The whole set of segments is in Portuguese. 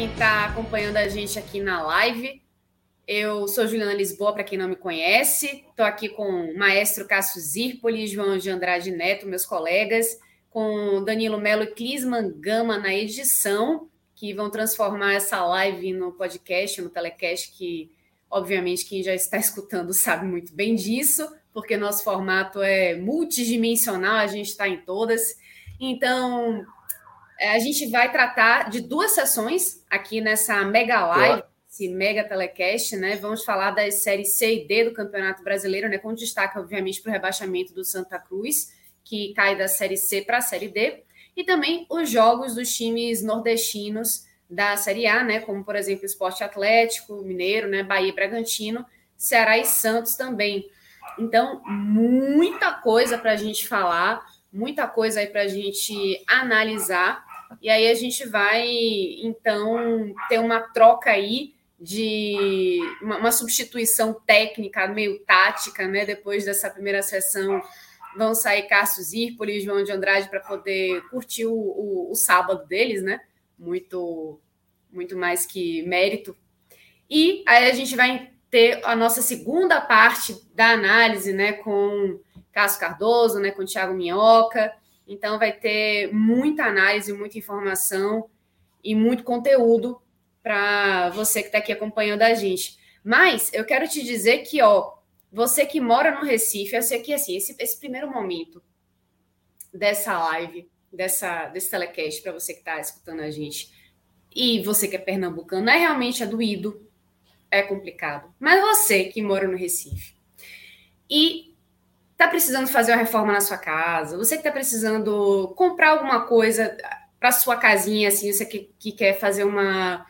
Quem está acompanhando a gente aqui na live. Eu sou Juliana Lisboa, para quem não me conhece. Estou aqui com o maestro Cássio Zirpoli, João de Andrade Neto, meus colegas, com Danilo Melo e Clisman Gama na edição, que vão transformar essa live no podcast, no telecast, que obviamente quem já está escutando sabe muito bem disso, porque nosso formato é multidimensional, a gente está em todas. Então, a gente vai tratar de duas sessões aqui nessa mega live, esse mega telecast, né? Vamos falar das séries C e D do Campeonato Brasileiro, né? Com destaque, obviamente, para o rebaixamento do Santa Cruz, que cai da série C para a série D, e também os jogos dos times nordestinos da Série A, né? Como, por exemplo, Esporte Atlético, Mineiro, né? Bahia e Bragantino, Ceará e Santos também. Então, muita coisa para a gente falar, muita coisa aí para a gente analisar. E aí a gente vai, então, ter uma troca aí de uma, uma substituição técnica, meio tática, né? Depois dessa primeira sessão, vão sair Cássio Zirpoli e João de Andrade para poder curtir o, o, o, sábado deles, né? Muito, muito mais que mérito. E aí a gente vai ter a nossa segunda parte da análise, né? Com Cássio Cardoso, né? Com Thiago Minhoca então, vai ter muita análise, muita informação e muito conteúdo para você que está aqui acompanhando a gente. Mas eu quero te dizer que, ó, você que mora no Recife, eu sei que assim, esse, esse primeiro momento dessa live, dessa, desse telecast, para você que está escutando a gente, e você que é pernambucano, é realmente é doído, é complicado. Mas você que mora no Recife e está precisando fazer uma reforma na sua casa, você que está precisando comprar alguma coisa para sua casinha, assim, você que, que quer fazer uma.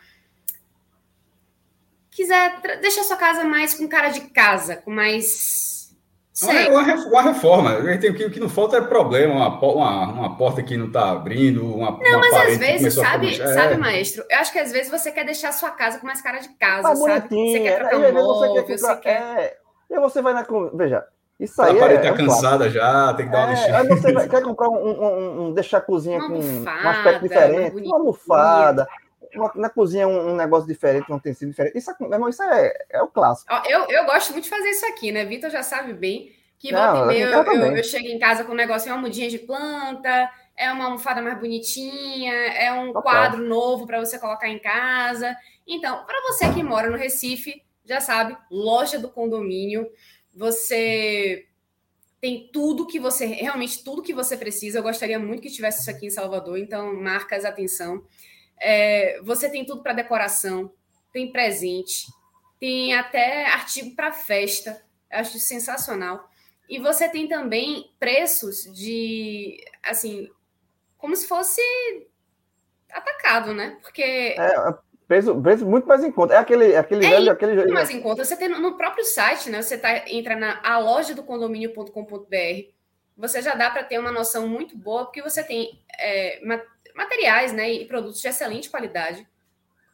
quiser deixar sua casa mais com cara de casa, com mais. Uma, uma, reforma. O que, que não falta é problema, uma, uma, uma porta que não está abrindo, uma. Não, uma mas às vezes, sabe, sabe, é. maestro? Eu acho que às vezes você quer deixar a sua casa com mais cara de casa, ah, sabe? Você quer trocar um móvel, você quer. Você quer... É... E você vai na. Veja, isso aí a parede é, tá é cansada já, tem que dar uma lixinha. Aí você vai, quer comprar um, um, um, deixar a cozinha uma com um aspecto diferente, uma almofada, uma, na cozinha um, um, negócio diferente, um utensílio diferente. Isso, meu irmão, isso é, é o clássico. Eu, eu gosto muito de fazer isso aqui, né? Vitor já sabe bem que volta e meia eu, eu, eu, chego em casa com um negócio, é uma mudinha de planta, é uma almofada mais bonitinha, é um Total. quadro novo para você colocar em casa. Então, para você que mora no Recife, já sabe, loja do condomínio você tem tudo que você, realmente tudo que você precisa. Eu gostaria muito que tivesse isso aqui em Salvador, então marcas, atenção. É, você tem tudo para decoração, tem presente, tem até artigo para festa. Eu acho sensacional. E você tem também preços de, assim, como se fosse atacado, né? Porque. É, Preço, preço muito mais em conta. É aquele, aquele é velho. Aquele... Muito mais em conta. Você tem no próprio site, né? Você tá, entra na a loja do condomínio.com.br. Você já dá para ter uma noção muito boa, porque você tem é, materiais né, e produtos de excelente qualidade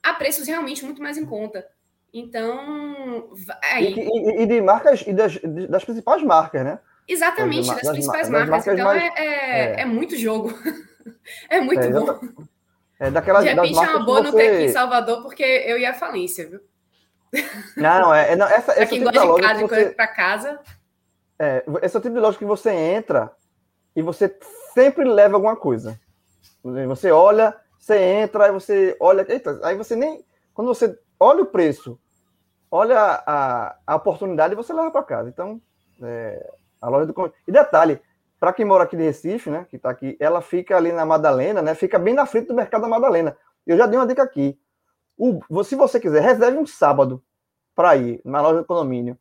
a preços realmente muito mais em conta. Então. Aí... E, e, e de marcas e das, das principais marcas, né? Exatamente, das, das principais das marcas. marcas. Então mais... é, é, é, é, muito jogo. é muito é, bom. É daquelas, de repente é uma boa você... não ter aqui em Salvador, porque eu ia à falência, viu? Não, é. Não, essa, pra quem tipo gosta de casa, de você... para casa. É, esse é o tipo de lógica que você entra e você sempre leva alguma coisa. Você olha, você entra, aí você olha. Eita, aí você nem. Quando você olha o preço, olha a, a oportunidade, você leva para casa. Então, é, a loja do. E detalhe, para quem mora aqui de Recife, né, que está aqui, ela fica ali na Madalena, né, fica bem na frente do mercado da Madalena. Eu já dei uma dica aqui. O, se você quiser, reserve um sábado para ir na loja do condomínio.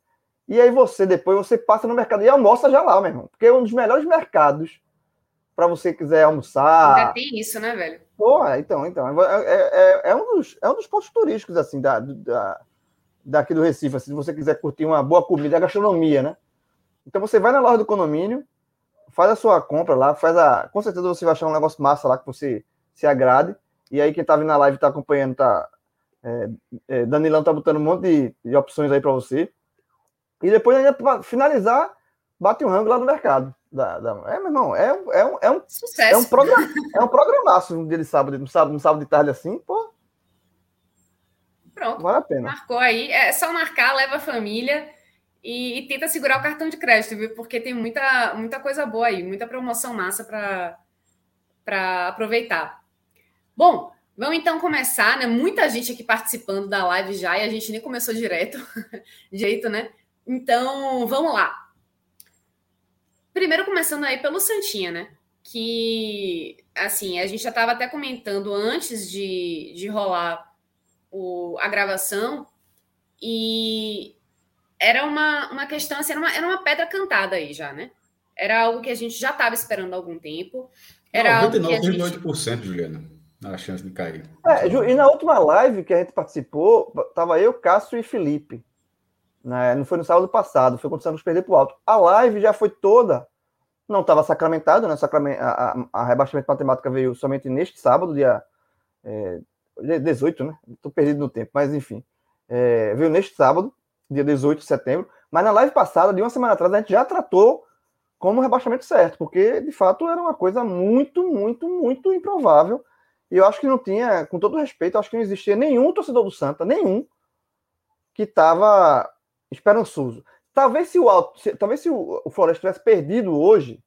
E aí você, depois, você passa no mercado e almoça já lá, meu irmão. Porque é um dos melhores mercados para você quiser almoçar. Ainda tem isso, né, velho? Porra, então, então. É, é, é, um, dos, é um dos pontos turísticos, assim, da, da, daqui do Recife, assim, se você quiser curtir uma boa comida, a gastronomia, né? Então você vai na loja do condomínio, faz a sua compra lá, faz a. Com certeza você vai achar um negócio massa lá que você se agrade. E aí, quem tá vindo na live tá acompanhando, tá. É, é, Danilão tá botando um monte de, de opções aí para você. E depois, ainda para finalizar, bate um rango lá no mercado. Da, da... É, meu irmão, é, é, um, é um. Sucesso. É um, programa, é um programaço um dia de sábado, no sábado, no sábado de tarde assim, pô. Pronto. Vale a pena. Marcou aí. É só marcar, leva a família e, e, tenta segurar o cartão de crédito, viu? Porque tem muita, muita coisa boa aí, muita promoção massa para aproveitar. Bom, vamos então começar, né? Muita gente aqui participando da live já e a gente nem começou direto, jeito, né? Então, vamos lá. Primeiro começando aí pelo Santinha, né? Que, assim, a gente já estava até comentando antes de, de rolar o, a gravação e era uma, uma questão, assim, era uma, era uma pedra cantada aí já, né? Era algo que a gente já estava esperando há algum tempo. Era 99,8%, gente... Juliana, a chance de cair. É, e na última live que a gente participou, tava eu, Cássio e Felipe. Né? Não foi no sábado passado, foi quando o Santos perdeu pro alto. A live já foi toda, não estava sacramentado, né? Sacrament... A, a, a, rebaixamento matemática veio somente neste sábado, dia é, 18, né? Estou perdido no tempo, mas enfim. É, veio neste sábado dia 18 de setembro, mas na live passada, de uma semana atrás, a gente já tratou como rebaixamento certo, porque de fato era uma coisa muito, muito, muito improvável. E eu acho que não tinha, com todo respeito, acho que não existia nenhum torcedor do Santa, nenhum, que estava esperançoso. Talvez se o Alto, se, talvez se o, o Floresta tivesse perdido hoje,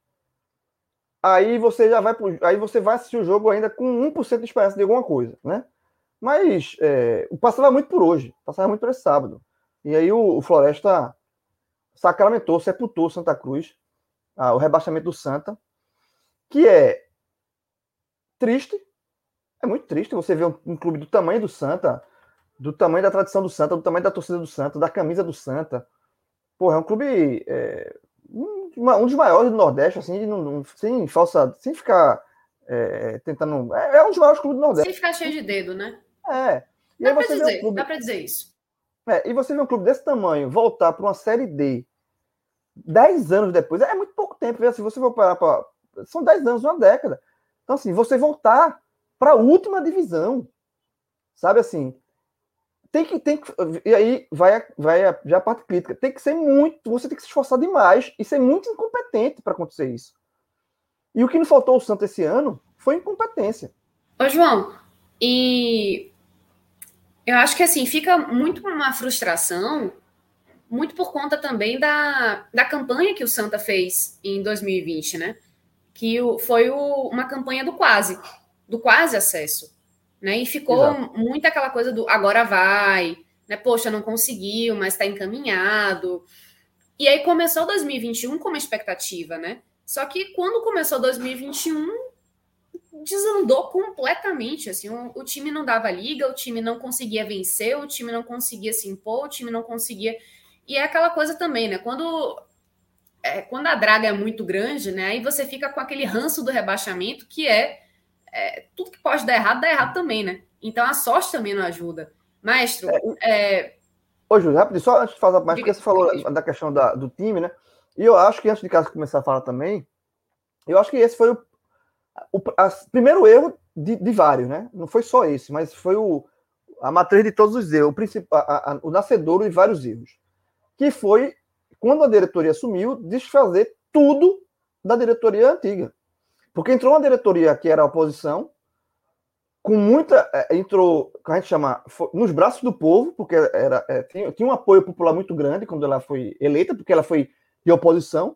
aí você já vai aí você vai assistir o jogo ainda com 1% de esperança de alguma coisa, né? Mas é, passava muito por hoje, passava muito por esse sábado. E aí o, o Floresta sacramentou, sepultou Santa Cruz, ah, o rebaixamento do Santa, que é triste, é muito triste você ver um, um, clube do tamanho do Santa, do tamanho da tradição do Santa, do tamanho da torcida do Santa, da camisa do Santa. Porra, é um clube é, um, um, dos maiores do Nordeste, assim, não, não, sem falsa, sem ficar é, tentando. É, é, um dos maiores clubes do Nordeste. Sem ficar cheio de dedo, né? É. E dá para dizer, um clube... dá pra dizer isso. É, e você vê um clube desse tamanho voltar para uma Série D dez anos depois, é muito pouco tempo. Se você for parar para. São dez anos, uma década. Então, assim, você voltar para a última divisão, sabe assim, tem que, tem que, e aí vai, vai já a parte crítica, tem que ser muito, você tem que se esforçar demais e ser muito incompetente para acontecer isso. E o que não faltou ao Santos esse ano foi incompetência. Ô, João, e eu acho que assim, fica muito uma frustração, muito por conta também da, da campanha que o Santa fez em 2020, né? Que o, foi o, uma campanha do quase, do quase acesso. Né? E ficou Exato. muito aquela coisa do agora vai, né? Poxa, não conseguiu, mas está encaminhado. E aí começou 2021 com uma expectativa, né? Só que quando começou 2021, desandou completamente. Assim, o, o, time não dava liga, o time não conseguia vencer, o time não conseguia se impor, o time não conseguia. E é aquela coisa também, né? Quando, é, quando a draga é muito grande, né? Aí você fica com aquele ranço do rebaixamento, que é, é tudo que pode dar errado, dá errado também, né? Então a sorte também não ajuda. Maestro, é. Ô, Júlio, rápido, só antes de falar mais, porque você falou da questão da, do time, né? E eu acho que antes de casa começar a falar também, eu acho que esse foi o o primeiro erro de, de, vários, né? Não foi só esse, mas foi o, a matriz de todos os erros, o, principal, o nascedouro de vários erros. Que foi, quando a diretoria assumiu, desfazer tudo da diretoria antiga. Porque entrou uma diretoria que era oposição, com muita. É, entrou, que a gente chama, nos braços do povo, porque era, é, tinha, tinha um apoio popular muito grande quando ela foi eleita, porque ela foi de oposição.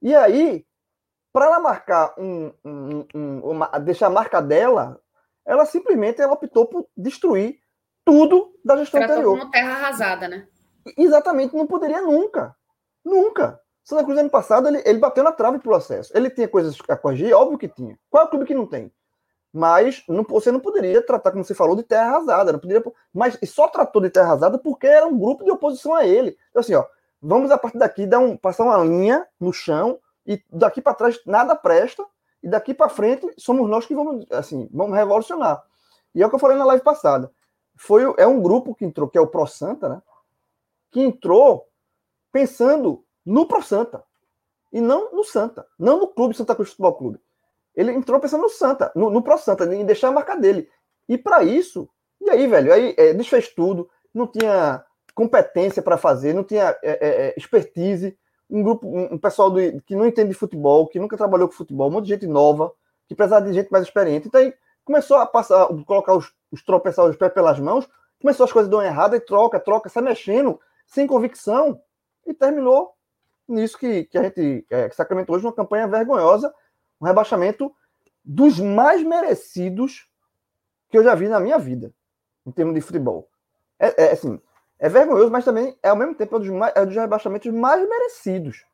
E aí para ela marcar um, um, um uma, deixar a marca dela, ela simplesmente ela optou por destruir tudo da gestão Tratou anterior. como terra arrasada, né? Exatamente, não poderia nunca. Nunca. Santa Cruz, ano passado, ele, ele bateu na trave pro acesso. Ele tinha coisas a corrigir? Óbvio que tinha. Qual é o clube que não tem? Mas não, você não poderia tratar, como você falou, de terra arrasada. Não poderia, mas só tratou de terra arrasada porque era um grupo de oposição a ele. Então, assim, ó, vamos a partir daqui dar um, passar uma linha no chão e daqui para trás nada presta e daqui para frente somos nós que vamos, assim, vamos revolucionar. E é o que eu falei na live passada. Foi, é um grupo que entrou, que é o Pro Santa, né? Que entrou pensando no Pro Santa. E não no Santa. Não no Clube Santa Cruz Futebol Clube. Ele entrou pensando no Santa, no, no Pro Santa, em deixar a marca dele. E para isso, e aí, velho, aí é, desfez tudo, não tinha competência para fazer, não tinha é, é, é, expertise, um grupo, um, pessoal do, que não entende de futebol, que nunca trabalhou com futebol, um monte de gente nova, que precisava de gente mais experiente. Então começou a passar, colocar os, os tropeçar os pés pelas mãos, começou as coisas dão errado e troca, troca, sai mexendo, sem convicção, e terminou nisso que, que a gente é, que sacramentou hoje uma campanha vergonhosa, um rebaixamento dos mais merecidos que eu já vi na minha vida, em termos de futebol. É, é assim, é vergonhoso, mas também é ao mesmo tempo é dos, mais, é dos rebaixamentos mais merecidos.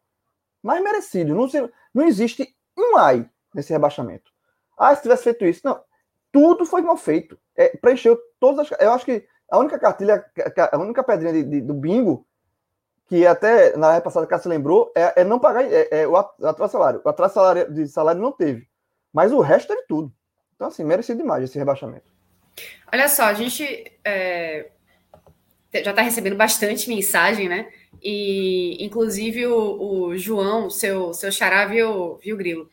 Mais merecidos. Não, não existe um ai nesse rebaixamento. Ah, se tivesse feito isso. Não. Tudo foi mal feito. É, preencheu todas as. Eu acho que a única cartilha, a única pedrinha de, de, do bingo que até na época passada se lembrou, é, é não pagar é, é o atraso salário. O atraso salário, de salário não teve. Mas o resto teve tudo. Então, assim, merecido demais esse rebaixamento. Olha só, a gente é, já está recebendo bastante mensagem, né? E, inclusive, o, o, João, seu, seu xará, viu, viu Grilo?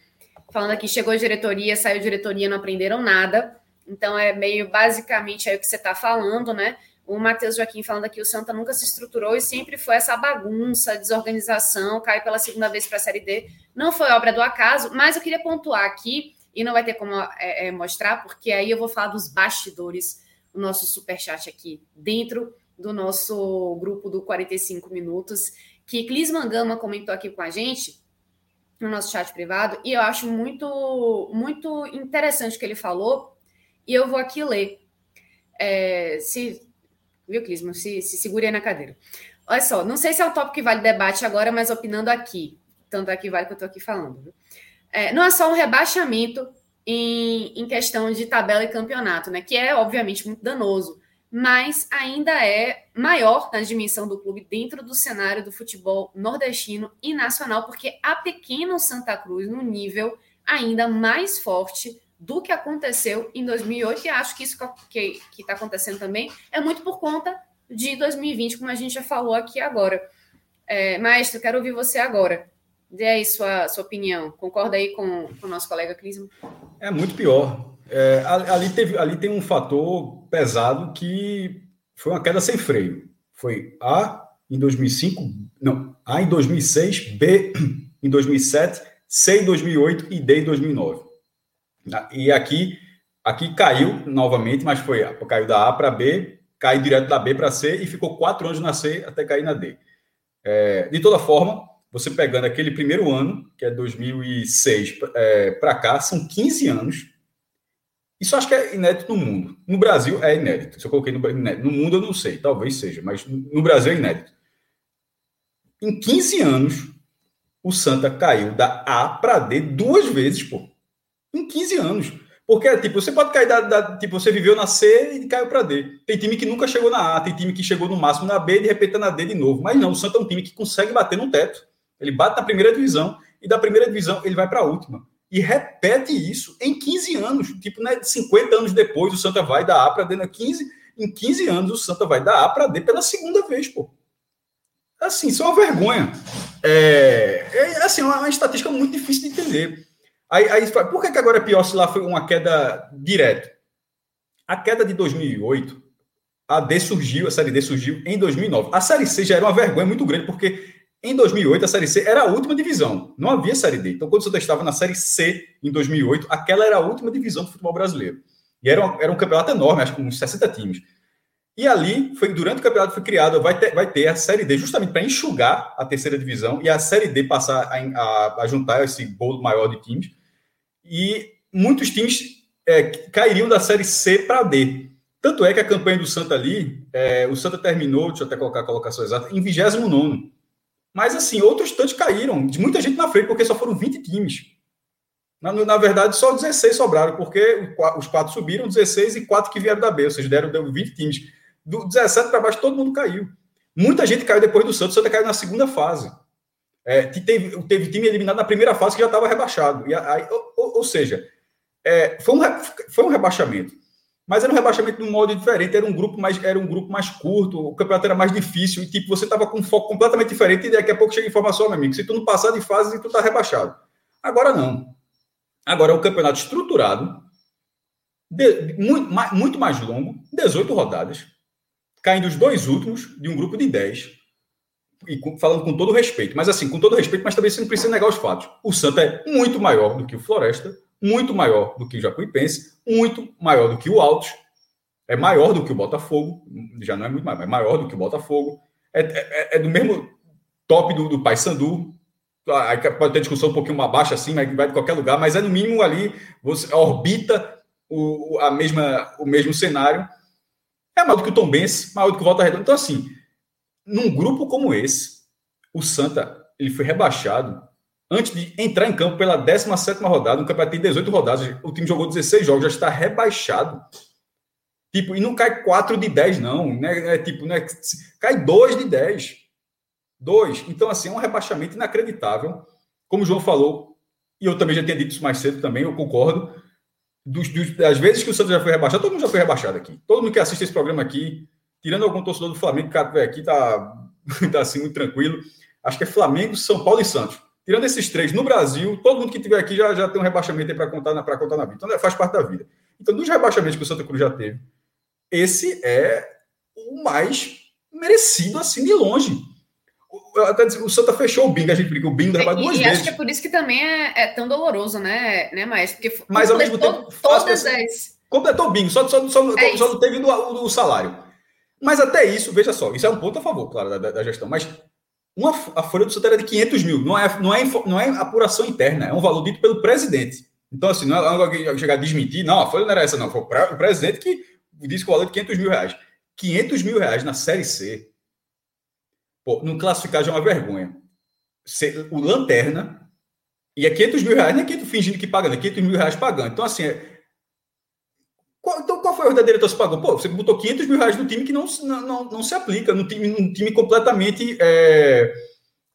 Falando aqui, chegou diretoria, saiu diretoria, não aprenderam nada. Então, é meio basicamente aí o que você está falando, né? o Matheus Joaquim falando aqui, o Santa nunca se estruturou e sempre foi essa bagunça, desorganização, cai pela segunda vez para a Série D. Não foi obra do acaso, mas eu queria pontuar aqui, e não vai ter como é, é, mostrar, porque aí eu vou falar dos bastidores, o nosso superchat aqui, dentro do nosso grupo do 45 Minutos, que Clis Mangama comentou aqui com a gente, no nosso chat privado, e eu acho muito, muito interessante o que ele falou, e eu vou aqui ler. É, se Viu, Clismo? Se, se segure aí na cadeira. Olha só, não sei se é o tópico que vale debate agora, mas opinando aqui. Tanto aqui vale que eu estou aqui falando. É, não é só um rebaixamento em, em questão de tabela e campeonato, né? Que é, obviamente, muito danoso. Mas ainda é maior na dimensão do clube dentro do cenário do futebol nordestino e nacional, porque há pequeno Santa Cruz no nível ainda mais forte do que aconteceu em 2008, e acho que isso que está acontecendo também é muito por conta de 2020, como a gente já falou aqui agora. É, Maestro, quero ouvir você agora. Dê aí sua, sua opinião. Concorda aí com, com o nosso colega Clismo? É muito pior. É, ali, teve, ali tem um fator pesado que foi uma queda sem freio. Foi A em 2005, não, A em 2006, B em 2007, C em 2008 e D em 2009. E aqui, aqui caiu novamente, mas foi caiu da A para B, caiu direto da B para C e ficou quatro anos na C até cair na D. É, de toda forma, você pegando aquele primeiro ano, que é 2006 é, para cá, são 15 anos. Isso acho que é inédito no mundo. No Brasil é inédito. Se eu coloquei no, no mundo eu não sei, talvez seja, mas no Brasil é inédito. Em 15 anos, o Santa caiu da A para D duas vezes, pô em 15 anos. Porque, tipo, você pode cair da, da, Tipo, você viveu na C e caiu para D. Tem time que nunca chegou na A, tem time que chegou no máximo na B e de repente tá na D de novo. Mas não, o Santa é um time que consegue bater no teto. Ele bate na primeira divisão e da primeira divisão ele vai para a última. E repete isso em 15 anos. Tipo, né, 50 anos depois, o Santa vai da A para D na 15. Em 15 anos, o Santa vai da A para D pela segunda vez, pô. Assim, isso é uma vergonha. É, é assim, uma, uma estatística muito difícil de entender. Aí, aí por que, que agora é pior se lá foi uma queda direta? A queda de 2008, a D surgiu, a Série D surgiu em 2009. A Série C já era uma vergonha muito grande, porque em 2008 a Série C era a última divisão, não havia Série D. Então, quando você estava na Série C em 2008, aquela era a última divisão do futebol brasileiro. E era, um, era um campeonato enorme, acho que uns 60 times. E ali, foi durante o campeonato foi criado, vai ter, vai ter a Série D, justamente para enxugar a terceira divisão e a Série D passar a, a, a juntar esse bolo maior de times e muitos times é, cairiam da Série C para D. Tanto é que a campanha do Santa ali, é, o Santa terminou, deixa eu até colocar a colocação exata, em 29. Mas, assim, outros tantos caíram, de muita gente na frente, porque só foram 20 times. Na, na verdade, só 16 sobraram, porque os quatro subiram, 16 e quatro que vieram da B, ou seja, deram, deram 20 times. Do 17 para baixo, todo mundo caiu. Muita gente caiu depois do Santos, o Santa caiu na segunda fase. É, teve, teve time eliminado na primeira fase que já estava rebaixado. E aí, ou, ou, seja, é, foi, um, foi um rebaixamento. Mas era um rebaixamento de um modo diferente, era um grupo mais, era um grupo mais curto, o campeonato era mais difícil, e tipo, você estava com um foco completamente diferente, e daqui a pouco chega informação, meu amigo, se tu não passar de fase, tu está rebaixado. Agora não. Agora é um campeonato estruturado, de, muito, mais, muito mais longo, 18 rodadas, caindo os dois últimos de um grupo de 10 e falando com todo respeito, mas assim, com todo respeito, mas também você não precisa negar os fatos. O Santa é muito maior do que o Floresta, muito maior do que o Jacuipense, muito maior do que o Altos, é maior do que o Botafogo, já não é muito maior, é maior do que o Botafogo, é, é, é do mesmo top do, do Paysandu, pode ter discussão um pouquinho mais baixa assim, mas vai de qualquer lugar, mas é no mínimo ali, você orbita o, a mesma, o mesmo cenário, é maior do que o Tom Benz, maior do que o Volta Redonda, então assim, num grupo como esse, o Santa ele foi rebaixado antes de entrar em campo pela 17 rodada. Um campeonato tem 18 rodadas. O time jogou 16 jogos, já está rebaixado. Tipo, e não cai 4 de 10, não. Né? É, tipo, né? cai 2 de 10. 2. Então, assim, é um rebaixamento inacreditável. Como o João falou, e eu também já tinha dito isso mais cedo também, eu concordo. Dos, dos, das vezes que o Santos já foi rebaixado, todo mundo já foi rebaixado aqui. Todo mundo que assiste esse programa aqui tirando algum torcedor do Flamengo, que aqui tá, tá assim muito tranquilo. Acho que é Flamengo, São Paulo e Santos. Tirando esses três no Brasil, todo mundo que tiver aqui já, já tem um rebaixamento para contar, na, contar na vida. Então é, faz parte da vida. Então, dos rebaixamentos que o Santa Cruz já teve, esse é o mais merecido, assim, de longe. O, o Santa fechou o bingo, a gente brinca o bingo é, duas e, vezes. E acho que é por isso que também é, é tão doloroso, né, né Maestro? Porque Mas ao mesmo tempo, todas as Completou o bingo, só, só, só, é só não teve do, do, salário. Mas até isso, veja só, isso é um ponto a favor, claro, da, da gestão. Mas uma, a folha do Santa era de 500 mil, não é, não, é, não é apuração interna, é um valor dito pelo presidente. Então, assim, não é alguém chegar a desmentir, não, a folha não era essa, não. Foi o presidente que disse que o valor é de 500 mil reais. 500 mil reais na Série C, pô, não classificar já é uma vergonha. O Lanterna, e é 500 mil reais, não é 500 fingindo que pagando, é 500 mil reais pagando. Então, assim, é, qual, então, qual foi da diretora? Você pagou? Pô, você botou 500 mil reais no time que não, não, não se aplica, no time, num time completamente é,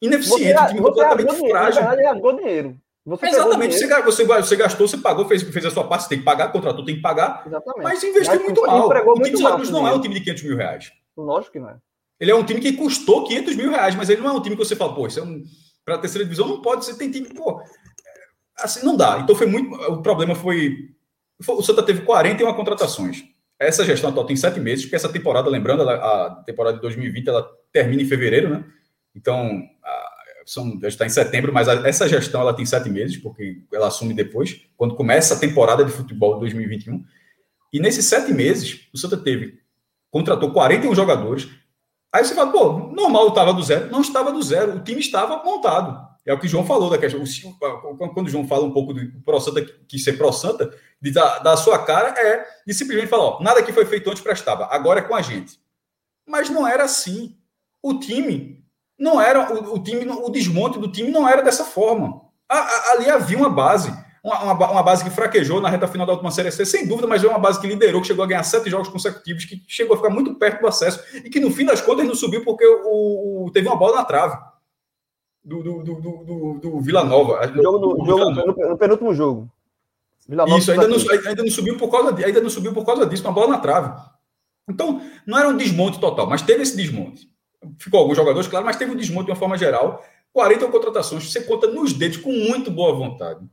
ineficiente, um time completamente frágil. Na verdade, gastou dinheiro. Você Exatamente, dinheiro. Você, você gastou, você pagou, fez, fez a sua parte, você tem que pagar, contratou, tem que pagar. Exatamente. Mas investiu mas, muito mal. O time Santa não é um time de 500 mil reais. Lógico que não é. Ele é um time que custou 500 mil reais, mas ele não é um time que você fala, pô, isso é um. Para a terceira divisão não pode, você tem time, pô. Assim, não dá. Então foi muito. O problema foi o Santa teve 41 contratações. Essa gestão atual tem sete meses, porque essa temporada, lembrando, ela, a temporada de 2020 ela termina em fevereiro, né? Então, a, são, está em setembro, mas a, essa gestão ela tem sete meses, porque ela assume depois, quando começa a temporada de futebol de 2021. E nesses sete meses, o Santa teve, contratou 41 jogadores. Aí você fala, pô, normal estava do zero. Não estava do zero, o time estava montado. É o que o João falou da questão. Quando o João fala um pouco do Pro Santa, que ser Pro Santa, de, da, da sua cara, é de simplesmente falar: ó, nada que foi feito antes prestava, agora é com a gente. Mas não era assim. O time não era. O, o time, o desmonte do time não era dessa forma. A, a, ali havia uma base. Uma, uma, uma, base que fraquejou na reta final da última Série C, sem dúvida, mas é uma base que liderou, que chegou a ganhar sete jogos consecutivos, que chegou a ficar muito perto do acesso e que no fim das contas não subiu porque o, o teve uma bola na trave do, do, do, do, do Vila Nova. Jogo no, jogo, no, no penúltimo jogo. Isso, ainda não, ainda, não subiu por causa, ainda não subiu por causa disso, uma bola na trave. Então, não era um desmonte total, mas teve esse desmonte. Ficou alguns jogadores, claro, mas teve um desmonte de uma forma geral. 40 contratações, você conta nos dedos com muito boa vontade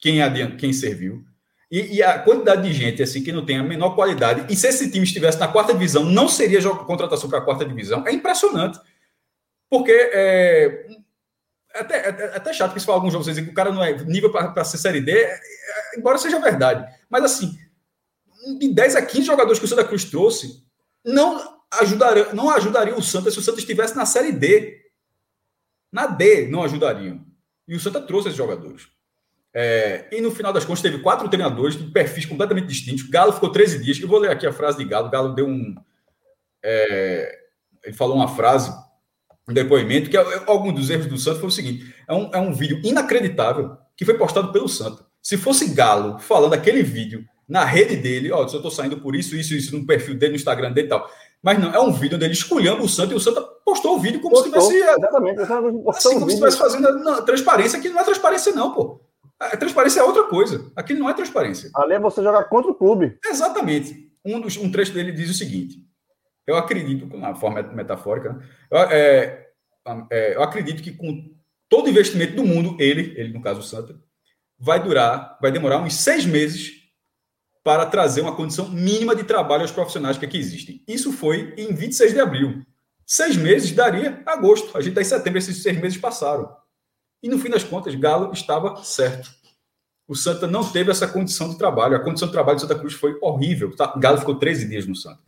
quem, adianta, quem serviu. E, e, a quantidade de gente assim que não tem a menor qualidade. E se esse time estivesse na quarta divisão, não seria contratação para a quarta divisão. É impressionante. Porque é, até, é, é até chato, porque se falar alguns jogos, que o cara não é nível para ser Série D, é, é, embora seja verdade. Mas, assim, de 10 a 15 jogadores que o Santa Cruz trouxe, não ajudaria, não ajudaria o Santa se o Santa estivesse na Série D. Na D não ajudariam. E o Santa trouxe esses jogadores. É, e no final das contas, teve quatro treinadores de perfis completamente distintos. Galo ficou 13 dias. Eu vou ler aqui a frase de Galo. Galo deu um. É, ele falou uma frase depoimento, que é, é, algum dos erros do Santos foi o seguinte: é um, é um vídeo inacreditável que foi postado pelo Santos. Se fosse Galo falando aquele vídeo na rede dele, ó, oh, eu estou saindo por isso, isso, isso, no perfil dele, no Instagram dele e tal. Mas não, é um vídeo dele escolhendo o Santos e o Santos postou o vídeo como postou, se tivesse. Exatamente, assim, como se estivesse fazendo não, transparência, que não é transparência, não, pô. A transparência é outra coisa. Aqui não é transparência. Ali é você jogar contra o clube. Exatamente. Um, dos, um trecho dele diz o seguinte: eu acredito, na forma metafórica, né? eu, é, é, eu acredito que com todo investimento do mundo, ele, ele no caso o Santa, vai durar, vai demorar uns seis meses para trazer uma condição mínima de trabalho aos profissionais que aqui existem. Isso foi em 26 de abril. Seis meses daria agosto. A gente está em setembro, esses seis meses passaram. E no fim das contas, Galo estava certo. O Santa não teve essa condição de trabalho. A condição de trabalho do Santa Cruz foi horrível. Tá? Galo ficou 13 dias no Santa.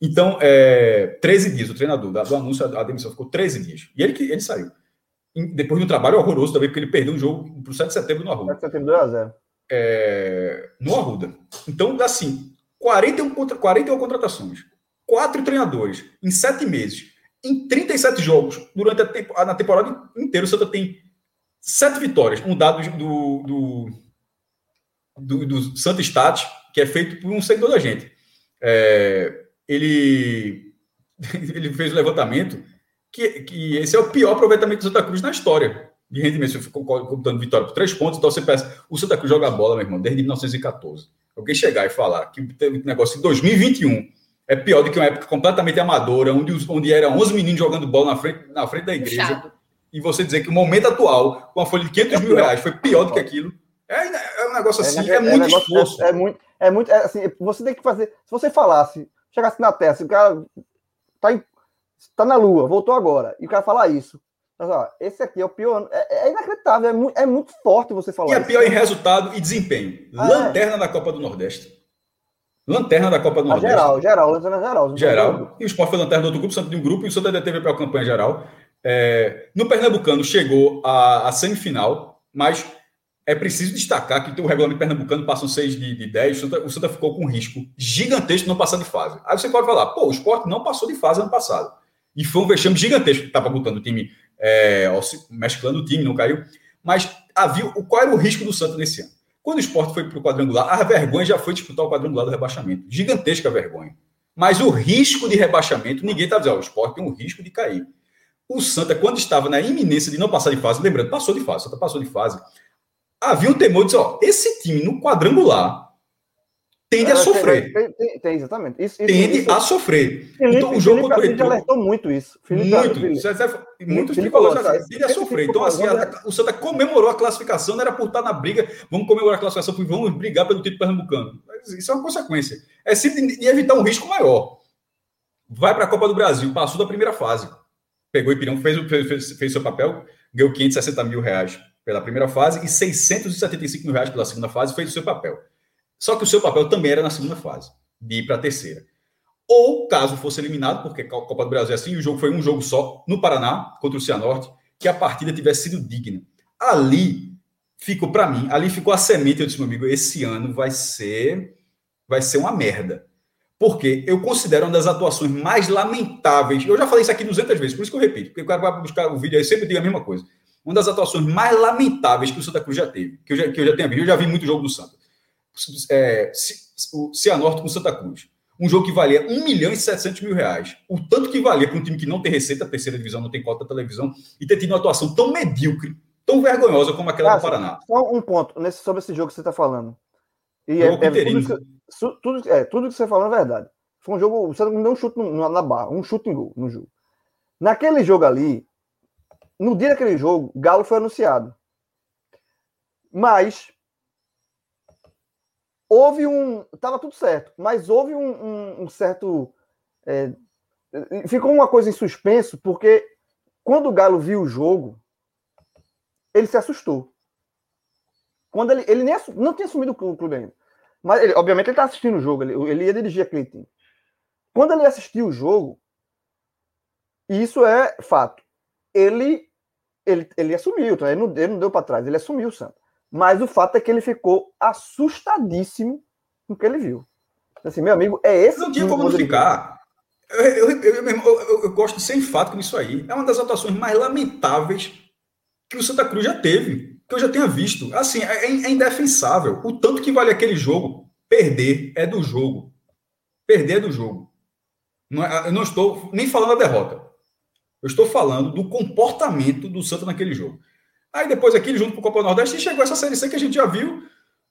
Então, é, 13 dias, o treinador, do anúncio, a demissão ficou 13 dias. E ele, ele saiu. Depois de um trabalho horroroso também, porque ele perdeu um jogo para o 7 de setembro no Arruda. 7 de setembro 2x0. É, no Arruda. Então, assim, 41, contra, 41 contratações, quatro treinadores em sete meses, em 37 jogos, durante a, na temporada inteira, o Santa tem sete vitórias. Um dado do, do, do, do Santa Stat, que é feito por um seguidor da gente. É, ele, ele fez o levantamento que, que esse é o pior aproveitamento do Santa Cruz na história de rendimento. Você ficou computando vitória por três pontos, então você pensa, o Santa Cruz joga bola, meu irmão, desde 1914. Alguém chegar e falar que o negócio em 2021 é pior do que uma época completamente amadora, onde, onde eram 11 meninos jogando bola na frente, na frente da igreja, Puxado. e você dizer que o momento atual, com a folha de 500 é mil reais, foi pior do que aquilo, é, é um negócio é, assim, é, é muito negócio, esforço. É, muito, é muito, assim, você tem que fazer, se você falasse, chegasse na Terra, se o cara tá, em, tá na Lua, voltou agora, e o cara falar isso, esse aqui é o pior. É, é inacreditável, é, mu é, muito forte você falar. E é pior em resultado e desempenho. Ah, Lanterna é. da Copa do Nordeste. Lanterna da Copa do Nordeste. Geral, geral, lanterna geral. Geral. E o Sport foi lanterna do outro grupo, Santo de um grupo, e o Santa ainda teve para a campanha geral. É, no Pernambucano chegou a, semifinal, mas é preciso destacar que o regulamento pernambucano passam 6 de, de 10, o Santa, o Santa ficou com um risco gigantesco de não passar de fase. Aí você pode falar, pô, o Sport não passou de fase ano passado. E foi um vexame gigantesco que estava botando o time é, mesclando o time, não caiu. Mas havia, qual era o risco do Santos nesse ano? Quando o esporte foi para o quadrangular, a vergonha já foi disputar o quadrangular do rebaixamento. Gigantesca vergonha. Mas o risco de rebaixamento, ninguém está dizendo, o esporte tem um risco de cair. O Santa, quando estava na iminência de não passar de fase, lembrando, passou de fase, o Santa passou de fase, havia um temor de dizer, ó, esse time no quadrangular tende a sofrer. Tem, tem, tem exatamente. Isso, isso, tende isso, a sofrer. Felipe, então, o jogo contra o alertou muito isso. Felipe, muito. Felipe, muito Felipe falou, já, tende a sofrer. Então, assim, a, o Santa comemorou a classificação, não era por estar na briga, vamos comemorar a classificação, vamos brigar pelo título pernambucano. Mas isso é uma consequência. É simples de evitar um risco maior. Vai para a Copa do Brasil, passou da primeira fase. Pegou o Ipirão, fez, fez, fez, fez seu papel, ganhou 560 mil reais pela primeira fase e 675 mil reais pela segunda fase, fez o seu papel. Só que o seu papel também era na segunda fase, de ir para a terceira. Ou, caso fosse eliminado, porque a Copa do Brasil é assim, o jogo foi um jogo só, no Paraná, contra o Cianorte, que a partida tivesse sido digna. Ali ficou, para mim, ali ficou a semente, eu disse, meu amigo, esse ano vai ser, vai ser uma merda. Porque eu considero uma das atuações mais lamentáveis. Eu já falei isso aqui 200 vezes, por isso que eu repito. Porque o cara vai buscar o vídeo aí, sempre digo a mesma coisa. Uma das atuações mais lamentáveis que o Santa Cruz já teve, que eu já, que eu já tenho visto. Eu já vi muito jogo do Santa é, o Cianorte com Santa Cruz. Um jogo que valia 1 milhão e 700 mil reais. O tanto que valia para um time que não tem receita, terceira divisão não tem cota da televisão, e ter tido uma atuação tão medíocre, tão vergonhosa como aquela do Paraná. Só um ponto nesse, sobre esse jogo que você está falando. E é, é, tudo, que, tudo, é, tudo que você falou é verdade. Foi um jogo. Você não deu um chute na barra, um chute em gol no jogo. Naquele jogo ali, no dia daquele jogo, Galo foi anunciado. Mas houve um. Tava tudo certo, mas houve um, um, um certo. É, ficou uma coisa em suspenso, porque quando o Galo viu o jogo, ele se assustou. Quando ele, ele nem não tinha assumido o clube ainda. Mas, ele, obviamente, ele está assistindo o jogo, ele, ele ia dirigir aquele time. Quando ele assistiu o jogo, e isso é fato, ele, ele, ele assumiu, tá? ele, não, ele não deu para trás, ele assumiu o Santos. Mas o fato é que ele ficou assustadíssimo com o que ele viu. Assim, meu amigo, é esse. Não tinha como não ficar. Eu, eu, eu, eu, gosto de ser enfático nisso aí. É uma das atuações mais lamentáveis que o Santa Cruz já teve, que eu já tenha visto. Assim, é, é indefensável. O tanto que vale aquele jogo, perder é do jogo. Perder é do jogo. Não é, eu não estou nem falando da derrota. Eu estou falando do comportamento do Santa naquele jogo. Aí depois aquele junto com o Copa Nordeste e chegou essa Série C que a gente já viu,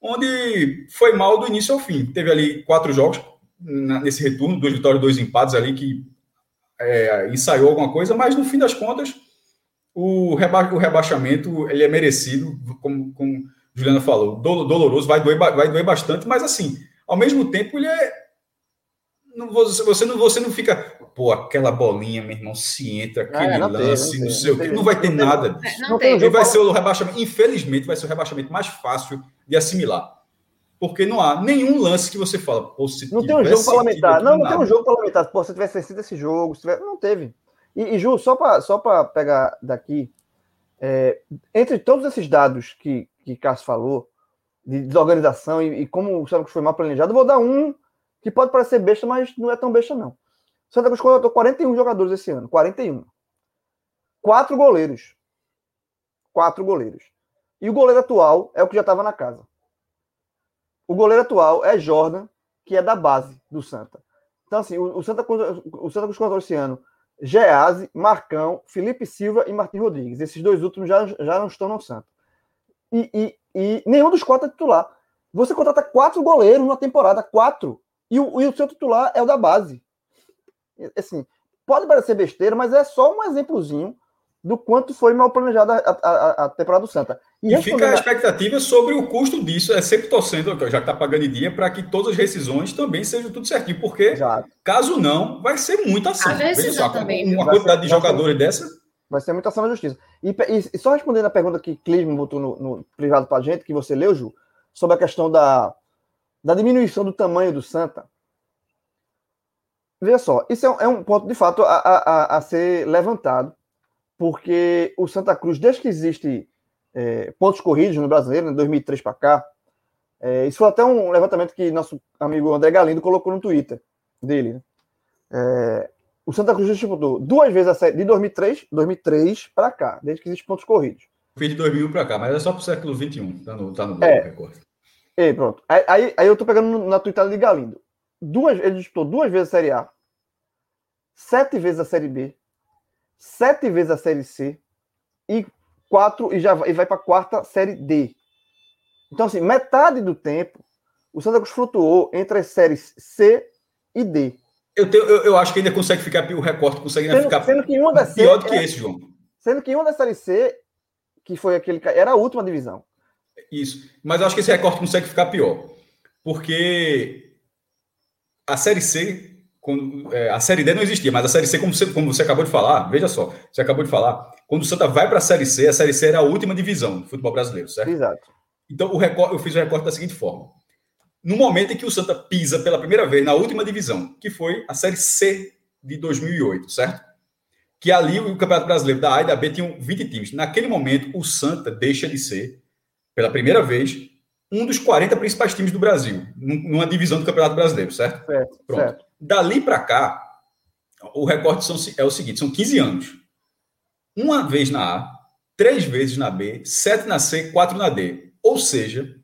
onde foi mal do início ao fim. Teve ali quatro jogos nesse retorno, duas vitórias, dois empates ali, que é, ensaiou alguma coisa, mas no fim das contas, o, reba o rebaixamento ele é merecido, como, como Juliana falou, doloroso, vai doer, vai doer bastante, mas assim, ao mesmo tempo ele é você, não, você não fica, pô, aquela bolinha, meu irmão, se entra, aquele é, não lance, tem, não, não sei o que, não vai ter nada disso. Não, tem. vai ser o rebaixamento, infelizmente, vai ser o rebaixamento mais fácil de assimilar. Porque não há nenhum lance que você fala, pô, se Não tem um jogo parlamentar. Não, não nada. tem um jogo parlamentar. Pô, se tivesse vencido esse jogo, se tivesse... não teve. E, e Ju, só para só pegar daqui, é, entre todos esses dados que, que Cássio falou, de desorganização e, e como sabe que foi mal planejado, eu vou dar um que pode parecer besta, mas não é tão besta, não. Santa Cruz contratou 41 jogadores esse ano. 41. Quatro goleiros. Quatro goleiros. E o goleiro atual é o que já estava na casa. O goleiro atual é Jordan, que é da base do Santa. Então, assim, o, Santa, o Santa Cruz contratou esse ano Gease, Marcão, Felipe Silva e Martim Rodrigues. Esses dois últimos já, já não estão no Santa. E, e, e nenhum dos quatro é titular. Você contrata quatro goleiros numa temporada, quatro. E o, e o seu titular é o da base. Assim, pode parecer besteira, mas é só um exemplozinho do quanto foi mal planejada a, a, a, temporada do Santa. E, e fica a expectativa sobre o custo disso, é sempre torcendo, já que está pagando em dia, para que todas as rescisões também sejam tudo certinho, porque Exato. caso não, vai ser muita ação. só, também, uma quantidade de jogadores dessa. Vai ser muita ação na justiça. E, e, e só respondendo a pergunta que Clisman botou no, no privado para a gente, que você leu, Ju, sobre a questão da, da diminuição do tamanho do Santa. Veja só, isso é um, é um ponto de fato a, a, a, ser levantado, porque o Santa Cruz, desde que existe é, pontos corridos no brasileiro, em 2003 para cá, é, isso foi até um levantamento que nosso amigo André Galindo colocou no Twitter dele. Né? É, o Santa Cruz disputou duas vezes a série de 2003, 2003 para cá, desde que existe pontos corridos. Fez de 2000 para cá, mas é só para o século XXI, tá no, tá no é, recorte. E pronto. Aí, aí, aí eu tô pegando na tuitada de Galindo. Duas, ele disputou duas vezes a Série A, sete vezes a Série B, sete vezes a Série C e quatro e já vai, e vai para a quarta Série D. Então, assim, metade do tempo o Santa Cruz flutuou entre as séries C e D. Eu, tenho, eu, eu acho que ainda consegue ficar, o recorte consegue sendo, ficar sendo que uma da pior do que é, esse, João. Sendo que uma da Série C, que foi aquele era a última divisão. Isso. Mas eu acho que esse recorte consegue ficar pior. Porque a Série C, quando, é, a Série D não existia, mas a Série C, como você, como você acabou de falar, veja só, você acabou de falar, quando o Santa vai para a Série C, a Série C era a última divisão do futebol brasileiro, certo? Exato. Então o recorte, eu fiz o recorte da seguinte forma. No momento em que o Santa pisa pela primeira vez na última divisão, que foi a Série C de 2008, certo? Que ali o Campeonato Brasileiro da A e da B tinham 20 times. Naquele momento, o Santa deixa de ser pela primeira vez, um dos 40 principais times do Brasil, numa divisão do Campeonato Brasileiro, certo? Certo. Pronto. Certo. Dali para cá, o recorte são, é o seguinte: são 15 anos. Uma vez na A, três vezes na B, sete na C, quatro na D. Ou seja,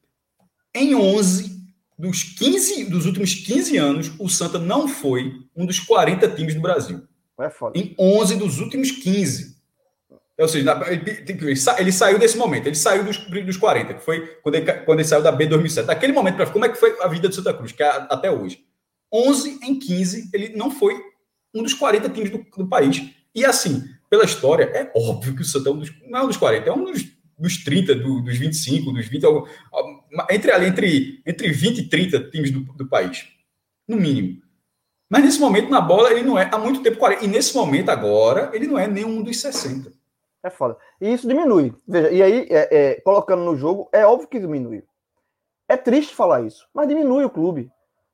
em 11 dos 15 dos últimos 15 anos, o Santa não foi um dos 40 times do Brasil. É foda. Em 11 dos últimos 15. Ou seja, ele, ele, saiu desse momento, ele saiu dos, dos 40, que foi quando ele, quando ele saiu da B 2007. Daquele momento para como é que foi a vida do Santa Cruz, que é até hoje. 11 em 15, ele não foi um dos 40 times do, do país. E assim, pela história, é óbvio que o Santa é um dos, não é um dos 40, é um dos, dos 30, do, dos 25, dos 20, entre entre, entre 20 e 30 times do, do país, no mínimo. Mas nesse momento, na bola, ele não é há muito tempo 40. E nesse momento, agora, ele não é nenhum dos 60. É foda. E isso diminui. Veja, e aí, é, é, colocando no jogo, é óbvio que diminui. É triste falar isso, mas diminui o clube.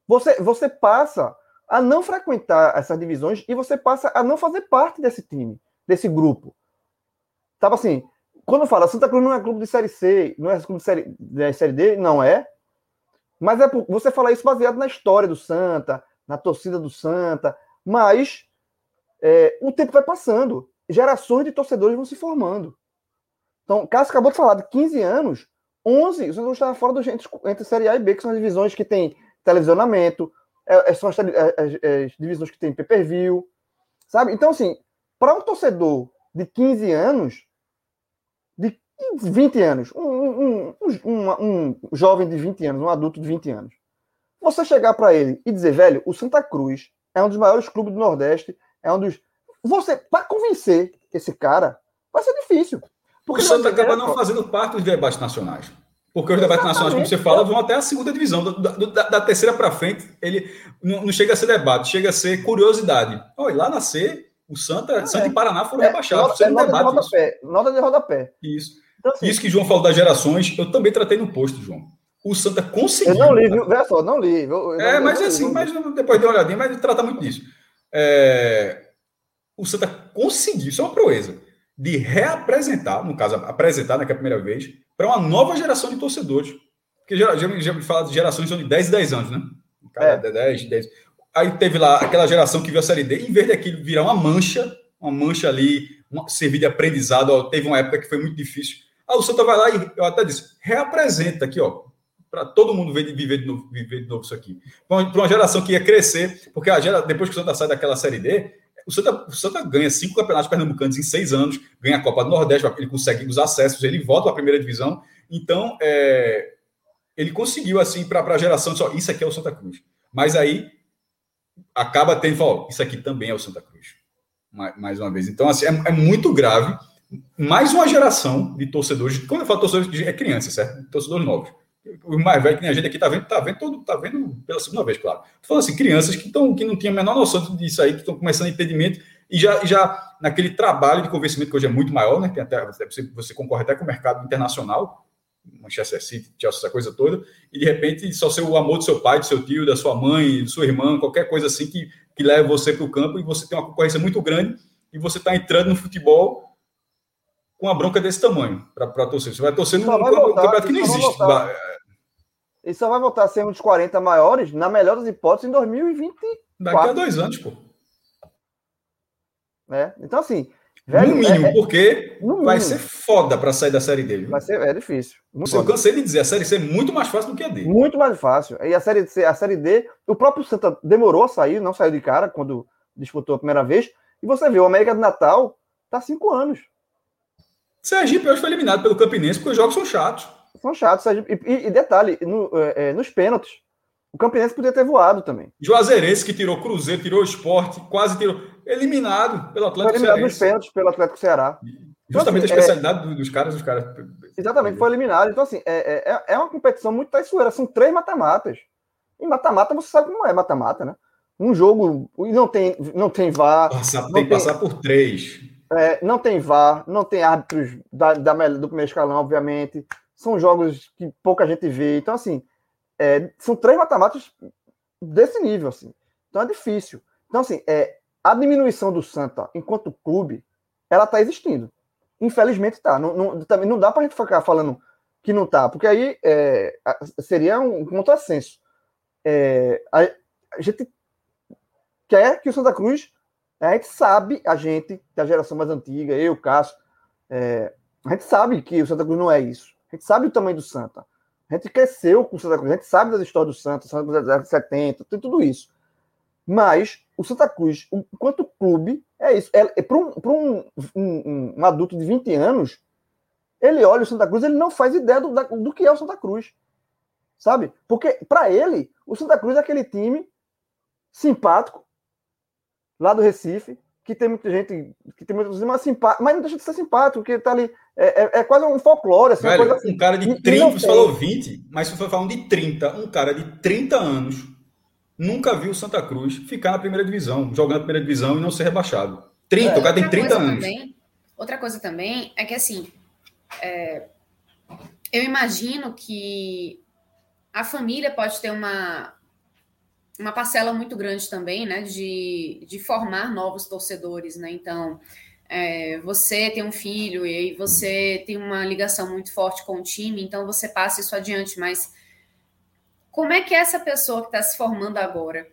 Você, você passa a não frequentar essas divisões e você passa a não fazer parte desse time, desse grupo. Tava assim, quando fala Santa Cruz não é clube de Série C, não é clube de Série, de série D, não é. Mas é você fala isso baseado na história do Santa, na torcida do Santa, Mas é, o tempo vai passando, gerações de torcedores vão se formando. Então, Cássio acabou de falar de 15 anos, 11, você não estava fora do entre, entre Série A e B, que são as divisões que têm televisionamento, é, é são as, é, é, as, divisões que têm pay-per-view, sabe? Então, assim, para um torcedor de 15 anos, de 20 anos, um, um, um, um, jovem de 20 anos, um adulto de 20 anos, você chegar para ele e dizer, velho, o Santa Cruz é um dos maiores clubes do Nordeste, é um dos. Você, para convencer esse cara, vai ser difícil. Porque o Santa acaba não fazendo parte dos debates nacionais. Porque os debates nacionais, como você fala, vão até a segunda divisão. Da, da, da terceira para frente, ele não, não, chega a ser debate, chega a ser curiosidade. Olha, lá nascer, o Santa, ah, Santa é. e Paraná foram é, rebaixados. Nota, é, nota, de rodapé, nota de rodapé. Isso. Então, assim, isso que João falou das gerações, eu também tratei no posto, João. O Santa conseguiu. Eu não li, viu? Vê só, não li. Eu, eu, é, mas é assim, mas depois de uma olhadinha, mas trata muito disso. É, o Santa conseguiu, isso é uma proeza, de reapresentar, no caso, apresentar naquela primeira vez, para uma nova geração de torcedores. Porque já, já, já me fala de gerações de 10 e 10 anos, né? Cara, é. 10, 10. Aí teve lá aquela geração que viu a Série D, em vez daquilo virar uma mancha, uma mancha ali, uma, servir de aprendizado, ó, teve uma época que foi muito difícil. Aí o Santa vai lá e eu até disse, reapresenta aqui, ó, para todo mundo ver, viver, de novo, viver de novo isso aqui. Para uma geração que ia crescer, porque a gera, depois que o Santa sai daquela Série D, o Santa, o Santa ganha cinco campeonatos pernambucanos em seis anos, ganha a Copa do Nordeste, ele consegue os acessos, ele volta para a primeira divisão. Então, é, ele conseguiu, assim, para a geração, só isso aqui é o Santa Cruz. Mas aí acaba tendo, fala, isso aqui também é o Santa Cruz. Mais, mais uma vez. Então, assim, é, é muito grave. Mais uma geração de torcedores, quando eu falo torcedores, é criança, certo? Torcedores novos o mais velho que nem a gente aqui tá vendo, tá vendo todo, tá vendo pela segunda vez, claro. Tô falando assim, crianças que estão que não tinham a menor noção disso aí, que estão começando entendimento e já, já naquele trabalho de convencimento que hoje é muito maior, né? Tem até, você, você concorre até com o mercado internacional, Manchester City, Chelsea, essa coisa toda, e de repente só ser o amor do seu pai, do seu tio, da sua mãe, da sua irmã, qualquer coisa assim que, que leve você para o campo e você tem uma concorrência muito grande e você está entrando no futebol com uma bronca desse tamanho para torcer. Você vai torcer num campeonato que não existe. Ele só vai voltar a ser um dos 40 maiores, na melhor das hipóteses, em 2020. Daqui a dois anos, pô. É, então, assim. Velho, no mínimo, é, é porque no vai mínimo. ser foda para sair da série dele. Vai ser, é difícil. Eu cansei de dizer, a série C é muito mais fácil do que a D. Muito mais fácil. E a série C, a série D, o próprio Santa demorou a sair, não saiu de cara quando disputou a primeira vez. E você vê, o América do Natal tá cinco anos. Sergipe hoje foi eliminado pelo Campinense porque os jogos são chatos. São chatos. E, e, e detalhe, no, é, é, nos pênaltis, o Campinense podia ter voado também. Juazeirense, que tirou Cruzeiro, tirou Esporte, quase tirou. Eliminado pelo Atlético foi eliminado nos pênaltis pelo Atlético Ceará. Justamente então, assim, a especialidade é... dos caras, dos caras. Exatamente, foi eliminado. Então, assim, é, é, é uma competição muito traiçoeira. São três mata-matas. E mata-mata, você sabe como é mata-mata, né? Um jogo não tem, não tem VAR. Passar, tem que passar por três. É, não tem VAR, não tem árbitros da, da, do primeiro escalão, obviamente. São jogos que pouca gente vê. Então, assim, é, são três matamatas desse nível, assim. Então é difícil. Então, assim, é, a diminuição do Santa enquanto clube, ela está existindo. Infelizmente está. Não, não, também não dá para a gente ficar falando que não está, porque aí é, seria um contrassenso. É, a, a gente quer que o Santa Cruz a gente sabe, a gente, da geração mais antiga, eu, Cássio, é, a gente sabe que o Santa Cruz não é isso. A gente sabe o tamanho do Santa. A gente cresceu com o Santa Cruz, a gente sabe das histórias do Santa, Santa Cruz da 70, tem tudo isso. Mas o Santa Cruz, enquanto clube, é isso. É, é para um, um, um, um, adulto de 20 anos, ele olha o Santa Cruz, ele não faz ideia do, do que é o Santa Cruz. Sabe? Porque, para ele, o Santa Cruz é aquele time simpático, lá do Recife, que tem muita gente, que tem muita gente, mas, simpático, mas não deixa de ser simpático, porque tá ali. É, é, é quase um folclore. Assim, Velho, assim, um cara de 30, você falou 20, mas se for falando de 30, um cara de 30 anos nunca viu o Santa Cruz ficar na primeira divisão, jogando na primeira divisão e não ser rebaixado. 30, é. o cara tem 30 anos. Também, outra coisa também é que assim. É, eu imagino que a família pode ter uma, uma parcela muito grande também, né, de, de formar novos torcedores, né? Então, é, você tem um filho e você tem uma ligação muito forte com o time, então você passa isso adiante, mas como é que essa pessoa que está se formando agora,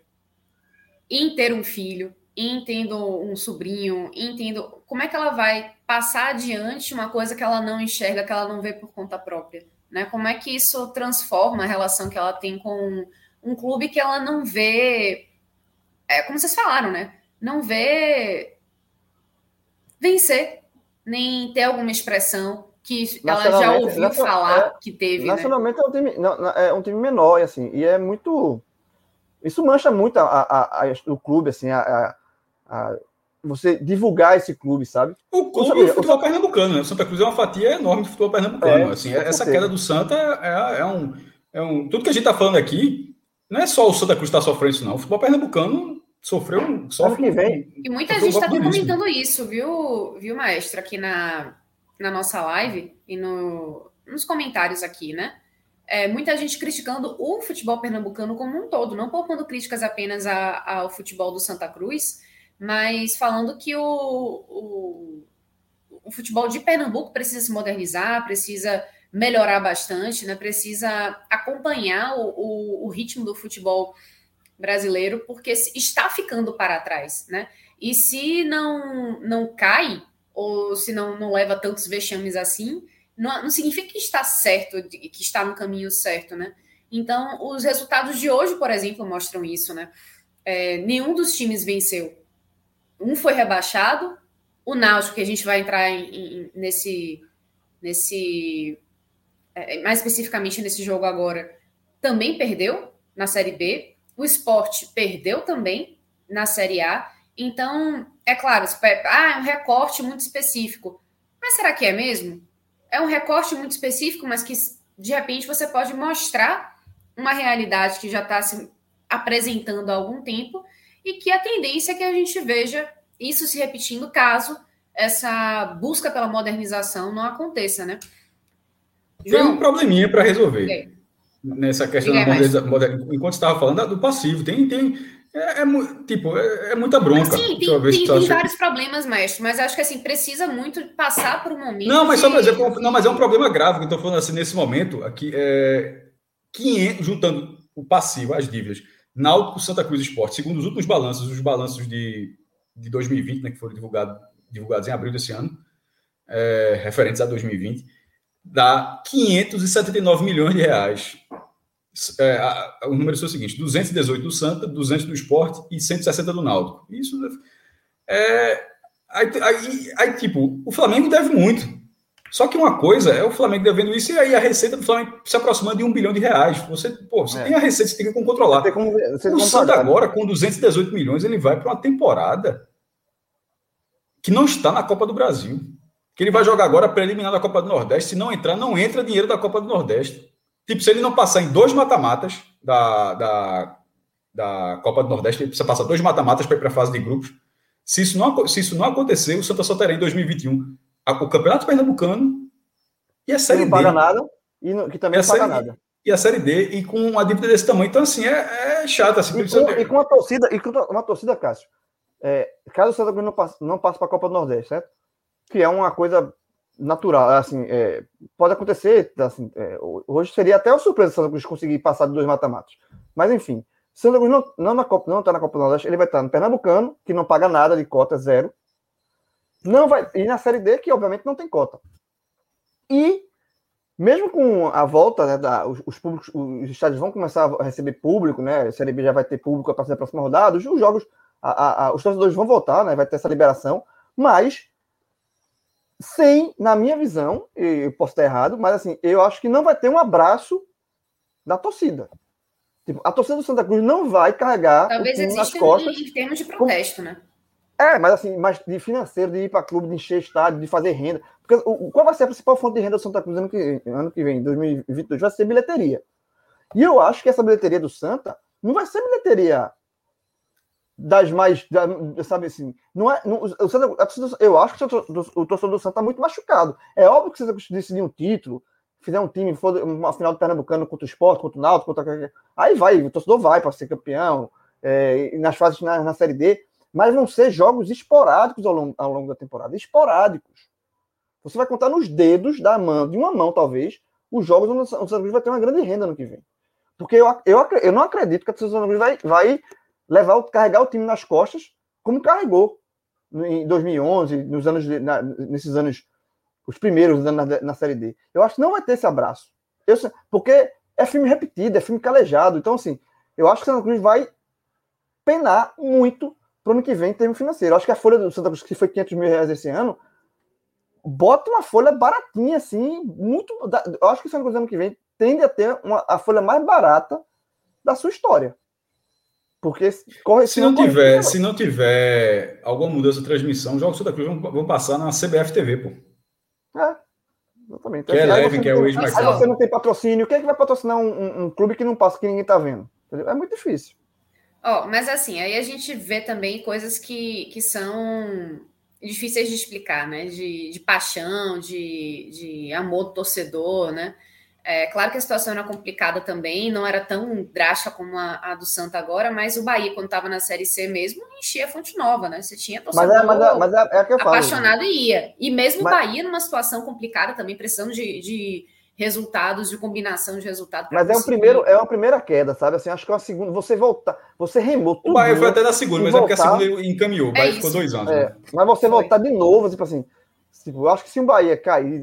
em ter um filho, em tendo um sobrinho, em tendo. Como é que ela vai passar adiante uma coisa que ela não enxerga, que ela não vê por conta própria? Né? Como é que isso transforma a relação que ela tem com um clube que ela não vê. É, como vocês falaram, né? Não vê vencer, nem ter alguma expressão que ela já ouviu falar é, que teve. Né? Nacionalmente né? é, um time, não, é um time menor, assim, e é muito. Isso mancha muito a, a, a o clube, assim, a, a, você divulgar esse clube, sabe? O clube é futebol o... pernambucano, né? O Santa Cruz é uma fatia enorme de futebol pernambucano. É, assim, essa certeza. queda do Santa é, é, um, é um. Tudo que a gente está falando aqui, não é só o Santa Cruz que está sofrendo isso, não. O futebol pernambucano sofreu um. Sofre que vem. E muita gente está comentando isso, viu, viu, maestro, aqui na, na nossa live e no, nos comentários aqui, né? É, muita gente criticando o futebol pernambucano como um todo, não poupando críticas apenas a, ao futebol do Santa Cruz, mas falando que o, o, o, futebol de Pernambuco precisa se modernizar, precisa melhorar bastante, né? precisa acompanhar o, o, o ritmo do futebol brasileiro, porque está ficando para trás. Né? E se não, não cai, ou se não, não leva tantos vexames assim, não, não significa que está certo, que está no caminho certo, né? Então, os resultados de hoje, por exemplo, mostram isso, né? É, nenhum dos times venceu. Um foi rebaixado, o Náutico, que a gente vai entrar em, em, nesse, nesse é, mais especificamente nesse jogo agora, também perdeu na Série B. O esporte perdeu também na Série A. Então, é claro, ah, é um recorte muito específico. Mas será que é mesmo? É um recorte muito específico, mas que de repente você pode mostrar uma realidade que já está se apresentando há algum tempo e que a tendência é que a gente veja isso se repetindo caso essa busca pela modernização não aconteça, né? João, tem um probleminha para resolver é. Nessa questão da modernização. Enquanto estava falando do passivo, tem, tem é, é, tipo, é, é, muita bronca. Sim, tem, tem, tem vários problemas, mestre, mas acho que assim, precisa muito passar por um momento. Não, mas de... só para dizer, não, mas é um problema grave que eu estou falando assim nesse momento, aqui, é, 500, juntando o passivo, as dívidas, Náutico, Santa Cruz Esporte, segundo os últimos balanços, os balanços de, de 2020, né, que foram divulgados, divulgados em abril desse ano, é, referentes a 2020, dá 579 milhões de reais. É, a, a, o número é o seguinte: 218 do Santa, 200 do Esporte e 160 do Náutico. Isso é. Aí, aí, aí, tipo, o Flamengo deve muito. Só que uma coisa é o Flamengo devendo isso e aí a receita do Flamengo se aproximando de um bilhão de reais. Você, pô, você é. tem a receita, você tem que controlar. Tem como, o Santa agora, com 218 milhões, ele vai para uma temporada que não está na Copa do Brasil. Que ele vai jogar agora preliminar da Copa do Nordeste. Se não entrar, não entra dinheiro da Copa do Nordeste. Tipo, se ele não passar em dois mata-matas da, da, da Copa do Nordeste, ele precisa passar dois mata-matas para ir para a fase de grupos. Se isso, não, se isso não acontecer, o Santa só terá em 2021 o Campeonato Pernambucano e a Série D. Não paga nada e não, que também não paga nada. E a Série D, e com uma dívida desse tamanho. Então, assim, é, é chato. Assim, e, com, e com uma torcida, e com uma torcida, Cássio, é, caso o Santa Cruz não passe, não passe para a Copa do Nordeste, certo? Que é uma coisa natural, assim, é, pode acontecer, assim, é, hoje seria até uma surpresa se o Santa Cruz conseguir passar de dois mata-matas. Mas, enfim, Santa Cruz não, não, na Copa, não está na Copa do Nordeste, ele vai estar no Pernambucano, que não paga nada de cota, zero, não vai. E na Série D, que obviamente não tem cota. E, mesmo com a volta, né, da, os, os, públicos, os estádios vão começar a receber público, né? A Série B já vai ter público a partir da próxima rodada, os, os jogos, a, a, a, os torcedores vão voltar, né? Vai ter essa liberação, mas sem, na minha visão, eu posso estar errado, mas assim, eu acho que não vai ter um abraço da torcida. Tipo, a torcida do Santa Cruz não vai carregar Talvez o nas costas. Em termos de protesto, né? É, mas assim, mais de financeiro, de ir para clube, de encher estádio, de fazer renda. Porque o, qual vai ser a principal fonte de renda do Santa Cruz ano que, ano que vem, 2022? Vai ser bilheteria. E eu acho que essa bilheteria do Santa não vai ser bilheteria das mais. Da, sabe assim, não é. Não, o Santa, eu acho que o, torcedor do Santa está muito machucado. É óbvio que se você decidir um título, fizer um time, for uma final do Pernambucano contra o Esporte, contra o Náutico, contra. Aí vai, o torcedor vai para ser campeão, é, nas fases na, na Série D mas vão ser jogos esporádicos ao longo, ao longo da temporada. Esporádicos. Você vai contar nos dedos da mão, de uma mão, talvez, os jogos onde o Santa Cruz vai ter uma grande renda no que vem. Porque eu, eu, eu não acredito que a Santa Cruz vai, vai levar, carregar o time nas costas como carregou em 2011, nos anos na, nesses anos, os primeiros na, na, Série D. Eu acho que não vai ter esse abraço. Eu, porque é filme repetido, é filme calejado. Então, assim, eu acho que o Santa Cruz vai penar muito para o ano que vem em termos financeiros. Eu acho que a folha do Santa Cruz, que foi 500 mil reais esse ano, bota uma folha baratinha, assim, muito. Eu acho que o Santa Cruz ano que vem tende a ter uma, a folha mais barata da sua história. Porque corre, se, não, tiver, se não tiver alguma mudança de transmissão, os Jogos Santa Cruz vão, vão passar na CBF TV, pô. É. Exatamente. Que é leve, que é o ex Aí você não tem patrocínio. Quem é que vai patrocinar um, um, um clube que não passa, que ninguém tá vendo? Entendeu? É muito difícil. Oh, mas assim, aí a gente vê também coisas que, que são difíceis de explicar, né? De, de paixão, de, de amor do torcedor, né? É, claro que a situação era complicada também, não era tão drástica como a, a do Santa agora, mas o Bahia, quando estava na Série C mesmo, enchia a fonte nova, né? Você tinha torcedor mas é, mas é, mas é, é que eu apaixonado falo, e ia. E mesmo mas... o Bahia, numa situação complicada também, precisando de, de resultados, de combinação de resultados. Mas é, um primeiro, é uma primeira queda, sabe? Assim, acho que é uma segunda. Você voltar, você remou tudo. O Bahia foi até da segunda, mas voltar, é porque a segunda encaminhou. O Bahia é ficou dois anos. É, né? Mas você foi. voltar de novo, tipo assim. Tipo, eu acho que se um Bahia cair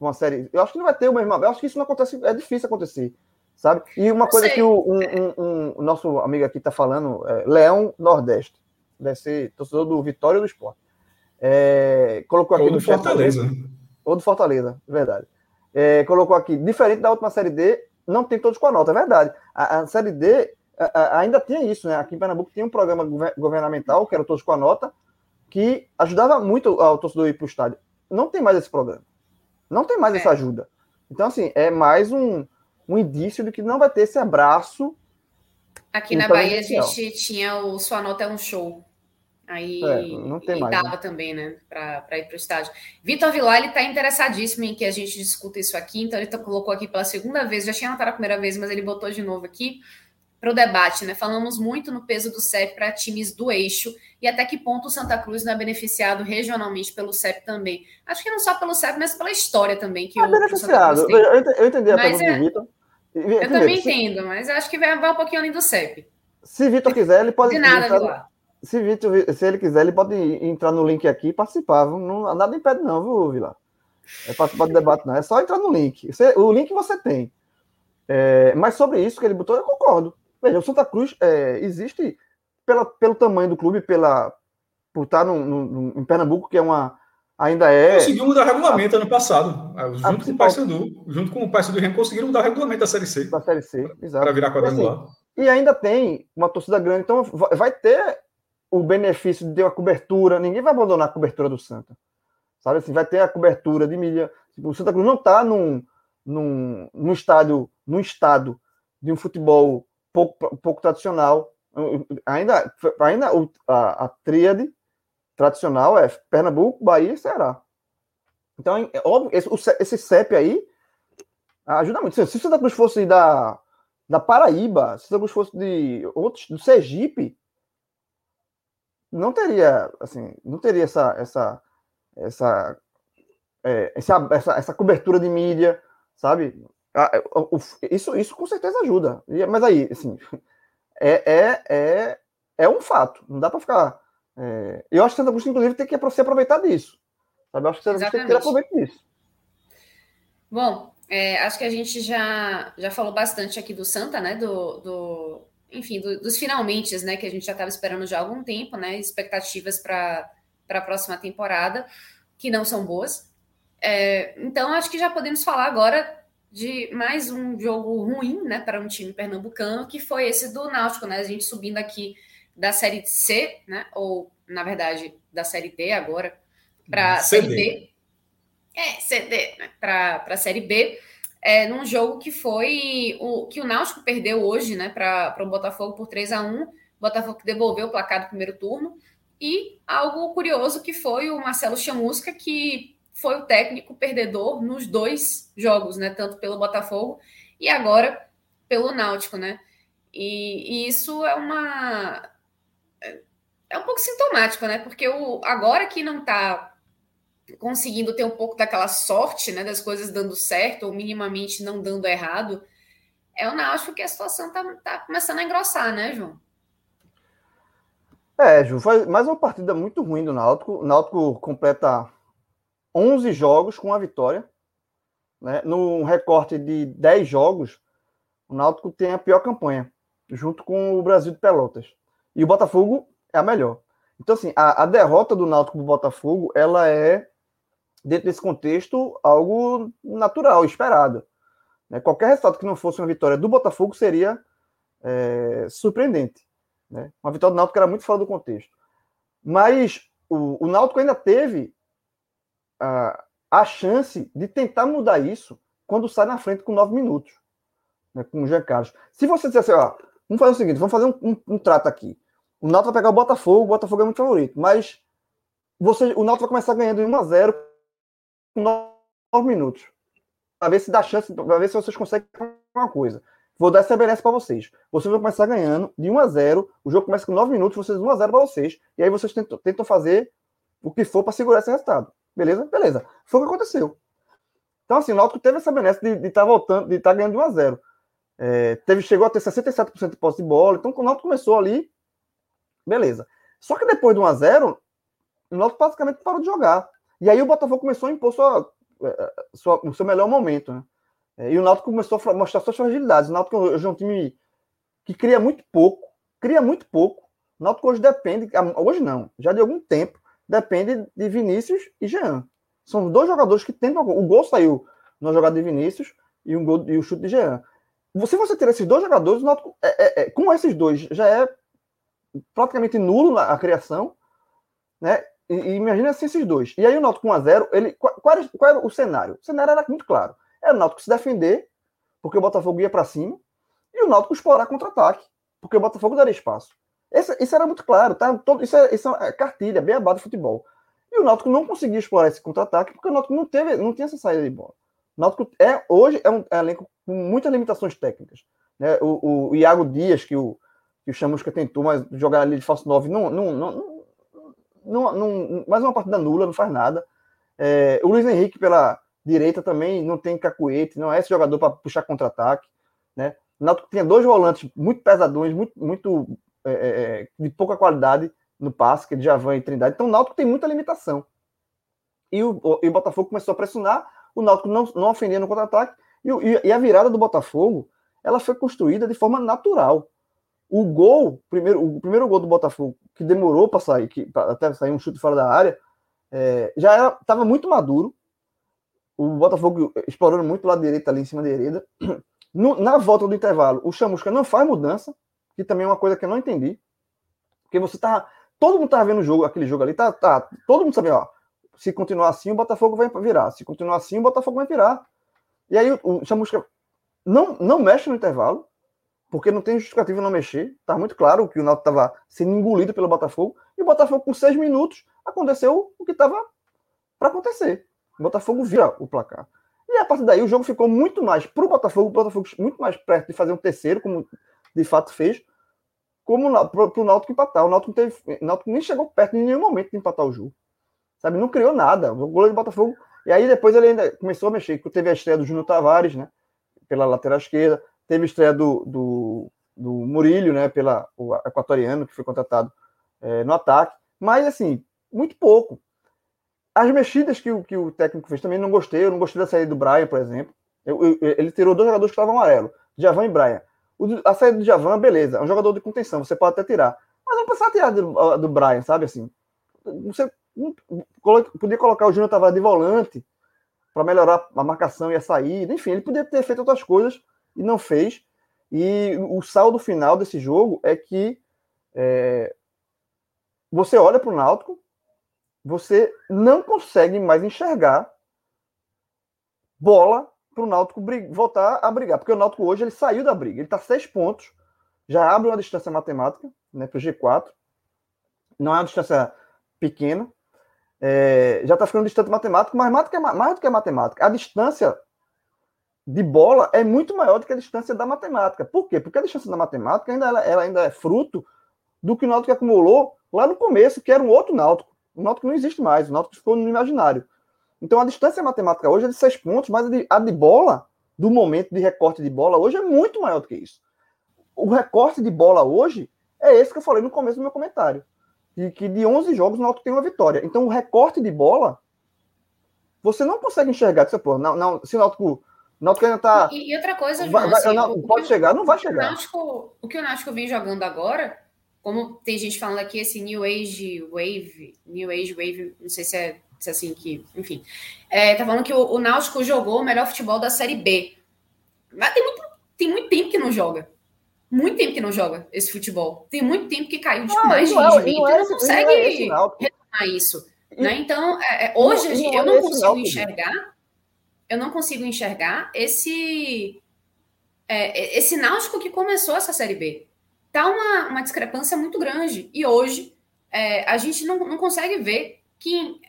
uma série. Eu acho que não vai ter o mesmo. Eu acho que isso não acontece, é difícil acontecer, sabe? E uma coisa que o um, um, um, nosso amigo aqui está falando, é Leão Nordeste, deve ser torcedor do Vitória do Esporte. É, colocou aqui ou do Fortaleza. ou do Fortaleza, verdade. É, colocou aqui, diferente da última série D, não tem todos com a nota, é verdade. A, a série D a, a, ainda tinha isso, né? Aqui em Pernambuco tinha um programa governamental, que era Todos com a Nota, que ajudava muito ao torcedor ir para o estádio. Não tem mais esse programa. Não tem mais é. essa ajuda. Então, assim, é mais um, um indício de que não vai ter esse abraço. Aqui na Bahia a gente tinha o Sua Nota é um Show. Aí é, não tem mais, dava né? também, né, para ir para o estádio. Vitor Vilar, ele está interessadíssimo em que a gente discuta isso aqui, então ele tá, colocou aqui pela segunda vez, já tinha anotado a primeira vez, mas ele botou de novo aqui para o debate, né? Falamos muito no peso do CEP para times do eixo e até que ponto o Santa Cruz não é beneficiado regionalmente pelo CEP também. Acho que não só pelo CEP, mas pela história também que é o, beneficiado. O eu entendi a mas pergunta é... do Vitor. Eu também se... entendo, mas acho que vai, vai um pouquinho além do CEP. Se Vitor quiser, ele pode. De nada, entrar... se, Vitor, se ele quiser, ele pode entrar no link aqui e participar. Não, nada impede, não, viu, Vila? É participar do debate, não. É só entrar no link. Você, o link você tem. É, mas sobre isso que ele botou, eu concordo. Veja, o Santa Cruz é, existe pela, pelo tamanho do clube, pela, por estar no, no, em Pernambuco, que é uma. Ainda é. Conseguiu mudar regulamento ano passado. Junto com o Paysandu. Junto com o Paysandu Ren, conseguiram mudar o regulamento da Série C. Da Série C, exato. Para virar quadrangular. E, assim, e ainda tem uma torcida grande, então vai ter o benefício de ter uma cobertura. Ninguém vai abandonar a cobertura do Santa. Sabe assim, vai ter a cobertura de mídia. Tipo, o Santa Cruz não está num, num, num estádio, num estado de um futebol pouco, pouco tradicional. Ainda, ainda a, a tríade tradicional é Pernambuco, Bahia e Ceará. Então, é óbvio, esse, esse CEP aí ajuda muito. Se, se Santa Cruz fosse da, da Paraíba, se Santa Cruz fosse de outros, do Sergipe, não teria, assim, não teria essa, essa, essa, é, essa, essa, essa cobertura de mídia, sabe? Ah, é, isso, isso com certeza ajuda. Mas aí, assim, é, é, é, é um fato. Não dá para ficar. É... Eu acho que Santa Cruz, inclusive, tem que se aproveitar disso. Sabe? Eu acho que Santa Cruz tem que ter aproveito disso. Bom, é, acho que a gente já, já falou bastante aqui do Santa, né? Do, do enfim, do, dos finalmente, né? Que a gente já estava esperando já há algum tempo, né? Expectativas para a próxima temporada, que não são boas. É, então, acho que já podemos falar agora de mais um jogo ruim, né, para um time pernambucano, que foi esse do Náutico, né? A gente subindo aqui da série C, né, ou na verdade da série D agora para a série B. É, CD, né, para a série B. É, num jogo que foi o que o Náutico perdeu hoje, né, para o Botafogo por 3 a 1 Botafogo que devolveu o placar do primeiro turno. E algo curioso que foi o Marcelo Chamusca, que foi o técnico perdedor nos dois jogos, né? Tanto pelo Botafogo e agora pelo Náutico, né? E, e isso é uma é um pouco sintomático, né? Porque o agora que não está conseguindo ter um pouco daquela sorte, né, das coisas dando certo ou minimamente não dando errado, é o Náutico que a situação tá, tá começando a engrossar, né, João? É, Ju, foi mais uma partida muito ruim do Náutico. O Náutico completa 11 jogos com a vitória. Né? No recorte de 10 jogos, o Náutico tem a pior campanha, junto com o Brasil de Pelotas. E o Botafogo é a melhor. Então, assim, a, a derrota do Náutico do Botafogo, ela é, dentro desse contexto, algo natural, esperado. Né? Qualquer resultado que não fosse uma vitória do Botafogo seria é, surpreendente. Né? Uma vitória do Náutico era muito fora do contexto. Mas o, o Náutico ainda teve a, a chance de tentar mudar isso quando sai na frente com nove minutos, né, com o Jean Carlos. Se você disser assim, ó, vamos fazer o seguinte, vamos fazer um, um, um trato aqui. O Náutico vai pegar o Botafogo, o Botafogo é muito favorito, mas você, o Náutico vai começar ganhando em 1 a 0 com 9 minutos. Para ver se dá chance, para ver se vocês conseguem uma coisa. Vou dar essa beleza para vocês. Vocês vão começar ganhando de 1 a 0, o jogo começa com 9 minutos, vocês 1 a 0 para vocês, e aí vocês tentam, tentam fazer o que for para segurar esse resultado. Beleza? Beleza. Foi o que aconteceu. Então, assim, o Náutico teve essa benesse de estar tá voltando, de estar tá ganhando de 1 a 0 é, teve, Chegou a ter 67% de posse de bola. Então, o Náutico começou ali, beleza. Só que depois de 1 a 0 o Náutico praticamente parou de jogar. E aí o Botafogo começou a impor sua, é, sua, o seu melhor momento. Né? É, e o Náutico começou a mostrar suas fragilidades. O Náutico hoje é um time que cria muito pouco. Cria muito pouco. O Náutico hoje depende, hoje não, já de algum tempo, depende de Vinícius e Jean. São dois jogadores que tentam. O gol saiu na jogada de Vinícius e, um gol, e o chute de Jean. Se você ter esses dois jogadores, é, é, é, com esses dois já é praticamente nulo a criação, né? E, e imagina se esses dois. E aí o Náutico com 1x0, ele, qual, qual, era, o cenário? O cenário era muito claro. Era o Náutico se defender, porque o Botafogo ia para cima, e o Náutico explorar contra-ataque, porque o Botafogo daria espaço. Esse, isso era muito claro, tá? Todo, isso, é, isso é cartilha, bem abaixo do futebol. E o Náutico não conseguia explorar esse contra-ataque porque o Náutico não, teve, não tinha essa saída de bola. O Náutico é, hoje é um, é elenco com muitas limitações técnicas. Né? O, o, o Iago Dias, que o, que o Chamusca tentou mas jogar ali de falso 9, não, não, não, não, não, mais uma partida nula, não faz nada. É, o Luiz Henrique pela direita também não tem cacuete, não é esse jogador para puxar contra-ataque. Né? O Náutico tinha dois volantes muito pesadões, muito, muito é, é, é, de pouca qualidade no passe, que é de Javan e Trindade. Então o Náutico tem muita limitação. E o, e o Botafogo começou a pressionar, o Náutico não, não ofendia no contra-ataque, e, e, e, a virada do Botafogo ela foi construída de forma natural. O gol, primeiro, o primeiro gol do Botafogo, que demorou para sair, que, pra, até sair um chute fora da área, é, já estava muito maduro. O Botafogo explorando muito lado direito ali em cima da hereda. No, na volta do intervalo, o Chamusca não faz mudança, que também é uma coisa que eu não entendi. Porque você tá. Todo mundo tava vendo o jogo, aquele jogo ali, tá, tá. Todo mundo sabia, ó. Se continuar assim, o Botafogo vai virar. Se continuar assim, o Botafogo vai virar. E aí o, o Chamusca não, não mexe no intervalo, porque não tem justificativa não mexer. Tá muito claro que o Náutico estava sendo engolido pelo Botafogo. E o Botafogo, com seis minutos, aconteceu o que estava para acontecer. O Botafogo vira o placar. E a partir daí o jogo ficou muito mais para o Botafogo, o Botafogo muito mais perto de fazer um terceiro, como de fato fez, como para o Náutico empatar. O Náutico, teve, o Náutico nem chegou perto em nenhum momento de empatar o jogo. Sabe, não criou nada. O goleiro do Botafogo. E aí depois ele ainda começou a mexer. Teve a estreia do Júnior Tavares, né? Pela lateral esquerda. Teve a estreia do, do, do Murilho, né? Pela, o equatoriano, que foi contratado é, no ataque. Mas, assim, muito pouco. As mexidas que o, que o técnico fez também não gostei. Eu não gostei da saída do Brian, por exemplo. Eu, eu, ele tirou dois jogadores que estavam amarelo, Javan e Brian. A saída do Javan, beleza, é um jogador de contenção, você pode até tirar. Mas não precisa tirar do, do Brian, sabe assim? Você podia colocar o Júnior Tavares de volante para melhorar a marcação e a saída. Enfim, ele podia ter feito outras coisas e não fez. E o saldo final desse jogo é que é, você olha para o Náutico, você não consegue mais enxergar bola para o Náutico voltar a brigar. Porque o Náutico hoje ele saiu da briga. Ele está seis pontos, já abre uma distância matemática né, para o G4. Não é uma distância pequena. É, já está ficando distante matemático, mas mais do, que, matemática, a distância de bola é muito maior do que a distância da matemática. Por quê? Porque a distância da matemática ainda, ela, ela ainda é fruto do que o Náutico acumulou lá no começo, que era um outro Náutico. O Náutico não existe mais, o Náutico ficou no imaginário. Então a distância matemática hoje é de seis pontos, mas a de, a de bola, do momento de recorte de bola hoje, é muito maior do que isso. O recorte de bola hoje é esse que eu falei no começo do meu comentário. de que de 11 jogos o Náutico tem uma vitória. Então o recorte de bola você não consegue enxergar. Você, pô, não, não, se o Náutico, o Náutico ainda tá. E, e outra coisa, João, vai, assim, não, pode chegar, não vai chegar. O, Náutico, o que o Náutico vem jogando agora, como tem gente falando aqui, esse New Age Wave, New Age Wave, não sei se se é assim que, enfim, é, tá falando que o, o Náutico jogou o melhor futebol da Série B. Mas tem muito, tem muito tempo que não joga. Muito tempo que não joga esse futebol. Tem muito tempo que caiu de ah, mais de rendimento não, é, não, não consegue não é retomar isso. Né? Então, é, é hoje não, eu não consigo enxergar, eu não consigo enxergar esse é, esse Náutico que começou essa Série B. Tá uma, uma discrepância muito grande. E hoje é, a gente não, não consegue ver que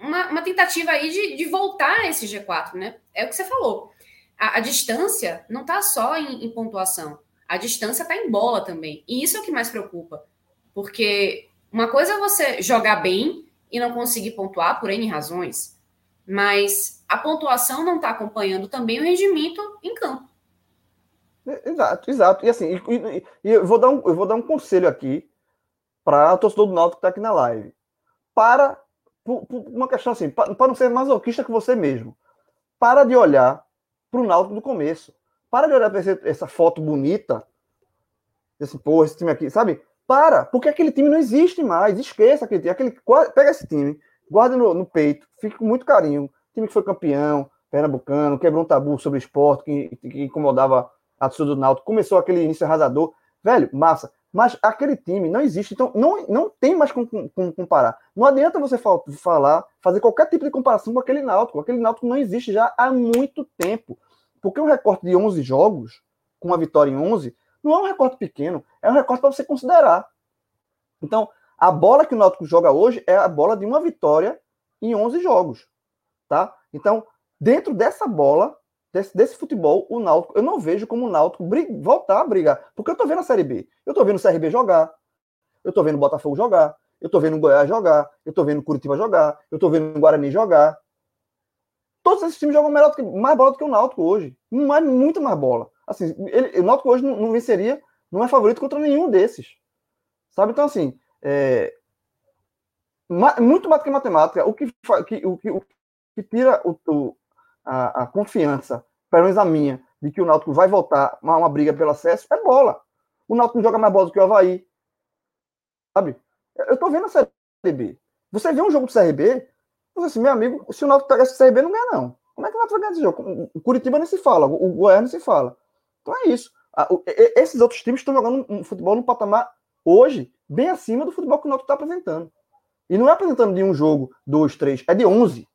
uma, uma tentativa aí de, de voltar a esse G4, né? É o que você falou. A, a distância não está só em, em pontuação. A distância está em bola também. E isso é o que mais preocupa. Porque uma coisa é você jogar bem e não conseguir pontuar por N razões, mas a pontuação não está acompanhando também o rendimento em campo. Exato, exato. E assim, e, e, eu, vou dar um, eu vou dar um conselho aqui para o torcedor do Náutico que está aqui na live. Para, por, por uma questão assim, para, não ser masoquista que você mesmo. Para de olhar para o Náutico do começo. Para de olhar para essa foto bonita. Esse, pô, esse time aqui, sabe? Para, porque aquele time não existe mais. Esqueça aquele time. Aquele, pega esse time, guarda no, no peito, fica com muito carinho. time que foi campeão, pernambucano, quebrou um tabu sobre esporte que, que incomodava a torcida do Náutico. Começou aquele início arrasador. Velho, massa. Mas aquele time não existe, então não, não tem mais como, como comparar. Não adianta você falar, fazer qualquer tipo de comparação com aquele Náutico. Aquele Náutico não existe já há muito tempo. Porque um recorte de 11 jogos, com uma vitória em 11, não é um recorte pequeno, é um recorte para você considerar. Então, a bola que o Náutico joga hoje é a bola de uma vitória em 11 jogos, tá? Então, dentro dessa bola, desse, desse futebol, o Náutico, eu não vejo como o Náutico voltar a brigar, porque eu tô vendo a Série B, eu tô vendo o CRB jogar, eu tô vendo o Botafogo jogar, eu tô vendo o Goiás jogar, eu tô vendo o Curitiba jogar, eu tô vendo o Guarani jogar. Todos esses times jogam melhor que, mais bola do que o Náutico hoje. Muito mais bola. Assim, ele, o Náutico hoje não, não, venceria, não é favorito contra nenhum desses. Sabe? Então, assim, é, muito mais do que matemática, o que, que, o, que, o que tira o, o a, a, confiança, pelo menos a minha, de que o Náutico vai voltar a uma briga pelo acesso, é bola. O Náutico joga mais bola do que o Havaí. Sabe? Eu tô vendo a Série B. Você vê um jogo do CRB, você assim, meu amigo, se o Náutico pegar esse CRB, não ganha, não. Como é que o Náutico vai ganhar esse jogo? O Curitiba nem se fala, o Goiás não se fala. Então é isso. Esses outros times estão jogando um futebol no patamar hoje bem acima do futebol que o Náutico está apresentando. E não é apresentando de um jogo, dois, três, é de onze.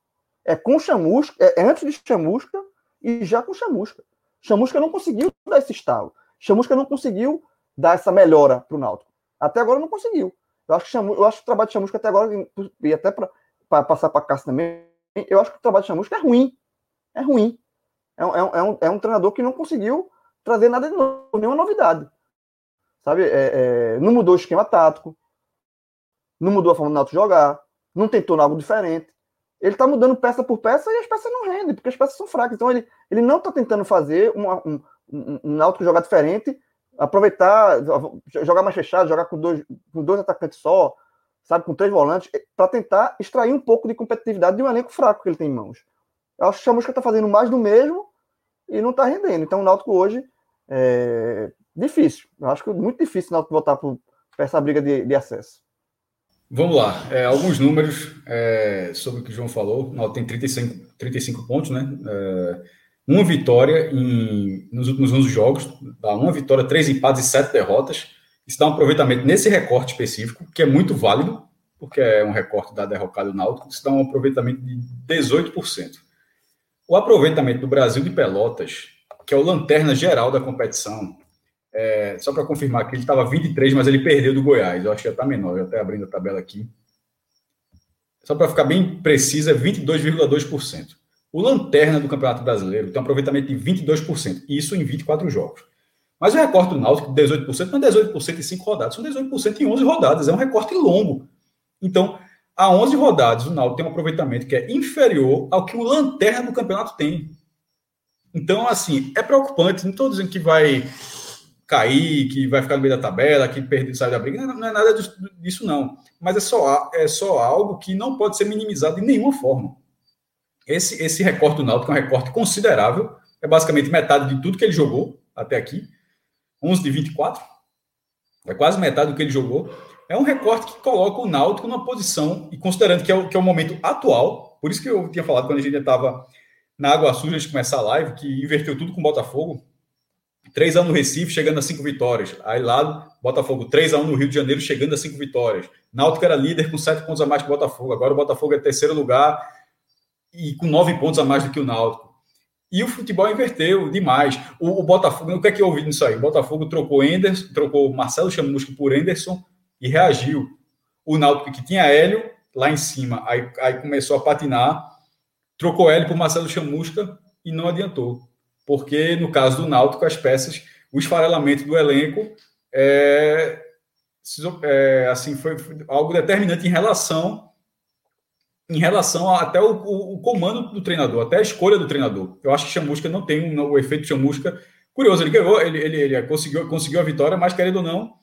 É com chamusca, é antes de chamusca e já com chamusca. Chamusca não conseguiu dar esse estalo. Chamusca não conseguiu dar essa melhora para o Náutico. Até agora não conseguiu. Eu acho que, chamusca, eu acho que o trabalho de chamusca até agora, e até para passar para Cássio também, eu acho que o trabalho de chamusca é ruim. É ruim. É um, é um, é um treinador que não conseguiu trazer nada de novo, nenhuma novidade. Sabe? É, é, não mudou o esquema tático, não mudou a forma do Náutico jogar, não tentou algo diferente. Ele está mudando peça por peça e as peças não rendem, porque as peças são fracas. Então ele, ele não está tentando fazer uma, um, um, um Náutico jogar diferente, aproveitar, jogar mais fechado, jogar com dois, com dois atacantes só, sabe, com três volantes, para tentar extrair um pouco de competitividade de um elenco fraco que ele tem em mãos. Eu acho que o Chamusca está fazendo mais do mesmo e não está rendendo. Então o Náutico hoje é difícil. Eu acho que é muito difícil o Náutico voltar para essa briga de, de, acesso. Vamos lá. É, alguns números é, sobre o que o João falou. O Náutico tem 35, 35 pontos, né? É, uma vitória em, nos últimos 11 jogos, dá uma vitória, três empates e sete derrotas. Isso dá um aproveitamento nesse recorte específico, que é muito válido, porque é um recorte da derrocada do Náutico, isso dá um aproveitamento de 18%. O aproveitamento do Brasil de Pelotas que é o lanterna geral da competição. É, só para confirmar que ele estava 23, mas ele perdeu do Goiás. Eu acho que já está menor, eu até abrindo a tabela aqui. Só para ficar bem preciso, é 22,2%. O lanterna do Campeonato Brasileiro tem um aproveitamento de 22%, isso em 24 jogos. Mas o recorte do Náutico de 18% não é 18% em 5 rodadas, são 18% em 11 rodadas, é um recorte longo. Então, a 11 rodadas, o Náutico tem um aproveitamento que é inferior ao que o lanterna do campeonato tem. Então, assim, é preocupante. Não estou dizendo que vai cair, que vai ficar no meio da tabela, que perde, sai da briga. Não, é nada disso, não. Mas é só, é só algo que não pode ser minimizado de nenhuma forma. Esse, esse recorte do Náutico é um recorte considerável. É basicamente metade de tudo que ele jogou até aqui. 11 de 24. É quase metade do que ele jogou. É um recorte que coloca o Náutico numa posição, e considerando que é o, que é o momento atual, por isso que eu tinha falado quando a gente estava na água suja de começar a live, que inverteu tudo com o Botafogo. 3 a 1 no Recife, chegando a 5 vitórias. Aí lá, Botafogo 3 a 1 no Rio de Janeiro, chegando a 5 vitórias. Náutico era líder com 7 pontos a mais que o Botafogo. Agora o Botafogo é terceiro lugar e com 9 pontos a mais do que o Náutico. E o futebol inverteu demais. O, o Botafogo, o que é que eu ouvi nisso aí? O Botafogo trocou Enderson, trocou Marcelo Chamusca por Enderson e reagiu. O Náutico, que tinha Hélio lá em cima, aí, aí começou a patinar, trocou Hélio por Marcelo Chamusca e não adiantou porque no caso do Náutico, as peças, o esfarelamento do elenco é, é assim foi algo determinante em relação em relação a, até o, o, o, comando do treinador, até a escolha do treinador. Eu acho que Chamusca não tem um, o efeito Chamusca. Curioso, ele ganhou, ele, ele, ele conseguiu, conseguiu a vitória, mas querendo ou não,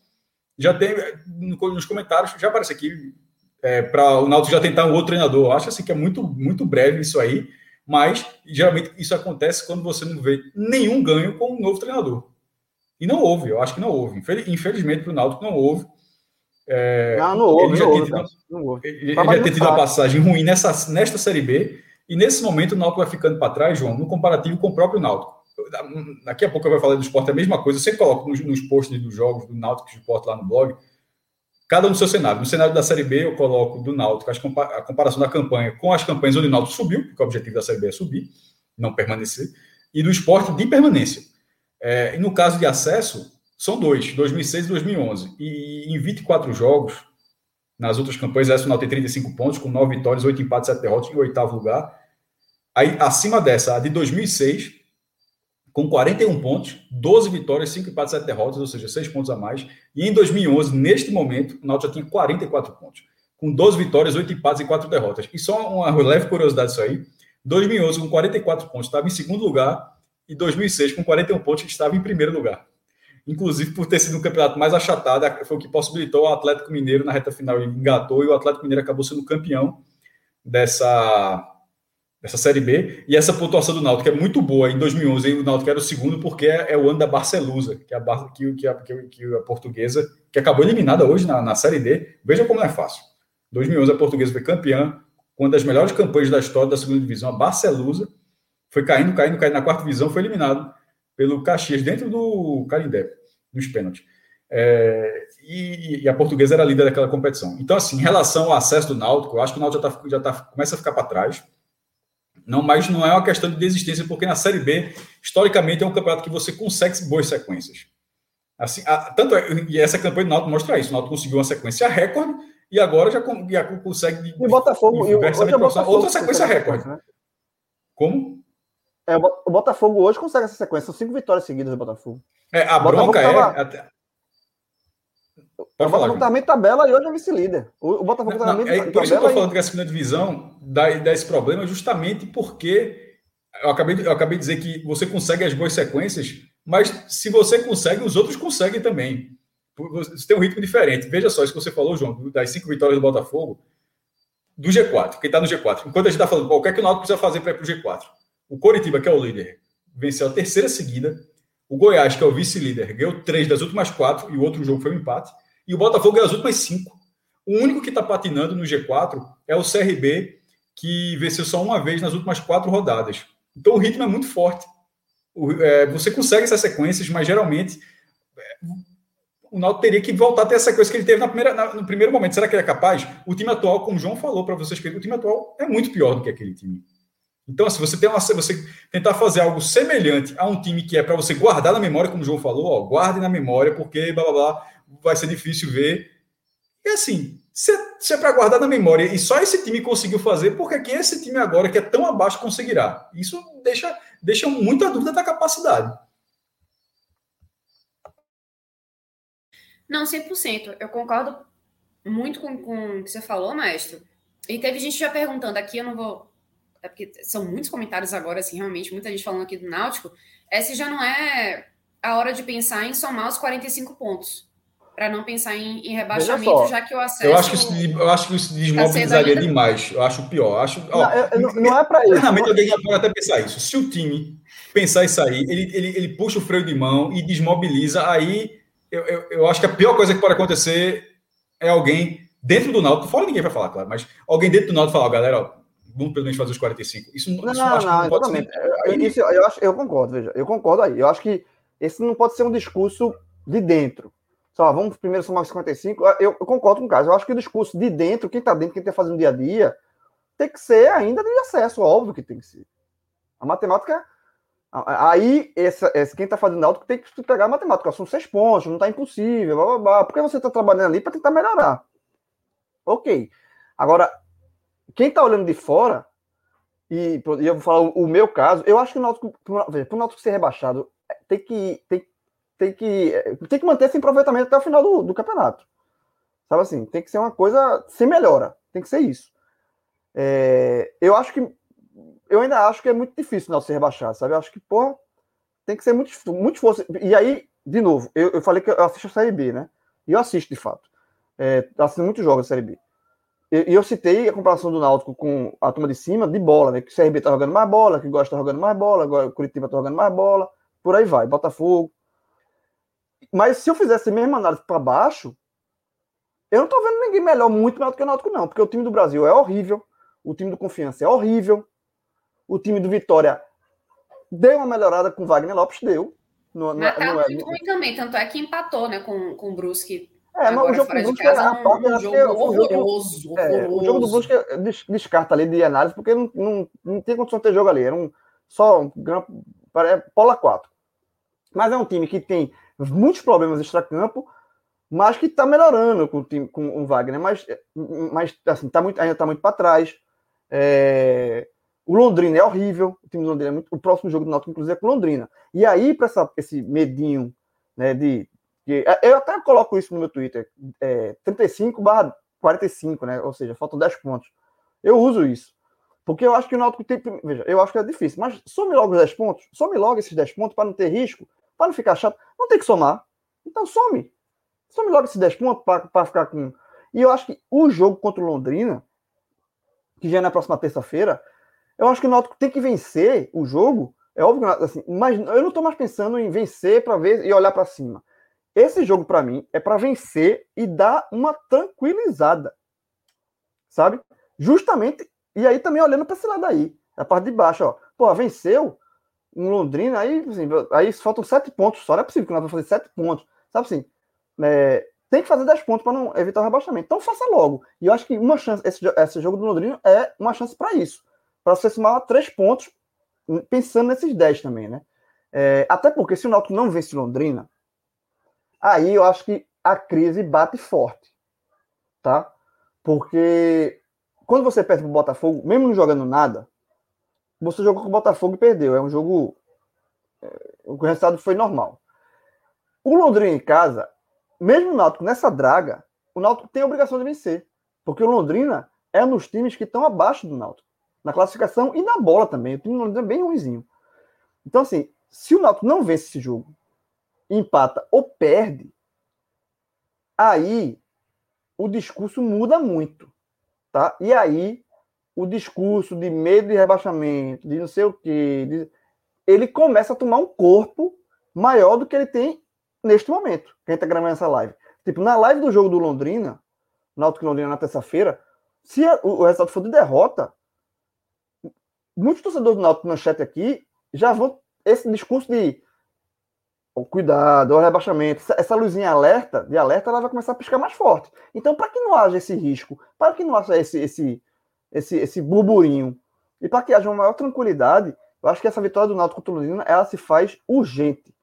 já tem nos comentários, já aparece aqui é, para o Náutico já tentar um outro treinador. Eu acho assim que é muito, muito breve isso aí mas geralmente isso acontece quando você não vê nenhum ganho com um novo treinador. E não houve, eu acho que não houve. Infelizmente, para o Náutico não houve. É, não, não houve. Ele já, não houve, tido, não houve. Ele, já tem tido uma passagem ruim nessa, nesta Série B, e nesse momento o Náutico vai ficando para trás, João, no comparativo com o próprio Náutico. Daqui a pouco eu vou falar do esporte, é a mesma coisa. Eu sempre coloco nos, nos posts dos jogos do Náutico esporte lá no blog cada um no seu cenário. No cenário da Série B, eu coloco do Náutico a comparação da campanha com as campanhas onde o Náutico subiu, porque o objetivo da Série B é subir, não permanecer, e do esporte de permanência. É, e no caso de acesso, são dois, 2006 e 2011. E em 24 jogos, nas outras campanhas, essa final tem 35 pontos, com 9 vitórias, 8 empates, 7 derrotas, em oitavo lugar. Aí, acima dessa, a de 2006, com 41 pontos, 12 vitórias, 5 empates, 7 derrotas, ou seja, 6 pontos a mais. E em 2011, neste momento, o Náutico já tinha 44 pontos, com 12 vitórias, 8 empates e 4 derrotas. E só uma leve curiosidade isso aí, 2011 com 44 pontos estava em segundo lugar e 2006 com 41 pontos estava em primeiro lugar. Inclusive por ter sido um campeonato mais achatado, foi o que possibilitou o Atlético Mineiro na reta final, ele engatou e o Atlético Mineiro acabou sendo campeão dessa essa Série B. E essa pontuação do Náutico é muito boa. Em 2011, o Náutico era o segundo, porque é, é o ano da Barcelusa, que é a, que, que, a, que a portuguesa, que acabou eliminada hoje na, na Série D. Veja como não é fácil. 2011, a portuguesa foi campeã, uma das melhores campanhas da história da segunda divisão, a Barcelusa. Foi caindo, caindo, caindo na quarta divisão, foi eliminado pelo Caxias, dentro do Carindé, nos pênaltis. É, e, e, a portuguesa era líder daquela competição. Então, assim, em relação ao acesso do Náutico, eu acho que o Náutico já, tá, já tá, começa a ficar para trás não, mas não é uma questão de desistência, porque na Série B, historicamente, é um campeonato que você consegue boas sequências. Assim, a, tanto é, e essa campanha do Náutico mostra isso. O Náutico conseguiu uma sequência recorde e agora já, já consegue. E o Botafogo. E o, é Botafogo outra sequência recorde. Né? Como? É, o Botafogo hoje consegue essa sequência. São cinco vitórias seguidas do Botafogo. É, a bronca é. Pode o Botafogo também tabela e hoje é vice-líder. O, Botafogo não, também é, Por isso que eu estou falando que a segunda divisão dá, dá esse problema justamente porque eu acabei, eu acabei de dizer que você consegue as boas sequências, mas se você consegue, os outros conseguem também. Você tem um ritmo diferente. Veja só isso que você falou, João, das cinco vitórias do Botafogo, do G4, quem está no G4. Enquanto a gente está falando, que é que o Náutico precisa fazer para ir para o G4? O Coritiba, que é o líder, venceu a terceira seguida. O Goiás, que é o vice-líder, ganhou três das últimas quatro e o outro jogo foi um empate. E o Botafogo é as últimas cinco. O único que está patinando no G4 é o CRB, que venceu só uma vez nas últimas quatro rodadas. Então o ritmo é muito forte. O, é, você consegue essas sequências, mas geralmente é, o Náutico teria que voltar a ter a sequência que ele teve na primeira, na, no primeiro momento. Será que ele é capaz? O time atual, como o João falou para vocês, o time atual é muito pior do que aquele time. Então, se você tem uma, você tentar fazer algo semelhante a um time que é para você guardar na memória, como o João falou, ó, guarde na memória, porque blá blá blá, vai ser difícil ver. E assim, se, se é para guardar na memória e só esse time conseguiu fazer, porque que esse time agora, que é tão abaixo, conseguirá? Isso deixa, deixa muita dúvida da capacidade. Não, 100%. Eu concordo muito com, com o que você falou, maestro. E teve gente já perguntando aqui, eu não vou. É porque são muitos comentários agora, assim, realmente, muita gente falando aqui do Náutico. Esse já não é a hora de pensar em somar os 45 pontos. Para não pensar em, em rebaixamento, já que o acesso. Eu acho que isso, eu acho que isso desmobilizaria ainda... demais. Eu acho pior. Eu acho, ó, não, não, é para isso. Realmente alguém pode até pensar isso. Se o time pensar isso aí, ele, ele, ele puxa o freio de mão e desmobiliza, aí eu, eu, eu acho que a pior coisa que pode acontecer é alguém dentro do Náutico, fora ninguém vai falar, claro, mas alguém dentro do Náutico falar, galera, ó, vamos pelo menos fazer os 45. Isso não, isso não, não, não exatamente. Ser... Isso, eu, acho, eu concordo, veja, eu concordo aí. Eu acho que esse não pode ser um discurso de dentro. Só, vamos primeiro somar os 55. Eu, eu concordo com o caso. Eu acho que o discurso de dentro, quem está dentro, quem está fazendo dia a dia, tem que ser ainda de acesso, óbvio que tem que ser. A matemática. Aí, essa, essa quem está fazendo alto tem que pegar a matemática. São seis pontos, não está impossível, blá, blá, blá. Porque você está trabalhando ali para tentar melhorar. Ok. Agora, quem está olhando de fora, e, e, eu vou falar o, o, meu caso, eu acho que o Náutico, para o Náutico ser rebaixado, é, tem que, tem, tem que, tem que manter esse aproveitamento até o final do, do campeonato. Sabe assim, tem que ser uma coisa sem melhora, tem que ser isso. É, eu acho que, eu ainda acho que é muito difícil o Náutico ser rebaixado, sabe? Eu acho que, porra, tem que ser muito, muito esforço. E aí, de novo, eu, eu falei que eu assisto a Série B, né? E eu assisto, de fato. É, assisto muitos jogos da Série B. E eu citei a comparação do Náutico com a turma de cima de bola, né? Que o CRB tá jogando mais bola, que gosta tá jogando mais bola, agora o Curitiba tá jogando mais bola, por aí vai, Botafogo. Mas se eu fizesse a mesma análise para baixo, eu não tô vendo ninguém melhor, muito melhor do que o Náutico, não, porque o time do Brasil é horrível, o time do Confiança é horrível, o time do Vitória deu uma melhorada com Wagner Lopes, deu. No, Mas tá no, ruim também, tanto é que empatou, né, com, com o Brusque é, mas o jogo do Brusque é a parte, um jogo horroroso, é, O jogo do Brusque descarta ali de análise, porque não, não, não tem condição de ter jogo ali. Era um, só um é, Pola 4. Mas é um time que tem muitos problemas extra-campo, mas que está melhorando com o time, com o Wagner. Mas, mas assim, tá muito, ainda está muito para trás. É... O Londrina é horrível. O time do Londrina é muito. O próximo jogo do Náutico, inclusive, é com Londrina. E aí, para esse medinho né, de é, eu até coloco isso no meu Twitter, é, 35 barra 45, né? Ou seja, faltam 10 pontos. Eu uso isso. Porque eu acho que o Náutico tem. Veja, eu acho que é difícil, mas some logo os 10 pontos, some logo esses 10 pontos para não ter risco, para não ficar chato. Não tem que somar. Então some. Some logo esses 10 pontos para ficar com. E eu acho que o jogo contra o Londrina, que já é na próxima terça-feira, eu acho que o Náutico tem que vencer o jogo. É óbvio, assim, mas eu não estou mais pensando em vencer para ver e olhar para cima. Esse jogo, para mim, é para vencer e dar uma tranquilizada. Sabe? Justamente. E aí também olhando para esse lado aí. A parte de baixo, ó. Pô, venceu um Londrina, aí, assim, aí faltam sete pontos só. Não é possível que nós vamos fazer sete pontos. Sabe assim? É, tem que fazer dez pontos para não evitar o rebaixamento. Então faça logo. E eu acho que uma chance, esse, esse jogo do Londrina é uma chance para isso. Para você somar três pontos, pensando nesses dez também, né? É, até porque se o Náutico não vence Londrina, aí eu acho que a crise bate forte, tá? Porque quando você perde pro Botafogo, mesmo não jogando nada, você jogou com o Botafogo e perdeu. É um jogo. É, o resultado foi normal. O Londrina em casa, mesmo o Náutico nessa draga, o Náutico tem a obrigação de vencer. Porque o Londrina é dos times que estão abaixo do Náutico. Na classificação e na bola também. O time do Londrina é bem ruimzinho. Então, assim, se o Náutico não vence esse jogo empata ou perde, aí o discurso muda muito, tá? E aí o discurso de medo de rebaixamento, de não sei o quê, de... ele começa a tomar um corpo maior do que ele tem neste momento, que a gente tá gravando essa live. Tipo, na live do jogo do Londrina, Náutico Londrina na terça-feira, se o resultado for de derrota, muitos torcedores do Náutico no chat aqui já vão esse discurso de o cuidado, o rebaixamento, essa, essa, luzinha alerta, de alerta, ela vai começar a piscar mais forte. Então, para que não haja esse risco, para que não haja esse, esse, esse, esse burburinho, e para que haja uma maior tranquilidade, eu acho que essa vitória do Náutico contra o Londrina, ela se faz urgente.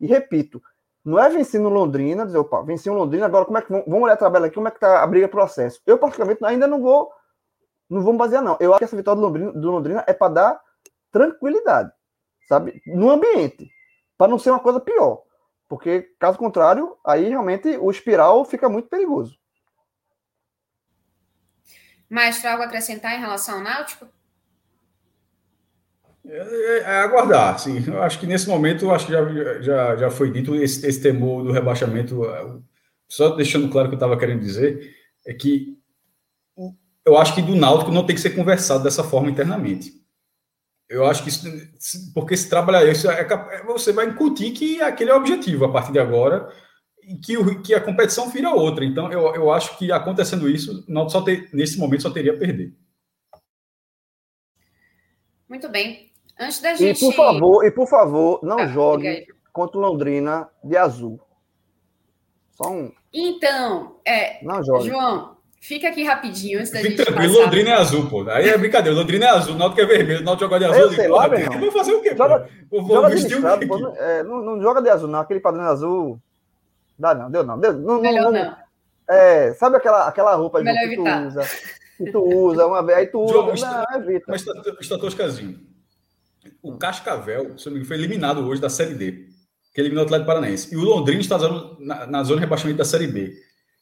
E repito, não é vencer no Londrina, dizer, opa, venci o Londrina, agora como é que vamos olhar a tabela aqui, como é que tá a briga pro acesso. Eu, particularmente, ainda não vou não vou basear, não. Eu acho que essa vitória do Londrina, do Londrina é para dar tranquilidade, sabe? No ambiente para não ser uma coisa pior. Porque, caso contrário, aí realmente o espiral fica muito perigoso. Maestro, algo a acrescentar em relação ao Náutico? É, é aguardar, sim. Eu acho que nesse momento, acho que já, já, já foi dito esse, esse temor do rebaixamento. Só deixando claro o que eu estava querendo dizer, é que eu acho que do Náutico não tem que ser conversado dessa forma internamente. Eu acho que isso, porque se trabalhar isso, é, é, você vai incutir que aquele é o objetivo a partir de agora que, o, que a competição vira outra. Então, eu, eu acho que acontecendo isso, não só ter, nesse momento só teria a perder. Muito bem. Antes da gente. E por favor, e por favor não ah, jogue contra o Londrina de azul. Só um. Então, é, não jogue. João, fica aqui rapidinho antes da Fique gente. Tranquilo, passar. Londrina é azul, pô. Aí é brincadeira. Londrina é azul, Náutico é vermelho, Náutico joga de azul. Eu sei lá, meu Vou fazer o quê? Joga, pô? Vou, joga vestir o quê? Pô, é, não, não, joga de azul, não. Aquele padrão azul. Dá não, deu não. Deu, não Melhor não. não. É, sabe aquela, aquela roupa que tu usa? Que tu usa uma vez, aí tu usa. João, não, evita. Mas está toscazinho. O Cascavel, se não me engano, foi eliminado hoje da Série D, que eliminou o Atlético Paranaense. E o Londrina está na, na zona de rebaixamento da Série B.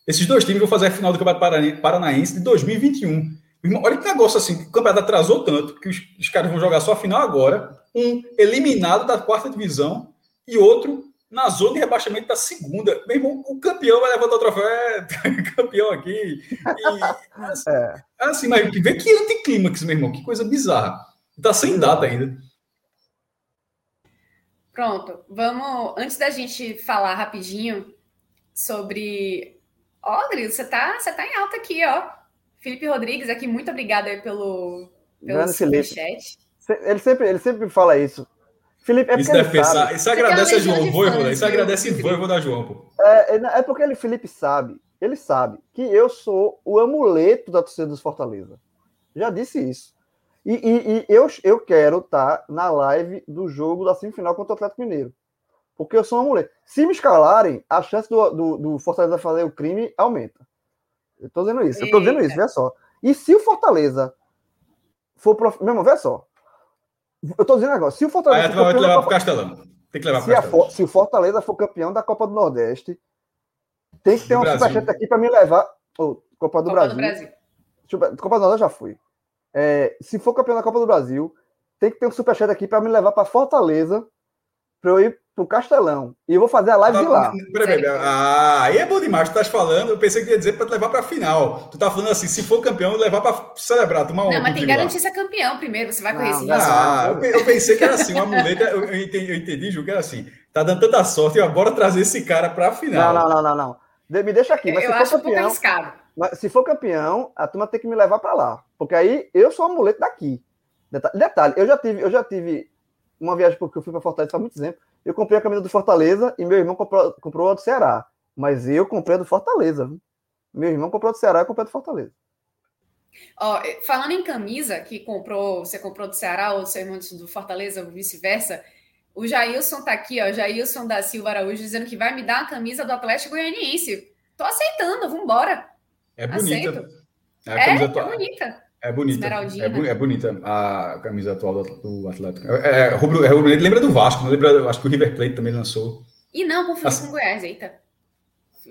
Esses dois times vão fazer a final do Campeonato Paranaense de 2021. Olha que negócio assim, o campeonato atrasou tanto que os, os, caras vão jogar só a final agora. Um eliminado da quarta divisão e outro na zona de rebaixamento da segunda. Meu irmão, o campeão vai levantar o troféu, é campeão aqui. E, assim, é. assim, mas vê que anticlímax, meu irmão, que coisa bizarra. Tá sem data ainda. Pronto, vamos. Antes da gente falar rapidinho sobre. Ó, oh, você tá, você tá em alta aqui, ó. Felipe Rodrigues aqui, muito obrigada pelo, pelo chat. Ele sempre, ele sempre fala isso. Felipe, é isso deve pensar. Isso agradece a João, Voivoda. Isso agradece Voivoda João, pô. É, é, é porque ele, Felipe, sabe. Ele sabe que eu sou o amuleto da torcida dos Fortaleza. Já disse isso. E, e, e eu, eu quero estar tá na live do jogo da semifinal contra o Atlético Mineiro. Porque eu sou uma mulher. Se me escalarem, a chance do, do, do Fortaleza fazer o crime aumenta. Eu tô dizendo isso. Eu tô dizendo isso, vê só. E se o Fortaleza for. Prof... Meu irmão, vê só. Eu tô dizendo agora. Se o Fortaleza. Aí vai levar pro Castelão. Tem que levar pro Castelão. Se o Fortaleza for campeão da Copa do Nordeste, tem que ter um superchat aqui para me levar. Oh, Copa do Copa Brasil. Do Brasil. Copa do Nordeste já fui. É, se for campeão da Copa do Brasil, tem que ter um superchat aqui para me levar para Fortaleza, para eu ir pro Castelão. E eu vou fazer a live ah, de lá. Peraí, peraí. Ah, aí é bom demais. Tu tá falando, eu pensei que ia dizer para te levar para final. Tu tá falando assim, se for campeão, levar para celebrar, tomar um. Não, mas tem que garantir ser campeão primeiro. Você vai correr esse Ah, eu, pensei que era assim, uma muleta. Eu, eu entendi, eu entendi, Ju, que era assim. Tá dando tanta sorte, eu agora trazer esse cara para final. Não, não, não, não, não. Me deixa aqui. Mas eu acho campeão, um pouco arriscado. Mas se for campeão, a turma tem que me levar para lá. Porque aí eu sou amuleto daqui. Detalhe, eu já tive, eu já tive uma viagem porque eu fui para Fortaleza faz muito tempo. Eu comprei a camisa do Fortaleza e meu irmão comprou, comprou a do Ceará. Mas eu comprei a do Fortaleza. Meu irmão comprou a do Ceará e eu comprei a do Fortaleza. Ó, falando em camisa, que comprou, você comprou do Ceará ou do seu irmão do Fortaleza, ou vice-versa, o Jailson tá aqui, ó, Jailson da Silva Araújo, dizendo que vai me dar a camisa do Atlético Goianiense. Tô aceitando, vambora. É bonita. É, é, é bonita. É bonita. É, bu é, bonita a camisa atual do, Atlético. É, é, rubro, é, lembra do Vasco, não lembra? Acho que o River Plate também lançou. E não, confundi assim, com Goiás, eita.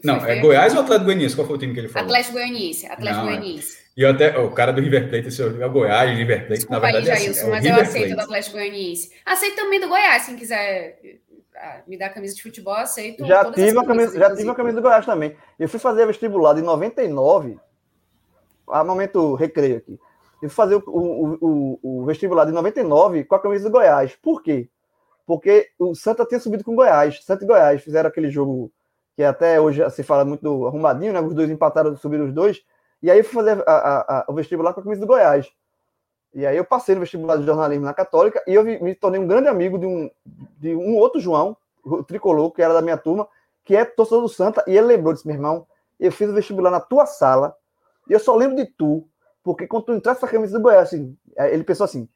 Não, é Goiás ou Atlético Goianiense? Qual foi o time que ele falou? Atlético Goianiense. Atlético não, é. Goianiense. E eu até, o cara do River Plate, esse é o Goiás, River Plate, Desculpa na verdade aí, Jailson, é assim, mas eu aceito Plate. do Atlético Goianiense. Aceito também do Goiás, quem quiser ah, me dar camisa de futebol, aceito. Já tive, uma camisa, já tive uma camisa do Goiás também. Eu fui fazer vestibular em 99, a momento recreio aqui. Eu fui fazer o, o, o, o, vestibular de 99 com a camisa do Goiás. Por quê? Porque o Santa tinha subido com o Goiás. Santa e Goiás fizeram aquele jogo que até hoje se fala muito do arrumadinho, né? Os dois empataram, subiram os dois. E aí eu fui fazer a, a, a, o vestibular com a camisa do Goiás. E aí eu passei no vestibular de jornalismo na Católica e eu me tornei um grande amigo de um, de um outro João, o tricolor, que era da minha turma, que é torcedor do Santa, e ele lembrou, disse, meu irmão, eu fiz o vestibular na tua sala, e eu só lembro de tu, porque quando tu entrasse na camisa do Goiás, assim, ele pensou assim,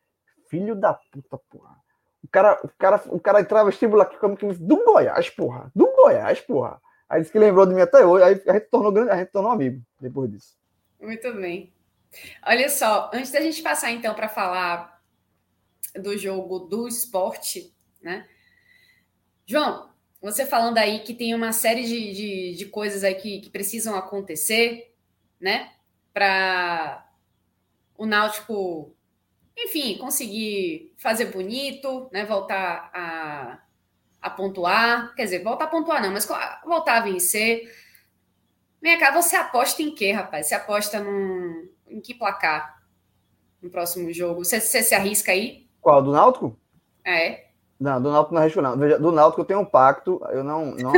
filho da puta, porra. O cara, o cara, o cara entrava vestibular aqui com a camisa do Goiás, porra. Do Goiás, porra. Aí disse que lembrou de mim até hoje, aí a gente tornou grande, a gente tornou amigo depois disso. Muito bem. Olha só, antes da gente passar então para falar do jogo do esporte, né? João, você falando aí que tem uma série de, de, de coisas aí que, que precisam acontecer, né? Para o Náutico, enfim, conseguir fazer bonito, né? Voltar a, a pontuar. Quer dizer, voltar a pontuar não, mas voltar a vencer. Vem cá, você aposta em quê, rapaz? Você aposta num, em que placar no próximo jogo? Você, você se arrisca aí? Qual? Do Náutico? É. Não, do Náutico não arrisco, não. Veja, do Náutico eu tenho um pacto, eu não. não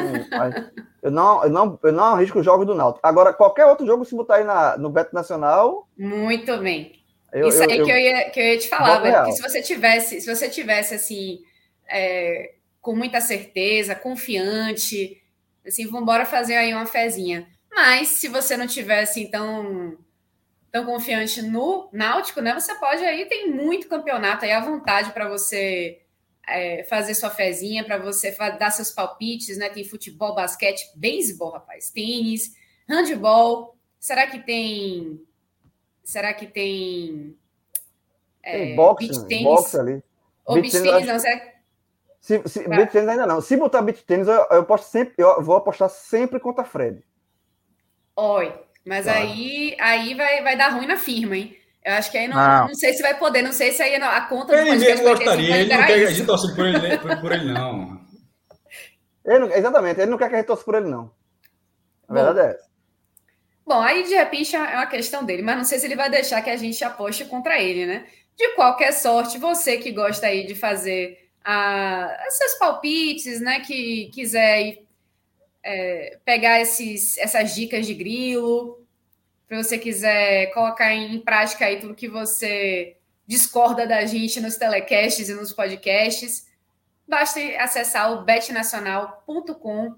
eu, não eu, não eu não arrisco o jogo do Náutico. Agora, qualquer outro jogo, se botar aí na, no Beto Nacional. Muito bem. Eu, Isso aí eu, que, eu ia, que eu ia te falar, velho. Porque se você tivesse, se você tivesse assim, é, com muita certeza, confiante, assim, vamos embora fazer aí uma fezinha. Mas se você não tivesse assim, tão, tão confiante no Náutico, né? Você pode aí, tem muito campeonato aí à vontade para você é, fazer sua fezinha, para você dar seus palpites, né? Tem futebol, basquete, beisebol, rapaz, tênis, handball. Será que tem. Será que tem. É, tem boxe, beach tênis? boxe ali. Ou beach, beach tênis, não, será se, se, ah. beach tênis ainda não. Se botar beach tênis, eu, eu, posto sempre, eu vou apostar sempre contra Fred. Oi, mas claro. aí, aí vai, vai dar ruim na firma, hein? Eu acho que aí não, não. não sei se vai poder, não sei se aí a conta ele mesmo gostaria, ele não quer que a gente torça por ele, por, ele não. Ele não. Exatamente, ele não quer que a gente torça por ele, não. A verdade é essa. Bom, aí de repente é uma questão dele, mas não sei se ele vai deixar que a gente aposte contra ele, né? De qualquer sorte, você que gosta aí de fazer a, a seus palpites, né? Que quiser é, pegar esses, essas dicas de grilo, se você quiser colocar em prática aí tudo que você discorda da gente nos telecasts e nos podcasts, basta acessar o betnacional.com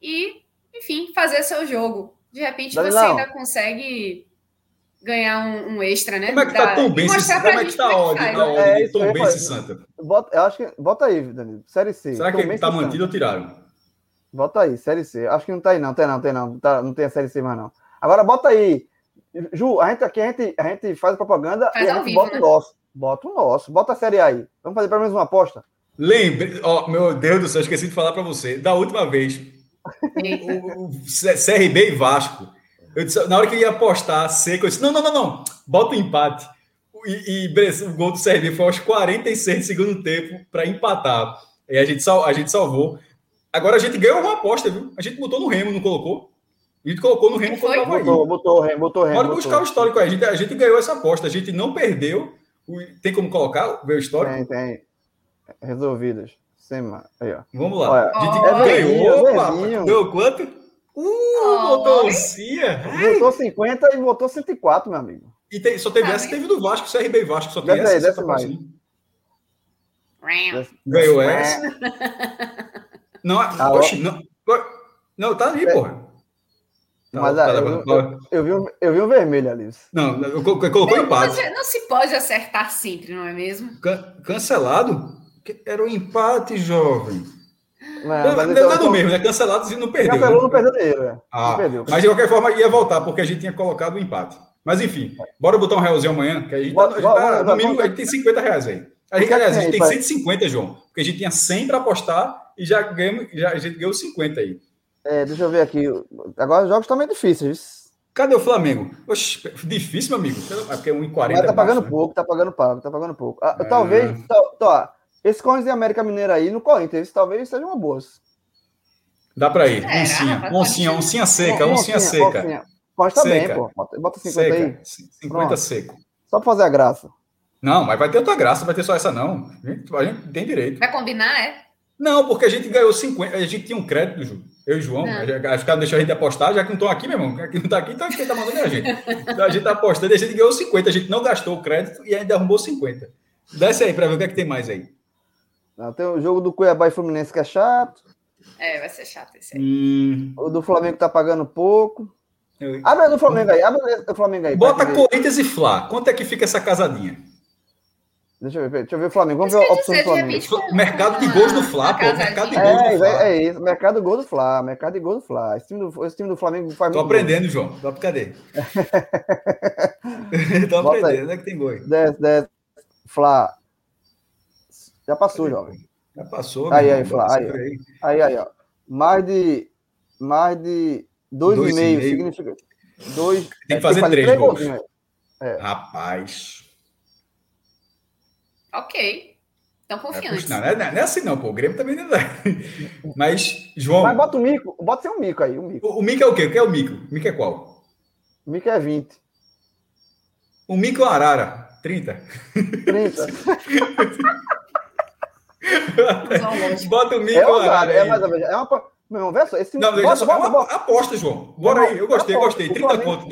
e, enfim, fazer seu jogo. De repente você ainda consegue ganhar um, um, extra, né? Como é que tá Tom Benz? Como é que tá a ordem, a ordem é, Tom Benz Santa? Bota, eu acho que, bota aí, Danilo. Série C. Será que tá mantido ou tiraram? Bota aí, Série C. Acho que não tá aí, não. Tem não, tem não. Tá, não tem a Série C mais, não. Agora bota aí Ju, a gente aqui a gente, a gente faz propaganda faz e a gente vivo, bota né? o nosso. Bota o nosso. Bota a série aí. Vamos fazer pelo menos uma aposta. Lembre, ó, meu Deus do céu, esqueci de falar para você. Da última vez, o, o, CRB e Vasco. Disse, na hora que eu ia apostar seco, eu disse: não, não, não, não. Bota o um empate. E, e, o gol do CRB foi aos 46 do segundo tempo para empatar. E a gente, sal, a gente salvou. Agora a gente ganhou uma aposta, viu? A gente botou no Remo, não colocou? A gente colocou no Remo contra o Havaí. Botou, botou o Remo, botou o Remo. Pode buscar o histórico aí. A gente, a gente ganhou essa aposta. A gente não perdeu. Tem como colocar ver o histórico? Tem, tem. Resolvidas. Sema. Aí, ó. Vamos lá. Olha, a gente oh, ganhou. É Deu quanto? Uh, oh, botou Cia. Botou 50 e botou 104, meu amigo. E tem, só teve ah, essa, teve do Vasco, CRB e Vasco. Só tem essa. Desce, desce mais. Ganhou essa. Não, ah, oxe, não. Não, tá ali, é. porra. Mas tá, eu, eu, eu, vi um, eu vi um vermelho ali. Não, eu, colocou empate. Não, não se pode acertar sempre, não é mesmo? Can, cancelado? Era um empate, jovem. Não, não, mas então, não, mesmo, né? Cancelado e não perdeu. Cancelou, né? não perdeu dinheiro. É. Ah, não perdeu. Mas de qualquer forma ia voltar, porque a gente tinha colocado o um empate. Mas enfim, bora botar um realzinho amanhã, que a gente, tá, a gente, tá, no mínimo, a gente tem 50 reais aí. A gente, aliás, a gente tem 150, João, porque a gente tinha 100 para apostar e já, ganhamos, já a gente ganhou 50 aí. É, deixa eu ver aqui. Agora os jogos estão meio difíceis. Cadê o Flamengo? Oxe, difícil, meu amigo. É porque é 1,40. Mas tá pagando baixo, né? pouco, né? tá pagando pouco, tá pagando pouco. Ah, é. Talvez. Tá, esse Corinthians e América Mineira aí no Corinthians, talvez seja uma boa. Dá pra ir. É, oncinha, oncinha, oncinha seca, oncinha, seca. Pode também, pô. Bota 50 seca. aí. 50 Pronto. seco. Só pra fazer a graça. Não, mas vai ter outra graça, vai ter só essa não. A gente, a gente tem direito. Vai combinar, é? Não, porque a gente ganhou 50, a gente tinha um crédito, Ju. Eu e João, não. acho que deixou a gente apostar, já que não estão aqui, meu irmão. Quem não está aqui, então quem está mandando é a gente. Então a gente está apostando e a gente ganhou 50, a gente não gastou o crédito e ainda arrumou 50. Desce aí para ver o que é que tem mais aí. Não, tem o jogo do Cuiabá e Fluminense que é chato. É, vai ser chato esse aí. Hum. O do Flamengo tá pagando pouco. Eu... Abre do Flamengo aí, abre do Flamengo aí. Bota Corinthians e Flá. Quanto é que fica essa casadinha? Deixa eu ver, deixa eu ver o Flamengo. Vamos ver a opção do Flamengo. mercado de gols do Flá, pô. Mercado de gols é, do Flá. É, isso, mercado de gols do Flá. Mercado de gols do Flá. Esse time do, esse time do Flamengo faz Tô aprendendo, gol. João. Tô, cadê? Tô aprendendo, onde é que tem gol? Desce, desce. Flá. Já passou, jovem. Já passou. Aí, aí, Flá. Aí, aí, aí, aí, ó. Mais de, mais de dois, dois e meio, meio significa... Dois, tem que fazer, é, fazer três, três gols. É. Rapaz... Ok. Então confiante. É, não, não, é, não, é, assim não, pô. O Grêmio também não é. Mas, João. Mas bota o mico, bota ser um mico aí. Um mico. O, o mico é o quê? O que é o mico? O mico é qual? O mico é 20. O mico é o arara. 30. 30. bota o mico é o arara. É mais ou menos. É uma. Meu irmão, vê só, esse Não, veja só, bota, bota. aposta, João. Bora aí, eu gostei, gostei. 30 pontos.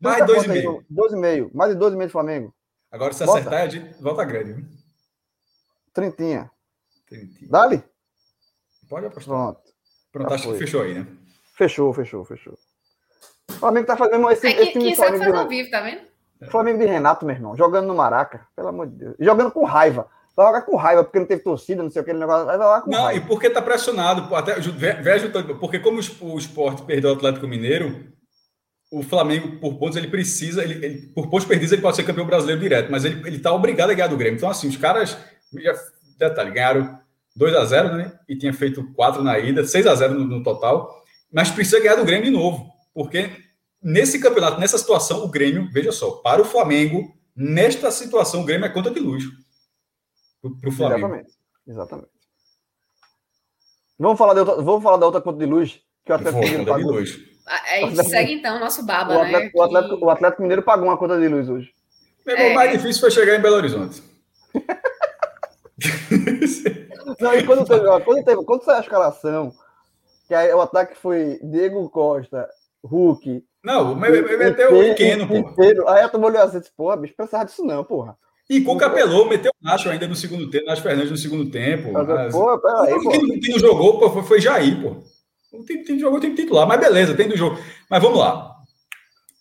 Mais 2,5. 12,5. Mais de 12,5 do Flamengo. Agora, se Bota. acertar, a gente volta grande. Viu? Trintinha. Trintinha. Dali? Pode apostar. Pronto. Pronto, acho que fechou aí, né? Fechou, fechou, fechou. O Flamengo tá fazendo esse, é que, esse time que Flamengo faz ao vivo, tá vendo? Flamengo de Renato, meu irmão, jogando no Maraca, pelo amor de Deus. Jogando com raiva. Vai jogar com raiva, porque não teve torcida, não sei o que, negócio. Vai jogar com não, raiva. e porque tá pressionado. Até, veja, porque como o esporte perdeu o Atlético Mineiro, o Flamengo, por pontos, ele precisa, ele, ele, por pontos perdidos, ele pode ser campeão brasileiro direto, mas ele, ele tá obrigado a ganhar do Grêmio. Então, assim, os caras, já, detalhe, ganharam 2 a 0 né? E tinha feito 4 na ida, 6 a 0 no, no, total, mas precisa ganhar do Grêmio de novo, porque nesse campeonato, nessa situação, o Grêmio, veja só, para o Flamengo, nesta situação, o Grêmio é conta de luz para o Flamengo. Exatamente, exatamente. Vamos falar, de outra, vamos falar da outra conta de luz que o Atlético Mineiro pagou. De luz. A gente segue então o nosso baba, o Atlético, né? O Atlético, o Atlético Mineiro pagou uma conta de luz hoje. É. O mais difícil foi chegar em Belo Horizonte. Não, e quando teve, quando, teve, quando saiu a escalação, que aí o ataque foi Diego Costa, Hulk. Não, meteu o pequeno, pô. Aí a turma olhou assim, porra, bicho, precisava disso não, porra. E com o Capelou, meteu o Nacho ainda no segundo tempo, Nacho Fernandes no segundo tempo. Mas, peraí, pô. Quem, quem não jogou pô, foi, foi Jair, pô. O time, time jogou o time titular, mas beleza, tem do jogo. Mas vamos lá.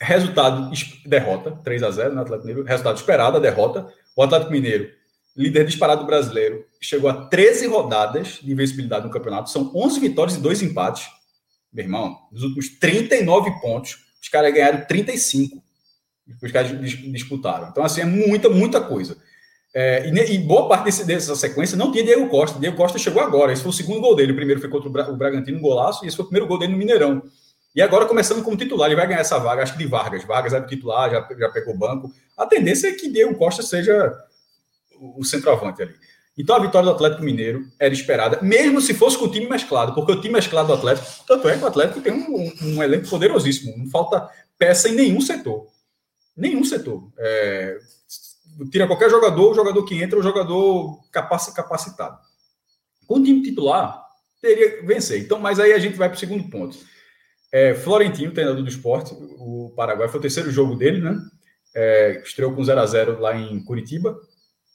Resultado, derrota, 3 a 0 no Atlético Mineiro. Resultado esperado, a derrota. O Atlético Mineiro, líder disparado do brasileiro, chegou a 13 rodadas de invencibilidade no campeonato. São 11 vitórias e 2 empates. Meu irmão, nos últimos 39 pontos, os caras ganharam 35. Os caras disputaram. Então, assim, é muita, muita coisa. É, e, e, boa parte desse, dessa sequência não tinha Diego Costa. Diego Costa chegou agora. Esse foi o segundo gol dele. O primeiro foi contra o, Bra o Bragantino, um golaço, e esse foi o primeiro gol dele no Mineirão. E agora, começando como titular, ele vai ganhar essa vaga, acho que de Vargas. Vargas é titular, já, já pegou o banco. A tendência é que Diego Costa seja o, centroavante ali. Então a vitória do Atlético Mineiro era esperada, mesmo se fosse com o time mesclado, porque o time mesclado do Atlético, tanto é que o Atlético tem um, um, um elenco poderosíssimo, não falta peça em nenhum setor. Nenhum setor. É, tira qualquer jogador, o jogador que entra, o jogador capacitado. Com o time titular, teria vencer. Então, mas aí a gente vai para o segundo ponto. É, Florentino, treinador do esporte, o Paraguai, foi o terceiro jogo dele, né? É, estreou com 0 a 0 lá em Curitiba,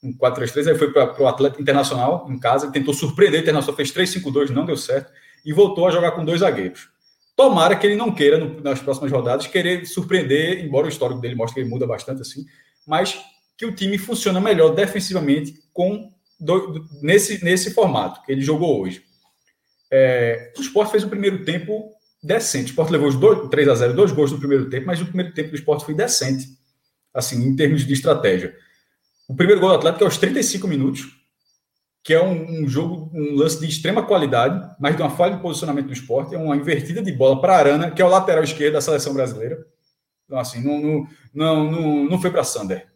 um 4-3-3, aí foi para o Atlético Internacional em casa, tentou surpreender o Internacional, fez 3-5-2, não deu certo, e voltou a jogar com dois zagueiros. Tomara que ele não queira, no, nas próximas rodadas, querer surpreender, embora o histórico dele mostre que ele muda bastante assim, mas que o time funciona melhor defensivamente com do, nesse, nesse formato que ele jogou hoje. É, o Sport fez o primeiro tempo decente. O Sport levou os dois, 3 a 0 dois gols no primeiro tempo, mas o primeiro tempo do Sport foi decente, assim, em termos de estratégia. O primeiro gol do Atlético é aos 35 minutos, que é um, um, jogo, um lance de extrema qualidade, mas de uma falha de posicionamento do esporte, é uma invertida de bola para Arana, que é o lateral esquerdo da seleção brasileira. Então, assim, não, não, não, não, não foi para Sander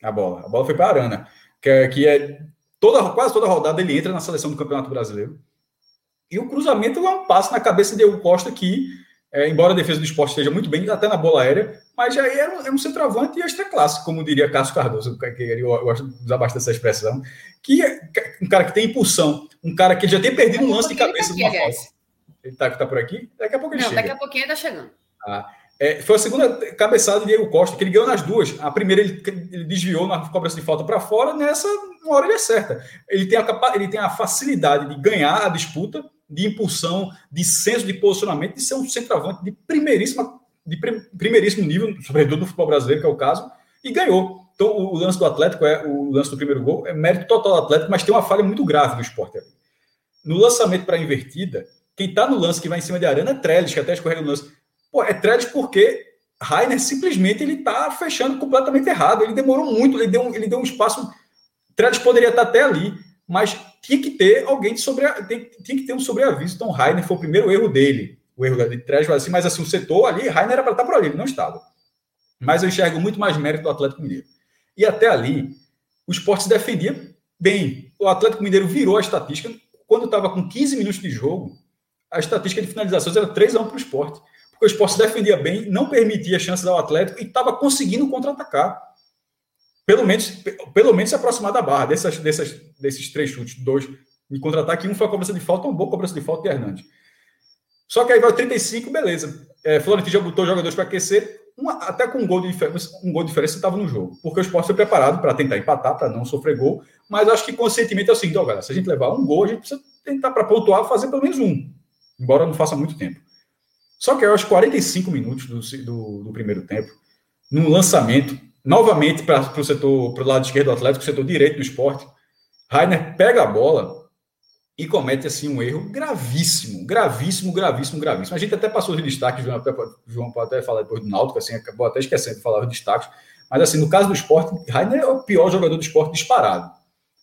a bola. A bola foi para Arana, que é, que é toda, quase toda rodada ele entra na seleção do Campeonato Brasileiro. E o cruzamento é um passo na cabeça de Diego Costa que, é, embora a defesa do esporte esteja muito bem, até na bola aérea, mas já era, era um centroavante extra classe, como diria Cássio Cardoso, que eu, gosto de usar bastante essa expressão, que é um cara que tem impulsão, um cara que já tem perdido um lance de cabeça de uma falta. Ele está tá por aqui? Daqui a pouco ele Não, chega. daqui a pouquinho ele está chegando. Ah, é, foi a segunda cabeçada de Diego Costa, que ele ganhou nas duas. A primeira ele, ele desviou na cobrança de falta para fora, nessa, uma hora ele acerta. Ele tem, a, ele tem a facilidade de ganhar a disputa, de impulsão, de senso de posicionamento, de ser um centroavante de primeiríssima de primeiríssimo nível, sobretudo no futebol brasileiro, que é o caso, e ganhou. Então, o, lance do Atlético, é o lance do primeiro gol, é mérito total do Atlético, mas tem uma falha muito grave do esporte ali. No lançamento para a invertida, quem está no lance que vai em cima de Arana é Trellis, que até escorrega no lance. Pô, é Trellis porque Rainer simplesmente ele está fechando completamente errado. Ele demorou muito, ele deu, ele deu um espaço. Trellis poderia estar até ali, mas tinha que ter alguém de sobre, tinha, tinha que ter um sobreaviso. Então, Rainer foi o primeiro erro dele. O erro de Trellis assim, mas assim, o setor ali, Rainer era para estar por ali, ele não estava. Mas eu enxergo muito mais mérito do Atlético Mineiro. E até ali, o esporte se defendia bem. O Atlético Mineiro virou a estatística. Quando estava com 15 minutos de jogo, a estatística de finalizações era 3 a 1 para o esporte. Porque o esporte se defendia bem, não permitia chances ao Atlético e estava conseguindo contra-atacar. Pelo menos, pelo menos se aproximar da barra. Dessas, dessas, desses três chutes, dois em contra-ataque, um foi a cobrança de falta, uma boa cobrança de falta de Hernandes. Só que aí vai o 35, beleza. É, Florentino já botou jogadores para aquecer, uma, até com um gol de diferença, um gol de diferença estava no jogo. Porque o esporte foi preparado para tentar empatar, para não sofrer gol. Mas acho que conscientemente é o seguinte, ó, galera, se a gente levar um gol, a gente precisa tentar para pontuar fazer pelo menos um. Embora não faça muito tempo. Só que aos 45 minutos do, do, do primeiro tempo, num lançamento, novamente para o setor, para o lado esquerdo do Atlético, o setor direito do esporte, Rainer pega a bola e comete assim um erro gravíssimo, gravíssimo, gravíssimo, gravíssimo. A gente até passou os destaques, João, até, João pode até falar depois do Náutico, assim, acabou até esquecendo de falar os destaques, mas assim, no caso do esporte, Rainer é o pior jogador do esporte disparado.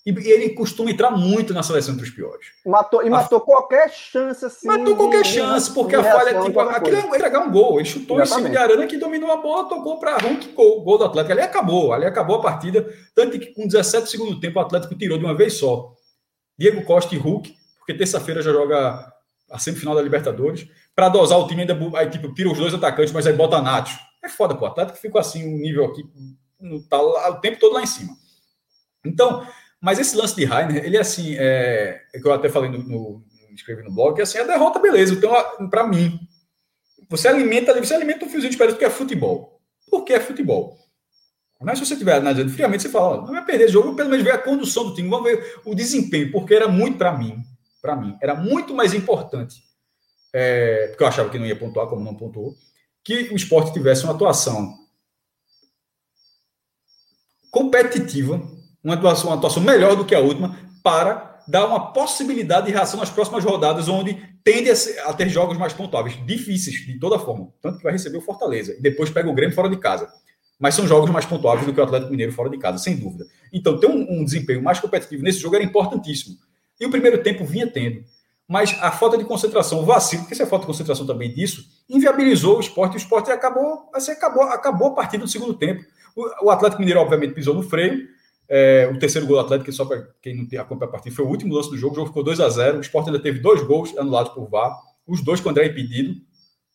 E, ele costuma entrar muito na seleção dos piores. Matou, e matou a, qualquer chance assim. Matou qualquer chance, porque a falha, tipo, aquilo é entregar um gol. Ele chutou Exatamente. em cima de Arana que dominou a bola, tocou para Ronk, gol, gol do Atlético. Ali acabou, ali acabou a partida. Tanto que com 17 segundos do tempo o Atlético tirou de uma vez só. Diego Costa e Hulk, porque terça-feira já joga a semifinal da Libertadores. Para dosar o time, ainda aí, tipo, tira os dois atacantes, mas aí bota Nacho. É foda, pô. O Atlético ficou assim, um nível aqui, no, tá lá, o tempo todo lá em cima. Então, mas esse lance de Rainer, ele é assim, é, é que eu até falei no, no, escrevi no blog, é assim, a derrota, beleza. Então, para mim, você alimenta, você alimenta um fiozinho de esperança porque é futebol. Porque é futebol. Mas se você tiver analisando friamente, você fala, não vai perder esse jogo, pelo menos ver a condução do time, vamos ver o desempenho, porque era muito para mim, para mim, era muito mais importante, é, porque eu achava que não ia pontuar, como não pontuou, que o esporte tivesse uma atuação competitiva uma atuação, uma atuação melhor do que a última, para dar uma possibilidade de reação nas próximas rodadas, onde tende a, ser, a, ter jogos mais pontuáveis, difíceis de toda forma. Tanto que vai receber o Fortaleza e depois pega o Grêmio fora de casa. Mas são jogos mais pontuáveis do que o Atlético Mineiro fora de casa, sem dúvida. Então, ter um, um desempenho mais competitivo nesse jogo era importantíssimo. E o primeiro tempo vinha tendo. Mas a falta de concentração, o vacilo, porque se é falta de concentração também disso, inviabilizou o esporte. E o esporte acabou, assim, acabou, acabou a partida no segundo tempo. O, o Atlético Mineiro, obviamente, pisou no freio é, o terceiro gol do Atlético, só para quem não tem acompanhado a partida, foi o último lance do jogo. O jogo ficou 2 a 0 O Sport ainda teve dois gols anulados por VAR, os dois com o André impedido.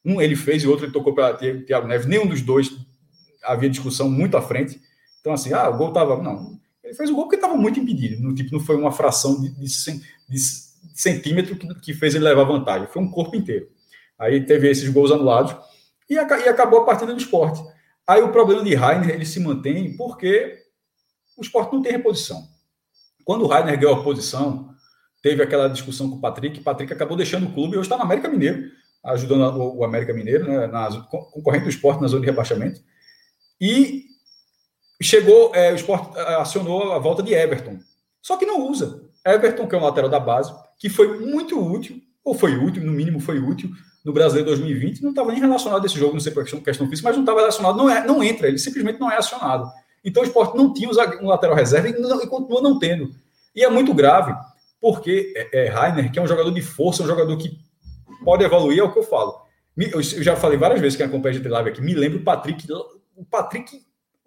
Um ele fez e o outro ele tocou para Thiago Neves. Nenhum dos dois havia discussão muito à frente. Então, assim, ah, o gol estava. Não, ele fez o gol porque estava muito impedido. No, tipo, não foi uma fração de, de, de centímetro que, que, fez ele levar vantagem, foi um corpo inteiro. Aí teve esses gols anulados e, e acabou a partida do esporte. Aí o problema de Rainer ele se mantém porque o esporte não tem reposição. Quando o Rainer ganhou a posição, teve aquela discussão com o Patrick, Patrick acabou deixando o clube e hoje está no América Mineiro, ajudando o, América Mineiro, né, na, concorrente do esporte na zona de rebaixamento. E chegou, é, o esporte acionou a volta de Everton. Só que não usa. Everton, que é um lateral da base, que foi muito útil, ou foi útil, no mínimo foi útil, no Brasileiro 2020, não estava nem relacionado a esse jogo, não sei por questão, questão física, mas não estava relacionado, não, é, não entra, ele simplesmente não é acionado. Então o esporte não tinha um lateral reserva e, não, e continua não tendo. E é muito grave, porque é, é, Rainer, que é um jogador de força, um jogador que pode evoluir, é o que eu falo. Eu, já falei várias vezes que acompanha a gente live aqui, me lembro o Patrick, o Patrick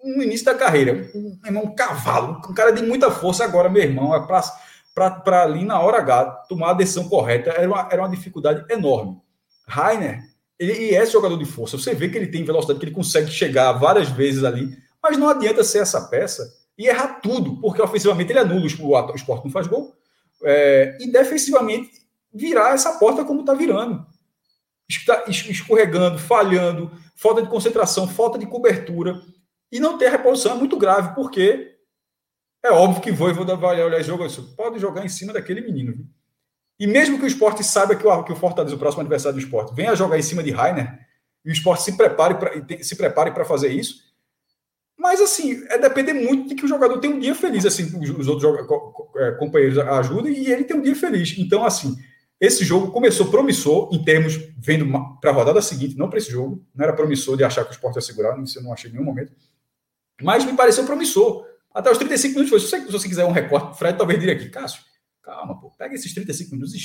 no início da carreira, um, irmão, um cavalo, um cara de muita força agora, meu irmão, é para ali na hora H tomar a decisão correta, era uma, era uma dificuldade enorme. Rainer, ele, ele é jogador de força, você vê que ele tem velocidade, que ele consegue chegar várias vezes ali, mas não adianta ser essa peça e errar tudo, porque ofensivamente ele é nulo, o esporte não faz gol, é, e defensivamente virar essa porta como está virando. Escorregando, falhando, falta de concentração, falta de cobertura. E não ter reposição é muito grave, porque é óbvio que vou vai olhar jogo isso. Pode jogar em cima daquele menino. Viu? E mesmo que o esporte saiba que o, que o Fortaleza, o próximo adversário do esporte, venha jogar em cima de Rainer, e o esporte se prepare para fazer isso, mas, assim, é depender muito de que o jogador tenha um dia feliz. Assim, os outros é, companheiros ajudem e ele tem um dia feliz. Então, assim, esse jogo começou promissor em termos, vendo para a rodada seguinte, não para esse jogo. Não era promissor de achar que o esporte ia segurar, isso eu não achei em nenhum momento. Mas me pareceu promissor. Até os 35 minutos, se você, se você quiser um recorte, Fred talvez diria aqui, Cássio, calma, pô, pega esses 35 minutos,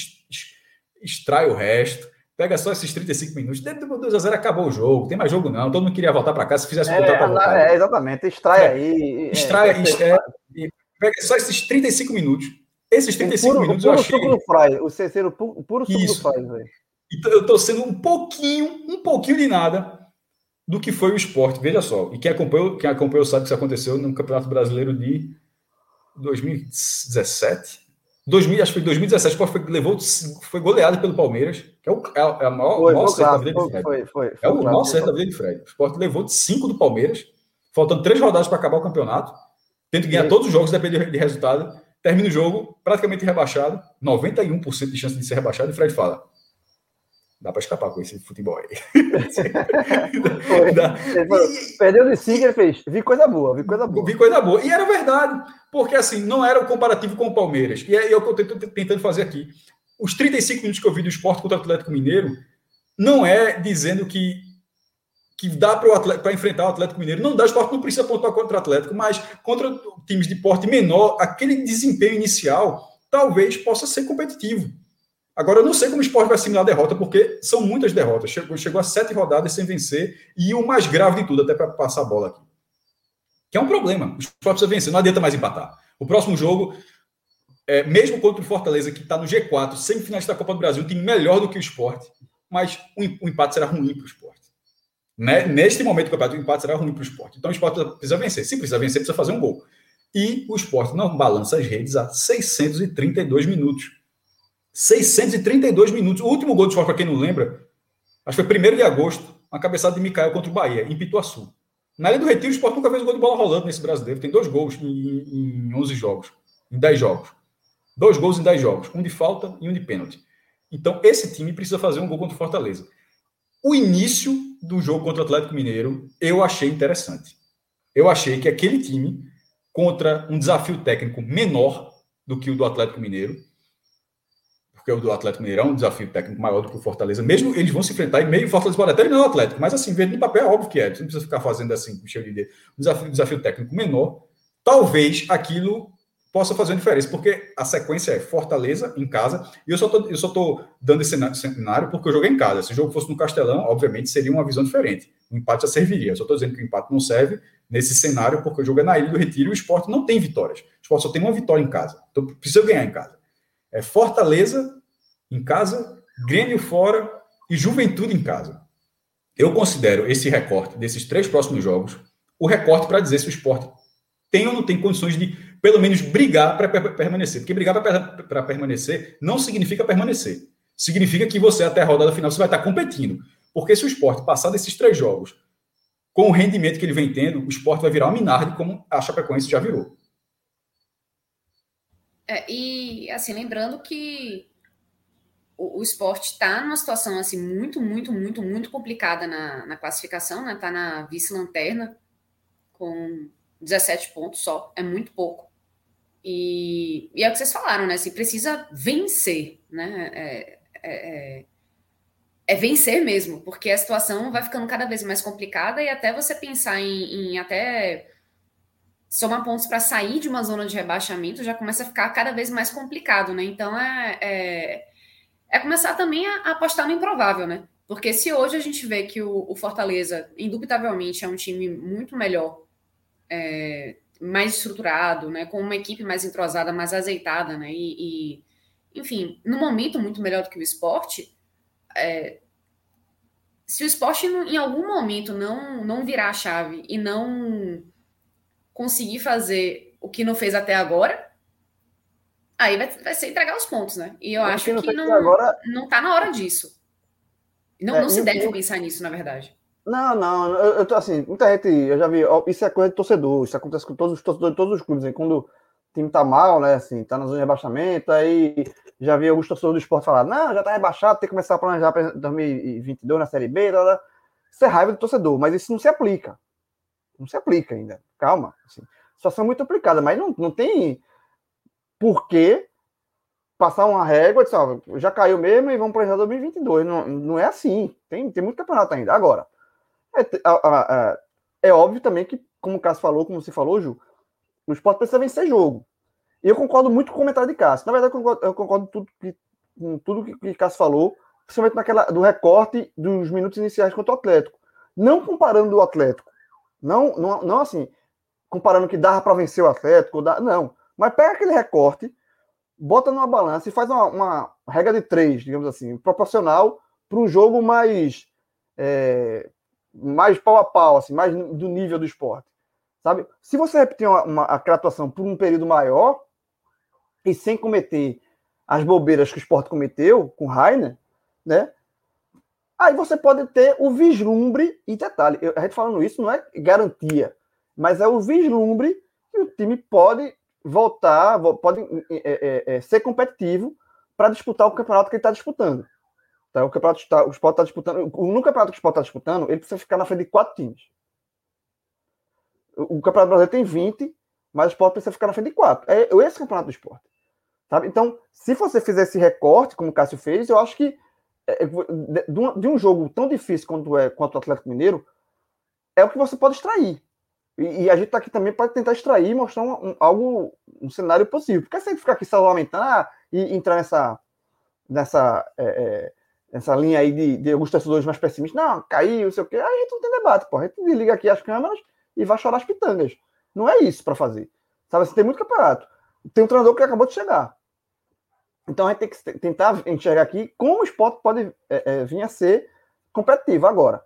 extrai o resto Pega só esses 35 minutos. Dentro do 2x0 acabou o jogo. Tem mais jogo, não. Todo mundo queria voltar para casa. Se fizesse é, voltar para voltar. É, exatamente. Extrai é, aí. Extrai, é, é, pega só esses 35 minutos. Esses 35 puro, minutos o eu achei. suco do Fry, o terceiro, puro, puro suco Isso. do Fry, velho. Então, eu tô sendo um pouquinho, um pouquinho de nada do que foi o esporte. Veja só. E quem acompanhou, quem acompanhou sabe que isso aconteceu no Campeonato Brasileiro de 2017. 2000, acho que foi 2017, o Sport foi, levou, foi goleado pelo Palmeiras, é, o, é a maior, Foi, maior foi, da claro, vida de foi, Fred. foi, foi, É o foi, maior claro. certo da vida de Fred. O Sport levou de 5 do Palmeiras, faltando três rodadas para acabar o campeonato, tendo que ganhar Sim. todos os jogos, depende de resultado. Termina o jogo praticamente rebaixado, 91% de chance de ser rebaixado, e Fred fala: dá para escapar com esse futebol aí. Foi. Perdeu de 5, ele fez. Vi coisa boa, vi coisa boa. Vi coisa boa. E era verdade, porque assim, não era o comparativo com o Palmeiras. E é o que eu estou tentando fazer aqui. Os 35 minutos que eu vi do esporte contra o Atlético Mineiro não é dizendo que, que dá para enfrentar o Atlético Mineiro. Não dá, o esporte não precisa pontuar contra o Atlético, mas contra times de porte menor, aquele desempenho inicial talvez possa ser competitivo. Agora, eu não sei como o esporte vai assimilar a derrota, porque são muitas derrotas. Chegou, chegou a sete rodadas sem vencer, e o mais grave de tudo, até para passar a bola aqui. Que é um problema. O esporte precisa vencer, não adianta mais empatar. O próximo jogo, é, mesmo contra o Fortaleza, que está no G4, semifinalista da Copa do Brasil, um time melhor do que o esporte, mas o, o empate será ruim para o esporte. Né? Neste momento do campeonato, o empate será ruim para o esporte. Então o esporte precisa vencer. Se precisa vencer, precisa fazer um gol. E o esporte não balança as redes há 632 minutos. 632 minutos. O último gol do esporte, para quem não lembra, acho que foi 1 de agosto, uma cabeçada de Micael contra o Bahia, em Pituaçu. Na Ilha do Retiro, o esporte nunca fez um gol de bola rolando nesse brasileiro. Tem dois gols em, em 11 jogos, em 10 jogos. Dois gols em 10 jogos, um de falta e um de pênalti. Então, esse time precisa fazer um gol contra o Fortaleza. O início do jogo contra o Atlético Mineiro, eu achei interessante. Eu achei que aquele time, contra um desafio técnico menor do que o do Atlético Mineiro, porque o do Atlético Mineiro é um desafio técnico maior do que o Fortaleza, mesmo eles vão se enfrentar e meio Fortaleza pode até eliminar o Atlético, mas assim, vendo no papel é óbvio que é, você não precisa ficar fazendo assim, cheio de ideia. Um desafio, desafio técnico menor, talvez aquilo possa fazer uma diferença, porque a sequência é Fortaleza em casa, e eu só tô, eu só tô dando esse cenário porque eu joguei em casa. Se o jogo fosse no Castelão, obviamente seria uma visão diferente. O empate já serviria. Eu só estou dizendo que o empate não serve nesse cenário, porque o jogo é na Ilha do Retiro e o esporte não tem vitórias. O esporte só tem uma vitória em casa. Então precisa ganhar em casa. É Fortaleza em casa, Grêmio fora e Juventude em casa. Eu considero esse recorte desses três próximos jogos o recorte para dizer se o esporte tem ou não tem condições de, pelo menos, brigar para permanecer. Porque brigar para permanecer não significa permanecer. Significa que você, até a rodada final, você vai estar competindo. Porque se o esporte passar desses três jogos com o rendimento que ele vem tendo, o esporte vai virar uma Minardi, como a Chapecoense já virou. É, e, assim, lembrando que o, o esporte está numa situação assim muito, muito, muito, muito complicada na, na classificação, né? Está na vice-lanterna com 17 pontos só, é muito pouco. E, e, é o que vocês falaram, né? Se precisa vencer, né? É, é, é, vencer mesmo, porque a situação vai ficando cada vez mais complicada e até você pensar em, em até somar pontos para sair de uma zona de rebaixamento já começa a ficar cada vez mais complicado, né? Então é, é, é começar também a, a, apostar no improvável, né? Porque se hoje a gente vê que o, o Fortaleza, indubitavelmente, é um time muito melhor, é, mais estruturado, né? Com uma equipe mais entrosada, mais azeitada, né? E, e enfim, no momento muito melhor do que o esporte, é, se o esporte em algum momento não, não virar a chave e não conseguir fazer o que não fez até agora, aí vai, vai ser entregar os pontos, né? E eu acho que não não, agora- não tá na hora disso. Não, É, não se deve e- pensar nisso, na verdade. Não, não, eu, eu assim, muita gente, eu já vi, isso é coisa de torcedor, isso acontece com todos os torcedores todos os clubes, hein? quando o time tá mal, né, assim, tá na zona de rebaixamento, aí já vi alguns torcedores do esporte falar, não, já tá rebaixado, tem que começar a planejar para 2022 na Série B, blá, blá. isso é raiva do torcedor, mas isso não se aplica, não se aplica ainda, calma, assim, situação muito aplicada, mas não, não tem por que passar uma régua, de, ó, já caiu mesmo e vamos planejar 2022, não, não é assim, tem, tem muito campeonato ainda, agora, é, é óbvio também que, como o Cássio falou, como você falou, Ju, o esporte precisa vencer jogo. E eu concordo muito com o comentário de Cássio. Na verdade, eu concordo, eu concordo tudo que, com tudo que, que Cássio falou, principalmente naquela do recorte dos minutos iniciais contra o Atlético. Não comparando o Atlético. Não, não, não assim, comparando que dava para vencer o Atlético. Dá, não. Mas pega aquele recorte, bota numa balança e faz uma, uma regra de três, digamos assim, proporcional para um jogo mais é, mais pau a pau, assim, mais do nível do esporte. Sabe? Se você repetir uma, uma, aquela atuação por um período maior e sem cometer as bobeiras que o esporte cometeu com Rainer, né? Aí você pode ter o vislumbre, e detalhe, a gente falando isso não é garantia, mas é o vislumbre que o time pode voltar, pode é, é, é, ser competitivo para disputar o campeonato que ele está disputando. Tá? O campeonato está, o Sport está disputando. No campeonato que o Sport está disputando, ele precisa ficar na frente de quatro times. O, o Campeonato Brasileiro tem 20, mas o Sport precisa ficar na frente de quatro. É esse campeonato do Sport. Sabe? Então, se você fizer esse recorte, como o Cássio fez, eu acho que é, é de um jogo tão difícil quanto, é, quanto o Atlético Mineiro, é o que você pode extrair. E, e a gente está aqui também para tentar extrair e mostrar um, um, algo, um cenário possível. Porque se a gente ficar aqui só lamentando ah, e entrar nessa, nessa, é, é, nessa linha aí de, de alguns torcedores mais pessimistas, não, caiu, sei o quê, aí a gente não tem debate, pô. A gente desliga aqui as câmeras e vai chorar as pitangas. Não é isso para fazer. Sabe, você tem muito campeonato. Tem um treinador que acabou de chegar. Então a gente tem que tentar enxergar aqui como o esporte pode é, é, vir a ser competitivo. Agora,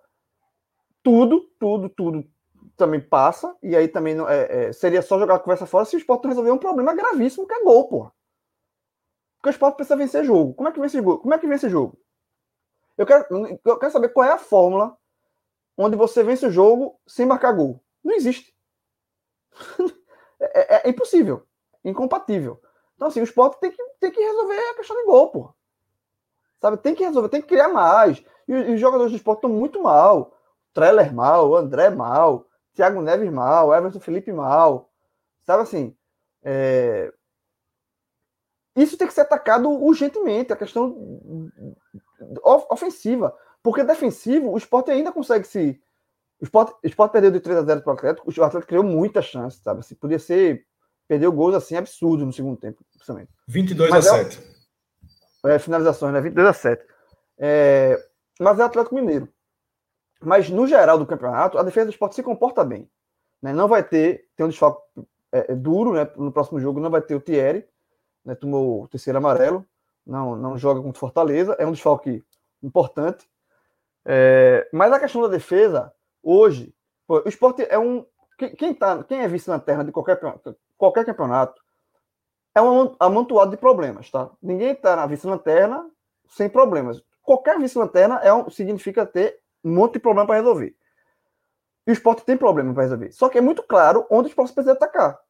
tudo, tudo, tudo também passa, e aí também não, é, é, seria só jogar a conversa fora se o esporte resolver um problema gravíssimo que é gol, porra. Porque o esporte precisa vencer jogo. Como é que vence jogo? Como é que vence jogo? Eu quero, eu quero saber qual é a fórmula onde você vence o jogo sem marcar gol. Não existe. é, é, é impossível. Incompatível. Então, assim, o esporte tem que, tem que resolver a questão de gol, pô. Sabe? Tem que resolver, tem que criar mais. E, e os jogadores do esporte estão muito mal. Treller mal, André mal, Thiago Neves mal, Everton Felipe mal. Sabe assim? É... Isso tem que ser atacado urgentemente, a questão ofensiva. Porque defensivo, o esporte ainda consegue se. O esporte, o esporte perdeu de 3 a 0 para o Atlético, o Atlético criou muita chance, sabe? Assim, podia ser perdeu gols assim absurdos no segundo tempo, principalmente. 22 mas a é, 7. É, finalizações, né? 22 a 7. É, mas é Atlético Mineiro. Mas no geral do campeonato, a defesa do esporte se comporta bem. Né? Não vai ter, tem um desfalque é, é, duro, né? No próximo jogo não vai ter o Thierry, né? Tomou o terceiro amarelo, não, não joga contra Fortaleza, é um desfalque importante. É, mas a questão da defesa, hoje, pô, o esporte é um. Quem, tá, quem é vice-lanterna de qualquer qualquer campeonato, é um amontoado de problemas, tá? Ninguém está na vice-lanterna sem problemas. Qualquer vice-lanterna é um, significa ter um monte de problema para resolver. E o esporte tem problema para resolver. Só que é muito claro onde o esporte precisa atacar.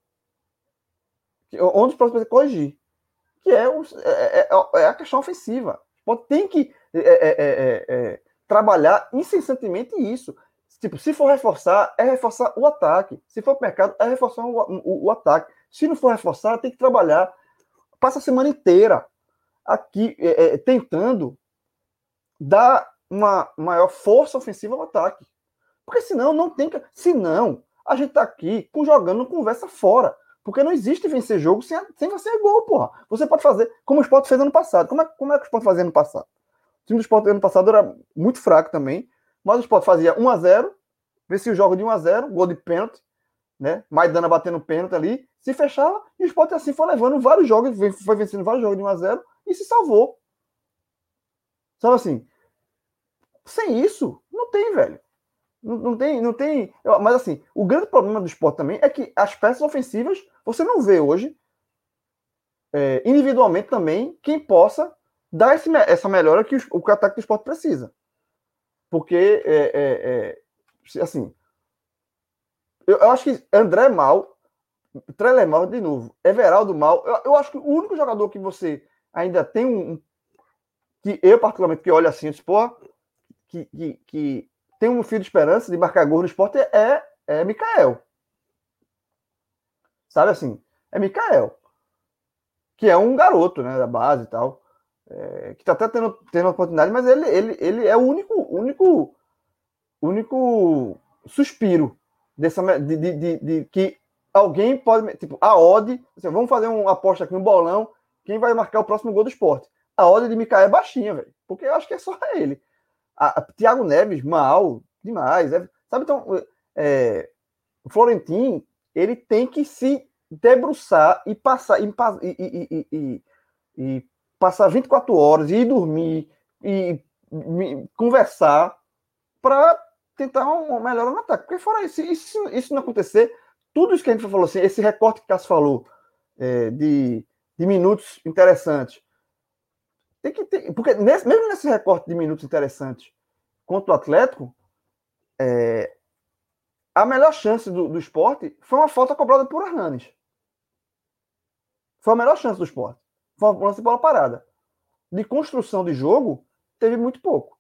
Onde o esporte precisa corrigir. Que é, o, é, é, é a questão ofensiva. Tem que é, é, é, trabalhar incessantemente isso. Tipo, se for reforçar, é reforçar o ataque. Se for mercado, é reforçar o, o, o, ataque. Se não for reforçar, tem que trabalhar. Passa a semana inteira aqui é, é, tentando dar uma maior força ofensiva ao ataque. Porque senão não tem que. Senão, a gente tá aqui jogando conversa fora. Porque não existe vencer jogo sem, sem vencer gol, porra. Você pode fazer como o Sport fez ano passado. Como é, como é que o Sport fazia ano passado? O time do Sport ano passado era muito fraco também mas o Sport fazia 1 a 0 vencia o jogo de 1 a 0 gol de pênalti, né? Maidana batendo pênalti ali, se fechava e o Sport assim foi levando vários jogos, foi vencendo vários jogos de 1 a 0 e se salvou. Sabe assim, sem isso, não tem, velho. Não, não tem, não tem. Mas assim, o grande problema do esporte também é que as peças ofensivas você não vê hoje é, individualmente também quem possa dar esse, essa melhora que o, o ataque do esporte precisa. Porque, é, é, é, assim, eu, eu, acho que André mal, Treler mal de novo, Everaldo mal. Eu, eu, acho que o único jogador que você ainda tem um. que eu, particularmente, que olho assim, eu pô, que, que, que tem um fio de esperança de marcar gol no esporte é, é Mikael. Sabe assim? É Mikael. Que é um garoto, né, da base e tal é, que está até tendo, tendo oportunidade, mas ele, ele, ele é o único, único, único suspiro dessa, de, de, de, de que alguém pode. Tipo, a odd. Assim, vamos fazer uma aposta aqui no bolão. Quem vai marcar o próximo gol do esporte? A odd de Micael é baixinha, velho. Porque eu acho que é só ele. A, a Thiago Neves, mal, demais. É, sabe, então, é, o Florentino, ele tem que se debruçar e passar e, e, e, e, passar 24 horas e ir dormir e conversar para tentar uma melhora no ataque. Porque fora isso, isso, isso não acontecer, tudo isso que a gente falou, assim, esse recorte que Cássio falou é, de, de minutos interessantes, tem que ter, porque nesse, mesmo nesse recorte de minutos interessantes contra o Atlético, é, a melhor chance do, do esporte foi uma falta cobrada por Hernanes. Foi a melhor chance do esporte. Foi uma lance de bola parada. De construção de jogo, teve muito pouco.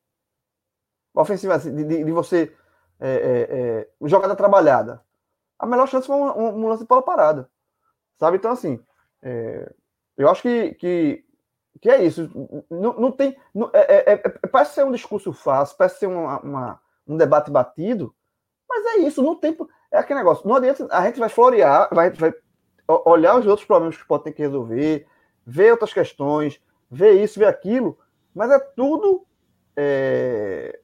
Ofensiva, assim, de, de, de você. É, é, é, jogada trabalhada. A melhor chance foi um, um, um, lance de bola parada. Sabe? Então, assim. É, eu acho que, que, que é isso. Não, não tem. Não, é, é, parece ser um discurso fácil, parece ser uma, uma, um debate batido, mas é isso. Não tem. É aquele negócio. Não adianta. A gente vai florear, vai, vai olhar os outros problemas que pode ter que resolver, ver outras questões, ver isso, ver aquilo, mas é tudo. É,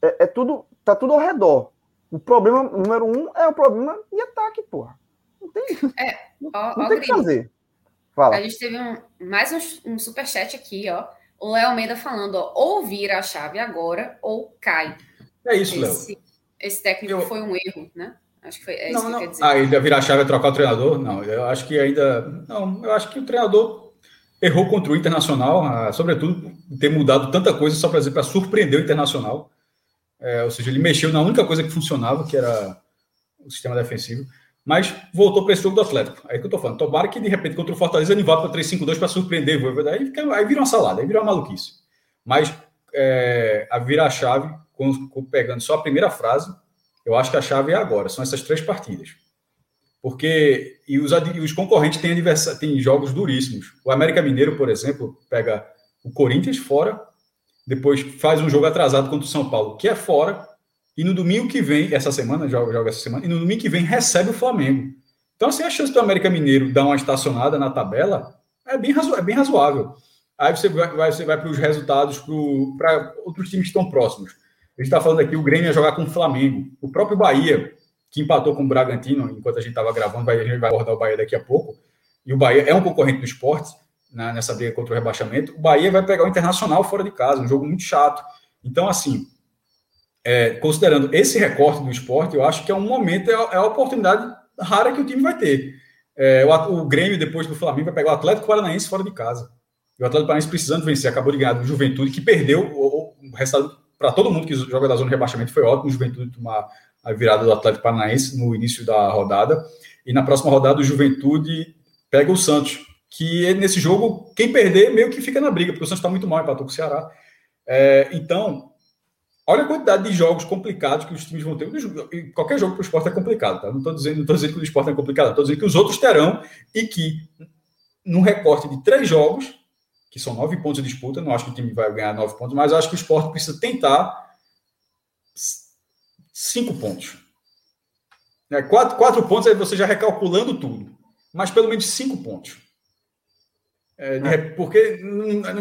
é, é tudo. Tá tudo ao redor. O problema número um é o problema de ataque, porra. Não tem, é, ó, não ó, tem o que fazer. Fala. A gente teve um, mais um, um superchat aqui, ó. O Léo Almeida falando, ó, ou vira a chave agora ou cai. É isso, Léo. Esse, esse técnico eu... foi um erro, né? Acho que foi é não, isso que não. Ah, ainda virar a chave é trocar o treinador? Não, eu acho que ainda. Não, eu acho que o treinador errou contra o Internacional, ah, sobretudo ter mudado tanta coisa só para surpreender o Internacional. É, ou seja, ele mexeu na única coisa que funcionava, que era o sistema defensivo, mas voltou para esse jogo do Atlético. Aí que eu tô falando. Tomara que de repente contra o Fortaleza ele volta para 3-5-2 para surpreender. Aí, aí vira uma salada, aí vira uma maluquice. Mas é, a virar a chave, pegando só a primeira frase, eu acho que a chave é agora, são essas três partidas. Porque e os, os concorrentes têm, têm jogos duríssimos. O América Mineiro, por exemplo, pega o Corinthians fora, depois faz um jogo atrasado contra o São Paulo, que é fora, e no domingo que vem, essa semana, joga, joga essa semana, e no domingo que vem recebe o Flamengo. Então, assim, a chance do América Mineiro dar uma estacionada na tabela é bem, razo é bem razoável. Aí você vai, vai você vai para os resultados para outros times que estão próximos. A gente está falando aqui, o Grêmio ia jogar com o Flamengo. O próprio Bahia, que empatou com o Bragantino, enquanto a gente estava gravando, a gente vai abordar o Bahia daqui a pouco. E o Bahia é um concorrente do esporte, né, nessa briga contra o rebaixamento. O Bahia vai pegar o Internacional fora de casa, um jogo muito chato. Então, assim, é, considerando esse recorte do esporte, eu acho que é um momento, é, é a oportunidade rara que o time vai ter. É, o, o, Grêmio, depois do Flamengo, vai pegar o Atlético Paranaense fora de casa. E o Atlético Paranaense precisando vencer, acabou de ganhar do Juventude, que perdeu o, o resultado para todo mundo que joga da zona de rebaixamento foi ótimo. O Juventude tomar a virada do Atlético Paranaense no início da rodada. E na próxima rodada, o Juventude pega o Santos, que nesse jogo, quem perder meio que fica na briga, porque o Santos está muito mal, empatou com o Ceará. É, então, olha a quantidade de jogos complicados que os times vão ter. Qualquer jogo para o esporte é complicado, tá? Não estou dizendo, dizendo que o esporte é complicado, estou dizendo que os outros terão e que, num recorte de três jogos, que são nove pontos de disputa. Não acho que o time vai ganhar nove pontos, mas acho que o esporte precisa tentar cinco pontos. É, quatro, quatro pontos aí você já recalculando tudo, mas pelo menos cinco pontos. É, é. Porque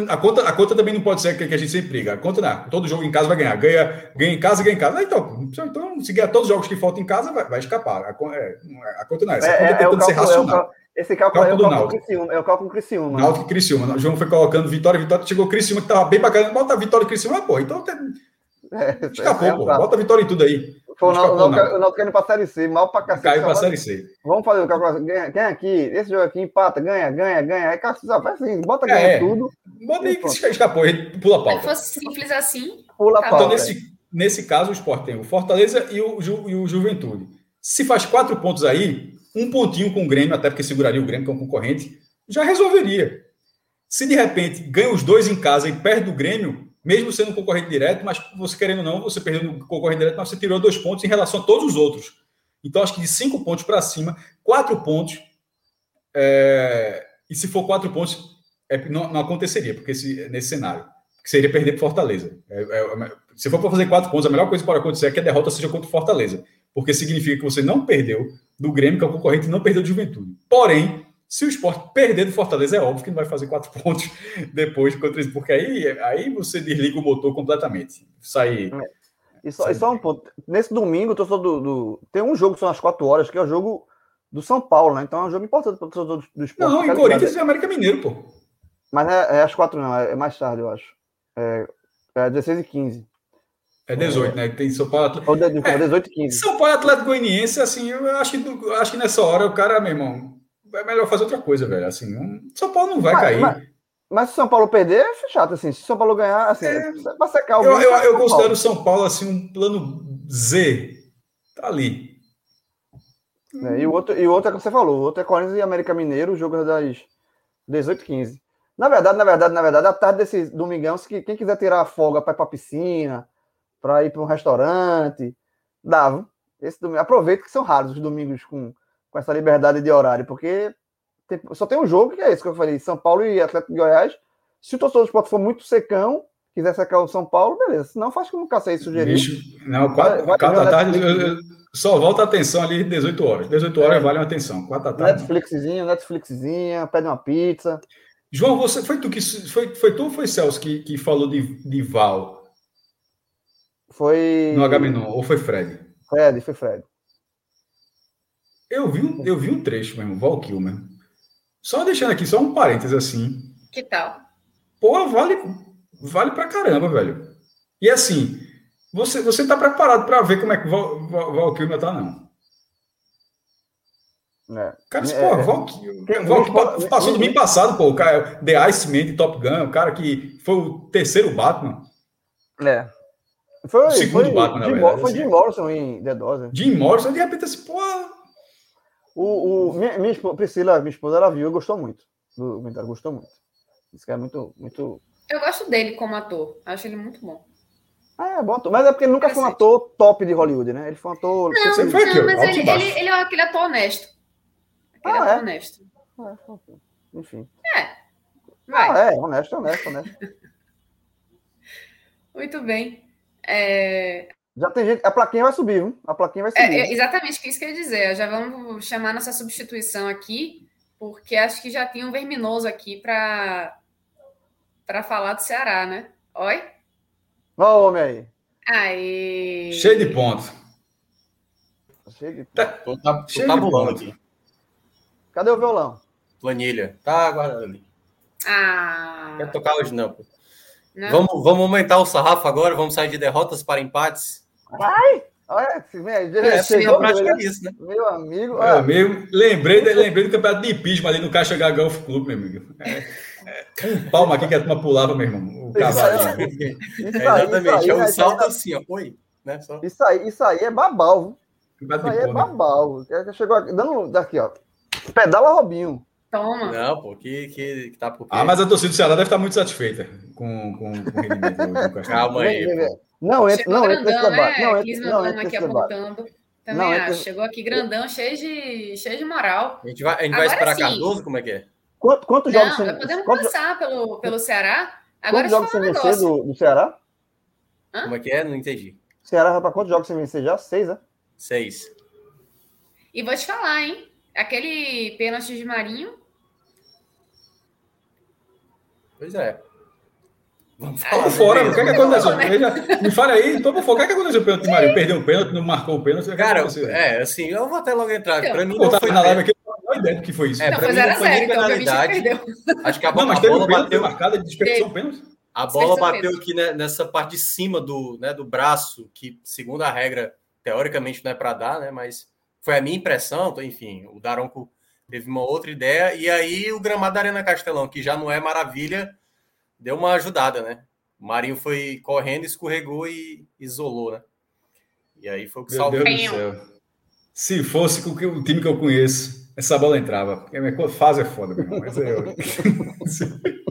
a conta, a conta também não pode ser que, a gente sempre briga. A conta não, todo jogo em casa vai ganhar. Ganha, ganha em casa, ganha em casa. Então, então se ganhar todos os jogos que faltam em casa, vai, vai escapar. A, é, a conta não é essa. A conta é, é, tentando ser racional. Esse cálculo, cálculo é, o cálculo Criciúma, é o cálculo Criciúma. Náutico e Criciúma. O João foi colocando vitória, vitória. Chegou Criciúma, que tava bem bacana. Bota vitória e Criciúma, pô. Então, tem... é, escapou, é, pô. Bota a vitória em tudo aí. Pô, o Náutico caindo pra Série C, mal pra cacete. Caiu pra Série C. Vamos fazer o cálculo. Ganha, ganha aqui, esse jogo aqui, empata, ganha, ganha, ganha. Aí, assim, bota ganha é, tudo. Bota aí que escapou, pula a pauta. Se fosse simples assim, pula a pauta. Então, nesse, nesse caso, o Sport tem o Fortaleza e o, Ju, e o Juventude. Se faz quatro pontos aí, um pontinho com o Grêmio, até porque seguraria o Grêmio, que é um concorrente, já resolveria. Se de repente ganha os dois em casa e perde do Grêmio, mesmo sendo um concorrente direto, mas você querendo ou não, você perdeu no concorrente direto, mas você tirou dois pontos em relação a todos os outros. Então, acho que de cinco pontos para cima, quatro pontos, é... e se for quatro pontos, é... não, não, aconteceria, porque esse, nesse cenário, que seria perder para Fortaleza. É, é, se for para fazer quatro pontos, a melhor coisa pode acontecer é que a derrota seja contra o Fortaleza porque significa que você não perdeu do Grêmio, que é o concorrente, não perdeu do Juventude. Porém, se o esporte perder do Fortaleza, é óbvio que não vai fazer quatro pontos depois contra isso, porque aí, aí você desliga o motor completamente. Sai. É. E só, sai... e só um ponto. Nesse domingo, tô do, do, tem um jogo que são as quatro horas, que é o jogo do São Paulo, né? Então é um jogo importante para o torcedor do, do esporte. Não, em Corinthians e América Mineiro, pô. Mas é, é às quatro, não, é, é mais tarde, eu acho. É, é 16 e 15. É 18, né? Tem São Paulo Atlético. De- 18 e 15. São Paulo Atlético Goianiense, assim, eu acho que, eu acho que nessa hora o cara, meu irmão, é melhor fazer outra coisa, velho. Assim, não- São Paulo não vai Mas- cair. mas- Mas se São Paulo perder, é chato, assim. Se São Paulo ganhar, assim, É. é pra secar o eu, eu, é eu São considero Paulo. São Paulo assim um plano Z. Tá ali. É, e, o outro, e o outro é o que você falou, o outro é Corinthians e América Mineiro, o jogo é das 18 15 Na verdade, na verdade, na verdade, à tarde desse domingão, se quem quiser tirar a folga para ir pra piscina, para ir para um restaurante, dá, viu? Esse domingo, aproveita que são raros os domingos com, com essa liberdade de horário, porque tem- só tem um jogo que é esse que eu falei, São Paulo e Atlético de Goiás. Se o torcedor do esporte for muito secão, quiser secar o São Paulo, beleza. Se não, faz como o Cacei sugeriu. Não, quatro, Vai- quatro da tarde, só volta a atenção ali 18 horas. 18 horas É. vale uma atenção. Quatro da tarde. Netflixzinho, Netflixzinha, pede uma pizza. João, você foi tu que foi, foi tu ou foi Celso que, que falou de, de Val Foi. no Agamenon? Ou foi Fred? Fred, foi Fred. Eu vi, um- eu vi um trecho mesmo, Val Kilmer. Só deixando aqui, só um parênteses assim. Que tal? Pô, vale, vale pra caramba, velho. E assim, você, você tá preparado pra ver como é que o Val, Val, Val Kilmer tá, não. É. Cara, É, pô, é. Val, Kilmer- Quem- Val Kilmer passou domingo passado, pô, o cara, The Iceman de Top Gun, o cara que foi o terceiro Batman. É. Foi, O segundo foi, Batman, na verdade, foi assim. Jim Morrison em The Dose. Jim Morrison, de repente, assim, pô, O, o, minha, minha esposa, Priscila, minha esposa, ela viu e gostou muito do documentário, gostou muito. Disse que é muito, muito. Eu gosto dele como ator. Acho ele muito bom. Ah, é bom ator. Mas é porque ele nunca foi um ator top de Hollywood, né? Ele foi um ator. Não, Você foi não mas ele, ele, ele é aquele ator honesto. Aquele Ah, ator é? honesto. É, um ator. Enfim. Vai. Ah, é, honesto, honesto, honesto. Muito bem. É, Já tem gente. A plaquinha vai subir, viu? A plaquinha vai subir. é, é exatamente o que isso quer dizer. Já vamos chamar nossa substituição aqui, porque acho que já tinha um verminoso aqui para para falar do Ceará, né? Oi? Ó, o homem aí. Aí. cheio de pontos. Cheio de- Tô, tá, Cheio tabulando ponto. aqui. Cadê o violão? Planilha. Tá aguardando ali. Ah. Quer tocar hoje não. pô. Não. Vamos, vamos aumentar o sarrafo agora, vamos sair de derrotas para empates. Olha, se vem, É, chegou, a prática meu, é isso, né? meu amigo. É, olha, mesmo, lembrei, de- lembrei do campeonato de hipismo ali no Caixa H Golf Club, meu amigo. É, é, um palma aqui que a turma pulava, meu irmão. O cavalo. É, exatamente. isso aí, é um salto aí, assim, ó. Oi. Né? Só... Isso aí, isso aí é viu? Campeonato Isso aí é. É, Chegou aqui, dando daqui, ó. Pedala Robinho. Toma. Não, pô, que, que, que tá por quê? Ah, mas a torcida do Ceará deve estar muito satisfeita com, com, com o rendimento do. Calma aí. Vem. Não entra, Chegou não entra nesse grandão, debate. né? Não entra, não entra aqui apontando. Não, Também entra- acho. Chegou aqui grandão, cheio de, cheio de moral. A gente vai, a gente vai esperar sim. Cardoso? Como é que é? Quanto- Quantos jogos Não, sem nós podemos quantos, passar pelo, pelo Ceará. Agora quantos jogos sem um vencer do, do Ceará? Hã? Como é que é? Não entendi. Ceará vai para quantos jogos sem vencer já? Seis, né? Seis. E vou te falar, hein? Aquele pênalti de Marinho. Pois é. Vamos falar. Tô fora, o que, é que aconteceu? Veja, me fale aí, tô por fora. O que, é que aconteceu com o pênalti Mário? Perdeu o pênalti, não marcou o pênalti? O que é que Cara, é, assim, eu vou até logo entrar. Então, Pra mim não foi na live aqui, eu não tenho ideia do que foi isso. É, não, pra mim não 0x0, foi nem então, penalidade. Acho que a, Não, mas a teve bola pênalti bateu. marcada de desperdição o pênalti. A bola bateu aqui né, nessa parte de cima do, né, do braço, que segundo a regra, teoricamente não é para dar, né? Mas foi a minha impressão, então, enfim, o Daronco teve uma outra ideia, e aí o gramado da Arena Castelão, que já não é maravilha, deu uma ajudada, né? O Marinho foi correndo, escorregou e isolou, né? E aí foi o que Meu salvou. Deus do céu. Se fosse com o time que eu conheço, essa bola entrava. Porque a minha fase é foda, meu irmão. Mas eu-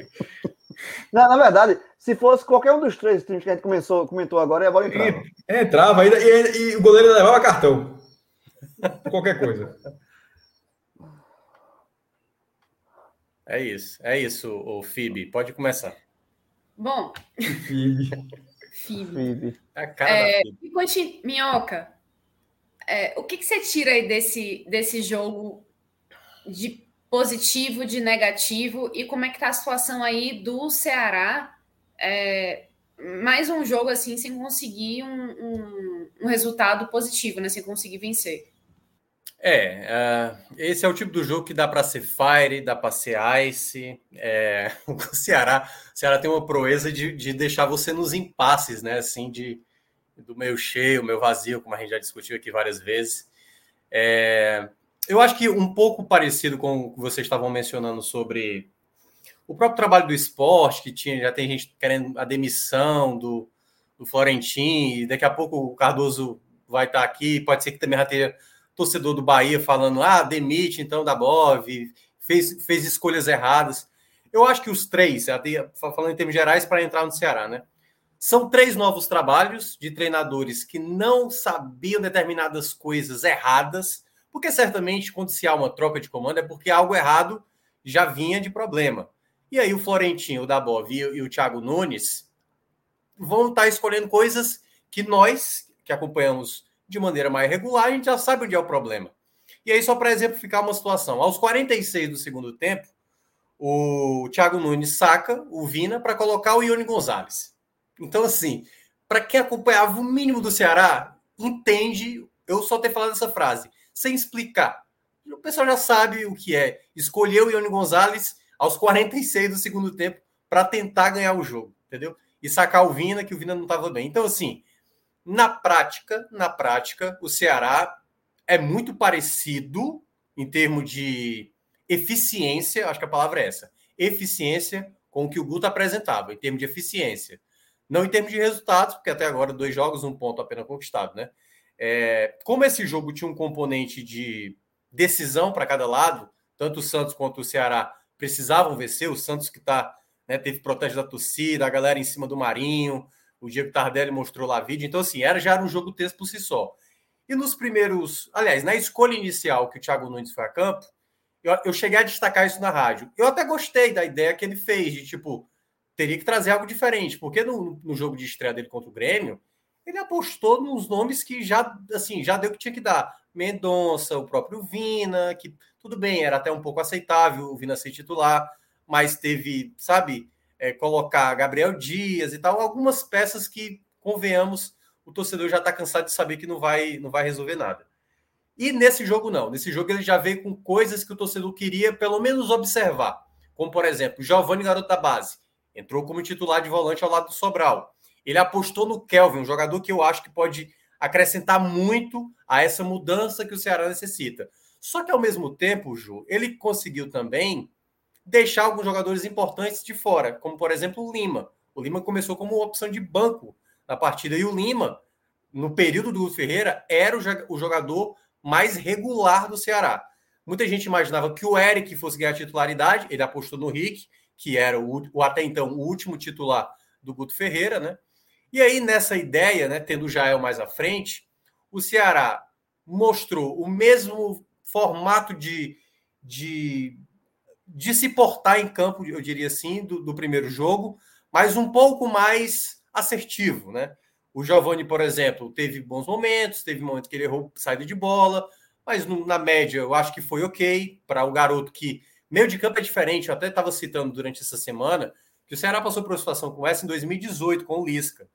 Não, na verdade, se fosse qualquer um dos três times que a gente começou, comentou agora, a bola entrava. Entrava ainda, e, e o goleiro levava cartão. Qualquer coisa. É isso, é isso, o Fib. Pode começar. Bom, E-. É a cara É, da Fib. Minhoca, é, o que, que você tira aí desse, desse jogo de positivo, de negativo, e como é que tá a situação aí do Ceará? É, mais um jogo assim, sem conseguir um, um- um resultado positivo, né? Sem conseguir vencer. É, uh, esse é o tipo do jogo que dá para ser Fire, dá para ser Ice. É, o Ceará, o Ceará tem uma proeza de, de deixar você nos impasses, né? Assim, de, do meio cheio, meio vazio, como a gente já discutiu aqui várias vezes. É, eu acho que um pouco parecido com o que vocês estavam mencionando sobre o próprio trabalho do esporte, que tinha, já tem gente querendo a demissão do, do e daqui a pouco o Cardoso vai estar aqui, pode ser que também já tenha torcedor do Bahia falando, ah, demite então da Bov, fez, fez escolhas erradas. Eu acho que os três, falando em termos gerais, para entrar no Ceará, né? São três novos trabalhos de treinadores que não sabiam determinadas coisas erradas, porque certamente quando se há uma troca de comando é porque algo errado já vinha de problema. E aí o Florentino, o Dabov e, e o Thiago Nunes vão estar escolhendo coisas que nós, que acompanhamos de maneira mais regular, a gente já sabe onde é o problema. E aí, só para exemplificar uma situação, aos 46 do segundo tempo, o Thiago Nunes saca o Vina para colocar o Ione Gonzalez. Então, assim, para quem acompanhava o mínimo do Ceará, entende eu só ter falado essa frase, sem explicar. O pessoal já sabe o que é. Escolheu o Ione Gonzalez aos 46 do segundo tempo para tentar ganhar o jogo, entendeu? E sacar o Vina, que o Vina não estava bem. Então, assim, na prática, na prática, o Ceará é muito parecido em termos de eficiência, acho que a palavra é essa, eficiência com o que o Guto apresentava, em termos de eficiência. Não em termos de resultados, porque até agora dois jogos, um ponto apenas conquistado, né? É, como esse jogo tinha um componente de decisão para cada lado, tanto o Santos quanto o Ceará precisavam vencer, o Santos que tá, né, teve protesto da torcida, a galera em cima do Marinho, o Diego Tardelli mostrou lá vídeo. Então, assim, era, já era um jogo texto por si só. E nos primeiros. Aliás, na escolha inicial que o Thiago Nunes foi a campo, eu, eu cheguei a destacar isso na rádio. Eu até gostei da ideia que ele fez, de tipo, teria que trazer algo diferente, porque no, no jogo de estreia dele contra o Grêmio, ele apostou nos nomes que já, assim, já deu o que tinha que dar. Mendonça, o próprio Vina, que tudo bem, era até um pouco aceitável o Vina ser titular, mas teve, sabe, é, colocar Gabriel Dias e tal, algumas peças que, convenhamos, o torcedor já está cansado de saber que não vai, não vai resolver nada. E nesse jogo, não. Nesse jogo, ele já veio com coisas que o torcedor queria, pelo menos, observar. Como, por exemplo, Giovanni Garoto da Base. Entrou como titular de volante ao lado do Sobral. Ele apostou no Kelvin, um jogador que eu acho que pode acrescentar muito a essa mudança que o Ceará necessita. Só que, ao mesmo tempo, Ju, ele conseguiu também deixar alguns jogadores importantes de fora, como por exemplo o Lima. O Lima começou como opção de banco na partida e o Lima, no período do Ferreira, era o jogador mais regular do Ceará. Muita gente imaginava que o Eric fosse ganhar titularidade, ele apostou no Rick, que era o, o até então o último titular do Guto Ferreira, né? E aí, nessa ideia, né, tendo o Jael mais à frente, o Ceará mostrou o mesmo formato de, de de se portar em campo, eu diria assim, do, do primeiro jogo, mas um pouco mais assertivo, né? O Giovani, por exemplo, teve bons momentos, teve momentos que ele errou saída de bola, mas no, na média eu acho que foi ok para o garoto que meio de campo é diferente. Eu até estava citando durante essa semana que o Ceará passou por uma situação com essa em 2018 com o Lisca.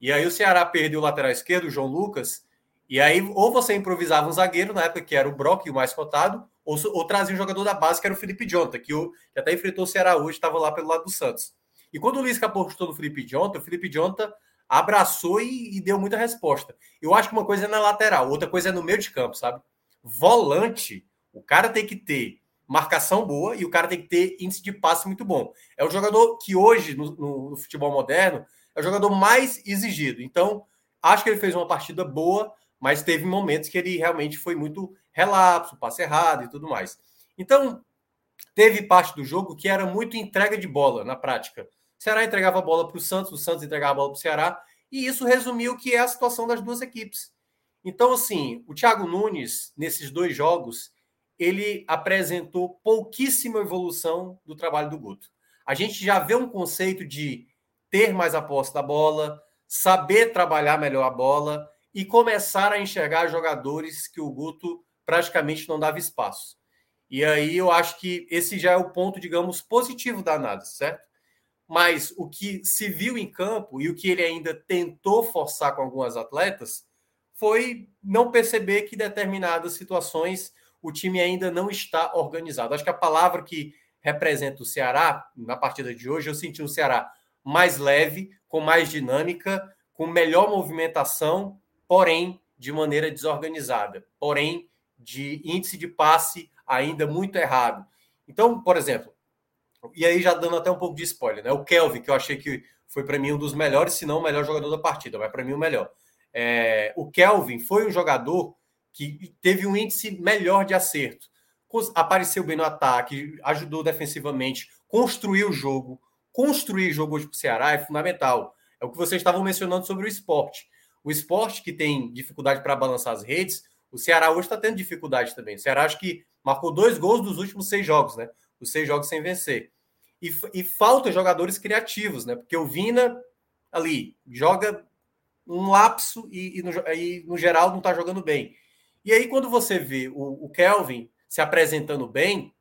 E aí o Ceará perdeu o lateral esquerdo, o João Lucas, e aí ou você improvisava um zagueiro na época que era o Brock, o mais cotado, ou, ou trazia um jogador da base, que era o Felipe Jonta, que, o, que até enfrentou o Ceará hoje, estava lá pelo lado do Santos. E quando o Luiz apostou no Felipe Jonta, o Felipe Jonta abraçou e, e, deu muita resposta. Eu acho que uma coisa é na lateral, outra coisa é no meio de campo, sabe? Volante, o cara tem que ter marcação boa e o cara tem que ter índice de passe muito bom. É o jogador que hoje, no, no, no futebol moderno, é o jogador mais exigido. Então, acho que ele fez uma partida boa, mas teve momentos que ele realmente foi muito relapso, passe errado e tudo mais. Então, teve parte do jogo que era muito entrega de bola na prática. O Ceará entregava a bola para o Santos, o Santos entregava a bola para o Ceará, e isso resumiu o que é a situação das duas equipes. Então, assim, o Thiago Nunes, nesses dois jogos, ele apresentou pouquíssima evolução do trabalho do Guto. A gente já vê um conceito de ter mais a posse da bola, saber trabalhar melhor a bola e começar a enxergar jogadores que o Guto praticamente não dava espaço. E aí eu acho que esse já é o ponto, digamos, positivo da análise, certo? Mas o que se viu em campo e o que ele ainda tentou forçar com algumas atletas foi não perceber que determinadas situações o time ainda não está organizado. Acho que a palavra que representa o Ceará na partida de hoje, eu senti um Ceará mais leve, com mais dinâmica, com melhor movimentação, porém de maneira desorganizada, porém de índice de passe ainda muito errado. Então, por exemplo, e aí já dando até um pouco de spoiler, né? O Kelvin, que eu achei que foi para mim um dos melhores, se não o melhor jogador da partida, mas para mim o melhor. É, o Kelvin foi um jogador que teve um índice melhor de acerto. Apareceu bem no ataque, ajudou defensivamente, construiu o jogo. Construir jogo hoje para o Ceará é fundamental. É o que vocês estavam mencionando sobre o esporte. O esporte que tem dificuldade para balançar as redes, o Ceará hoje está tendo dificuldade também. O Ceará acho que marcou dois gols dos últimos seis jogos, né? Os seis jogos sem vencer. E, e falta jogadores criativos, né? Porque o Vina ali joga um lapso e, e, no, e no, geral não está jogando bem. E aí, quando você vê o, o, Kelvin se apresentando bem,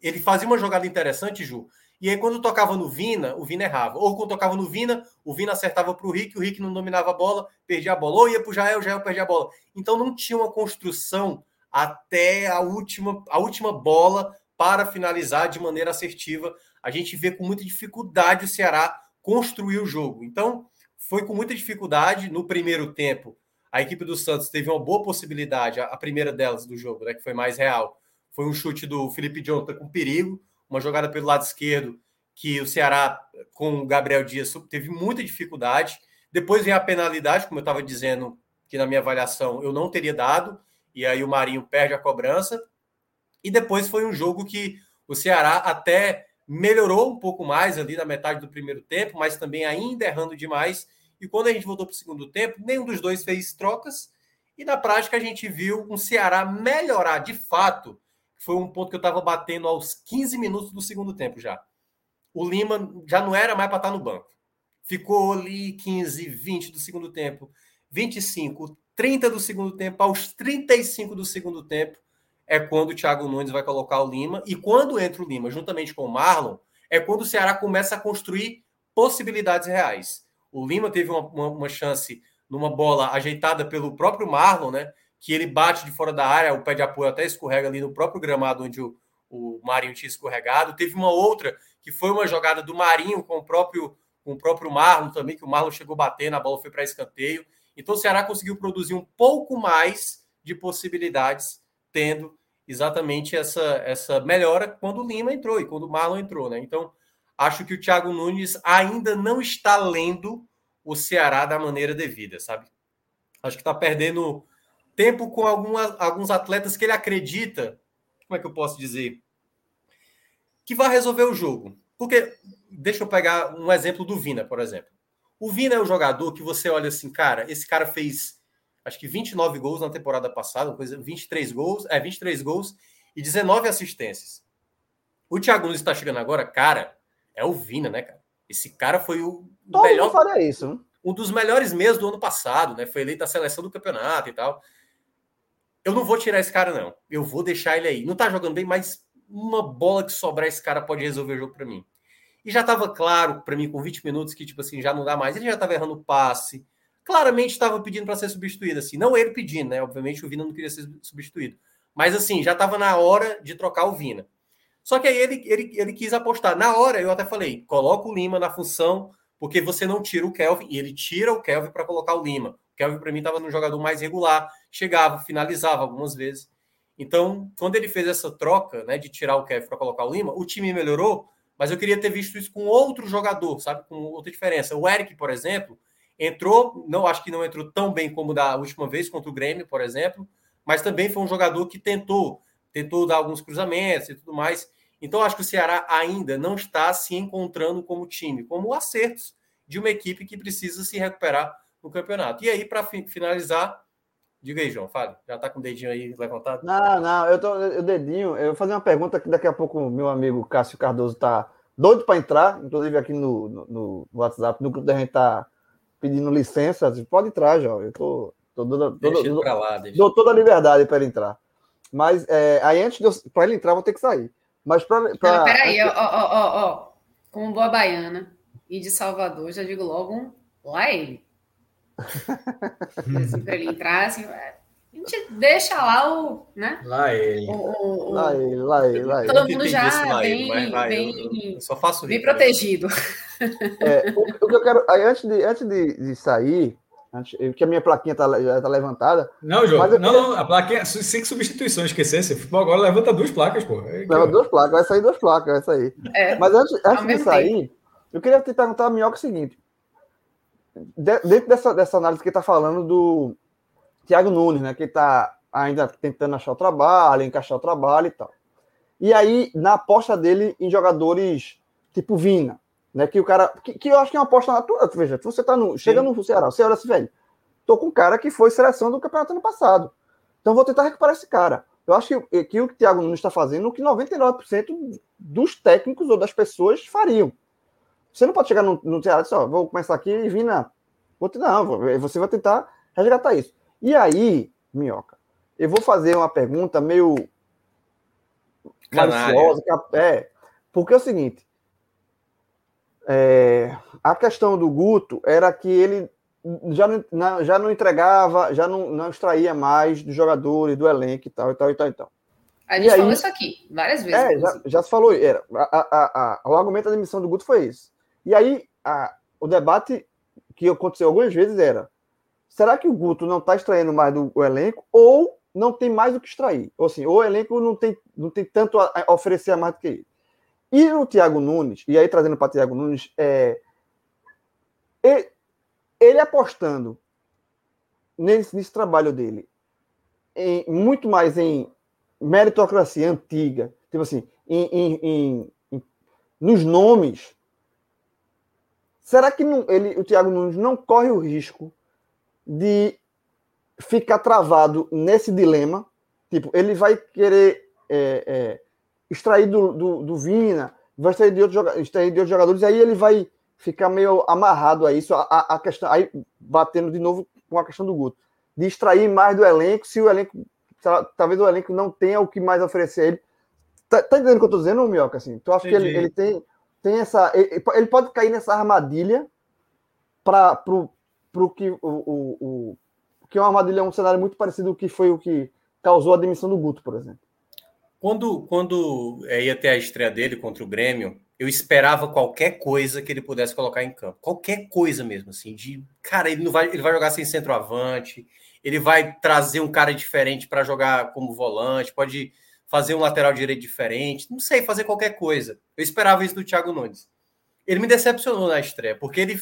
ele fazia uma jogada interessante, Ju. E aí, quando tocava no Vina, o Vina errava. Ou quando tocava no Vina, o Vina acertava para o Rick, o Rick não dominava a bola, perdia a bola. Ou ia para o Jael, o Jael perdia a bola. Então não tinha uma construção até a última, a última bola para finalizar de maneira assertiva. A gente vê com muita dificuldade o Ceará construir o jogo. Então, foi com muita dificuldade no primeiro tempo. A equipe do Santos teve uma boa possibilidade, a primeira delas do jogo, né, que foi mais real. Foi um chute do Felipe Jonathan com perigo, uma jogada pelo lado esquerdo que o Ceará com o Gabriel Dias teve muita dificuldade. Depois vem a penalidade, como eu estava dizendo, que na minha avaliação eu não teria dado, e aí o Marinho perde a cobrança. E depois foi um jogo que o Ceará até melhorou um pouco mais ali na metade do primeiro tempo, mas também ainda errando demais. E quando a gente voltou para o segundo tempo, nenhum dos dois fez trocas. E na prática a gente viu um Ceará melhorar de fato. Foi um ponto que eu estava batendo aos 15 minutos do segundo tempo já. O Lima já não era mais para estar tá no banco. Ficou ali 15, 20 do segundo tempo, 25, 30 do segundo tempo, aos 35 do segundo tempo é quando o Thiago Nunes vai colocar o Lima. E quando entra o Lima, juntamente com o Marlon, é quando o Ceará começa a construir possibilidades reais. O Lima teve uma, uma, uma chance numa bola ajeitada pelo próprio Marlon, né? Que ele bate de fora da área, o pé de apoio até escorrega ali no próprio gramado onde o, o Marinho tinha escorregado. Teve uma outra que foi uma jogada do Marinho com o próprio, com o próprio Marlon também, que o Marlon chegou batendo, a bola foi para escanteio. Então o Ceará conseguiu produzir um pouco mais de possibilidades tendo exatamente essa, essa melhora quando o Lima entrou e quando o Marlon entrou, né? Então, acho que o Thiago Nunes ainda não está lendo o Ceará da maneira devida, sabe? Acho que está perdendo tempo com algumas, alguns atletas que ele acredita, como é que eu posso dizer? Que vai resolver o jogo. Porque, deixa eu pegar um exemplo do Vina, por exemplo. O Vina é o jogador que você olha assim, cara, esse cara fez acho que 29 gols na temporada passada, coisa, 23 gols, é 23 gols e 19 assistências. O Thiago Nunes está chegando agora, cara, é o Vina, né, cara? Esse cara foi o Todo melhor faria isso. Né? Um dos melhores meses do ano passado, né? Foi eleito a seleção do campeonato e tal. Eu não vou tirar esse cara não. Eu vou deixar ele aí. Não tá jogando bem, mas uma bola que sobrar esse cara pode resolver o jogo para mim. E já tava claro para mim com 20 minutos que tipo assim, já não dá mais. Ele já tava errando passe, claramente estava pedindo para ser substituído, assim, não ele pedindo, né? Obviamente o Vina não queria ser substituído, mas assim, já estava na hora de trocar o Vina. Só que aí ele, ele, ele quis apostar. Na hora, eu até falei: coloca o Lima na função, porque você não tira o Kelvin, e ele tira o Kelvin para colocar o Lima. O Kelvin, para mim, estava no jogador mais regular, chegava, finalizava algumas vezes. Então, quando ele fez essa troca, né, de tirar o Kelvin para colocar o Lima, o time melhorou, mas eu queria ter visto isso com outro jogador, sabe? Com outra diferença. O Eric, por exemplo, Entrou, não acho que não entrou tão bem como da última vez contra o Grêmio, por exemplo, mas também foi um jogador que tentou, tentou dar alguns cruzamentos e tudo mais. Então acho que o Ceará ainda não está se encontrando como time, como acertos de uma equipe que precisa se recuperar no campeonato. E aí para finalizar, diga aí, João, fale. Já está com o dedinho aí levantado? Não, não, eu tô o dedinho, eu vou fazer uma pergunta que daqui a pouco o meu amigo Cássio Cardoso está doido para entrar, inclusive aqui no, no, no, WhatsApp, no grupo da gente tá pedindo licença, pode entrar, João. Eu tô, tô dando, deixa pra lá, dou toda a liberdade para ele entrar. Mas é, aí antes para ele entrar, vou ter que sair. Mas para. Pra... Peraí, ó, ó, ó, ó. Como boa baiana e de Salvador, já digo logo um lá ele. assim, para ele entrar, assim, a gente deixa lá o, né? Lá ele. O, o, o... Lá ele, lá ele, lá ele. Todo mundo já bem, bem, eu só faço bem protegido. É, o, o, que eu quero, aí, antes de, antes de, de sair, que a minha plaquinha tá, já está levantada. Não, João, não, não, a plaquinha, cinco substituições, esquecesse. Futebol agora levanta duas placas, pô. É, Leva duas placas, vai sair duas placas, vai sair. É, Mas antes, antes de sair, tempo. eu queria te perguntar, Minhoca, o seguinte. dentro dessa, dessa análise que está falando do Thiago Nunes, né? Que está ainda tentando achar o trabalho, encaixar o trabalho e tal. E aí, na aposta dele em jogadores tipo Vina, né? Que o cara. Que, que eu acho que é uma aposta natural. Veja, você tá no. Chega Sim. no Ceará, você olha assim, velho. Tô com um cara que foi seleção do campeonato ano passado. Então vou tentar recuperar esse cara. Eu acho que, que o que o Thiago Nunes está fazendo, o que 99% dos técnicos ou das pessoas fariam. Você não pode chegar no, no Ceará e dizer, ó, vou começar aqui e Vina. Vou te, não, você vai tentar resgatar isso. E aí, Minhoca, eu vou fazer uma pergunta meio maliciosa, é, porque é o seguinte, é, a questão do Guto era que ele já não, já não entregava, já não, não extraía mais dos jogadores, do elenco e tal, e tal, e tal, e tal. A gente e falou aí, isso aqui várias vezes. É, já, já, se falou, era, a, a, a, o argumento da demissão do Guto foi isso. E aí, o debate que aconteceu algumas vezes era: será que o Guto não está extraindo mais do elenco ou não tem mais o que extrair? Ou assim, ou o elenco não tem, não tem tanto a, oferecer a mais do que ele. E no Thiago Nunes, e aí trazendo para Thiago Nunes, é, ele, ele apostando nesse, nesse, trabalho dele, em, muito mais em meritocracia antiga, tipo assim, em, em, em nos nomes, será que não, ele, o Thiago Nunes não corre o risco de ficar travado nesse dilema. Tipo, ele vai querer é, é, extrair do, do, do, Vina, vai extrair de, outros, extrair de outros jogadores, aí ele vai ficar meio amarrado a isso, a, a, questão, aí batendo de novo com a questão do Guto, de extrair mais do elenco, se o elenco, talvez o elenco não tenha o que mais oferecer a ele. Tá, tá entendendo o que eu tô dizendo, Mioca? Assim, tu acha Entendi. que ele, ele tem, tem essa. Ele, ele, pode cair nessa armadilha para para o que o, o, o, que o Armadilha é um cenário muito parecido com o que foi o que causou a demissão do Guto, por exemplo. Quando, quando é, ia ter a estreia dele contra o Grêmio, eu esperava qualquer coisa que ele pudesse colocar em campo. Qualquer coisa mesmo, assim, de cara, ele não vai, ele vai jogar sem centroavante, ele vai trazer um cara diferente para jogar como volante, pode fazer um lateral direito diferente, não sei, fazer qualquer coisa. Eu esperava isso do Thiago Nunes. Ele me decepcionou na estreia, porque ele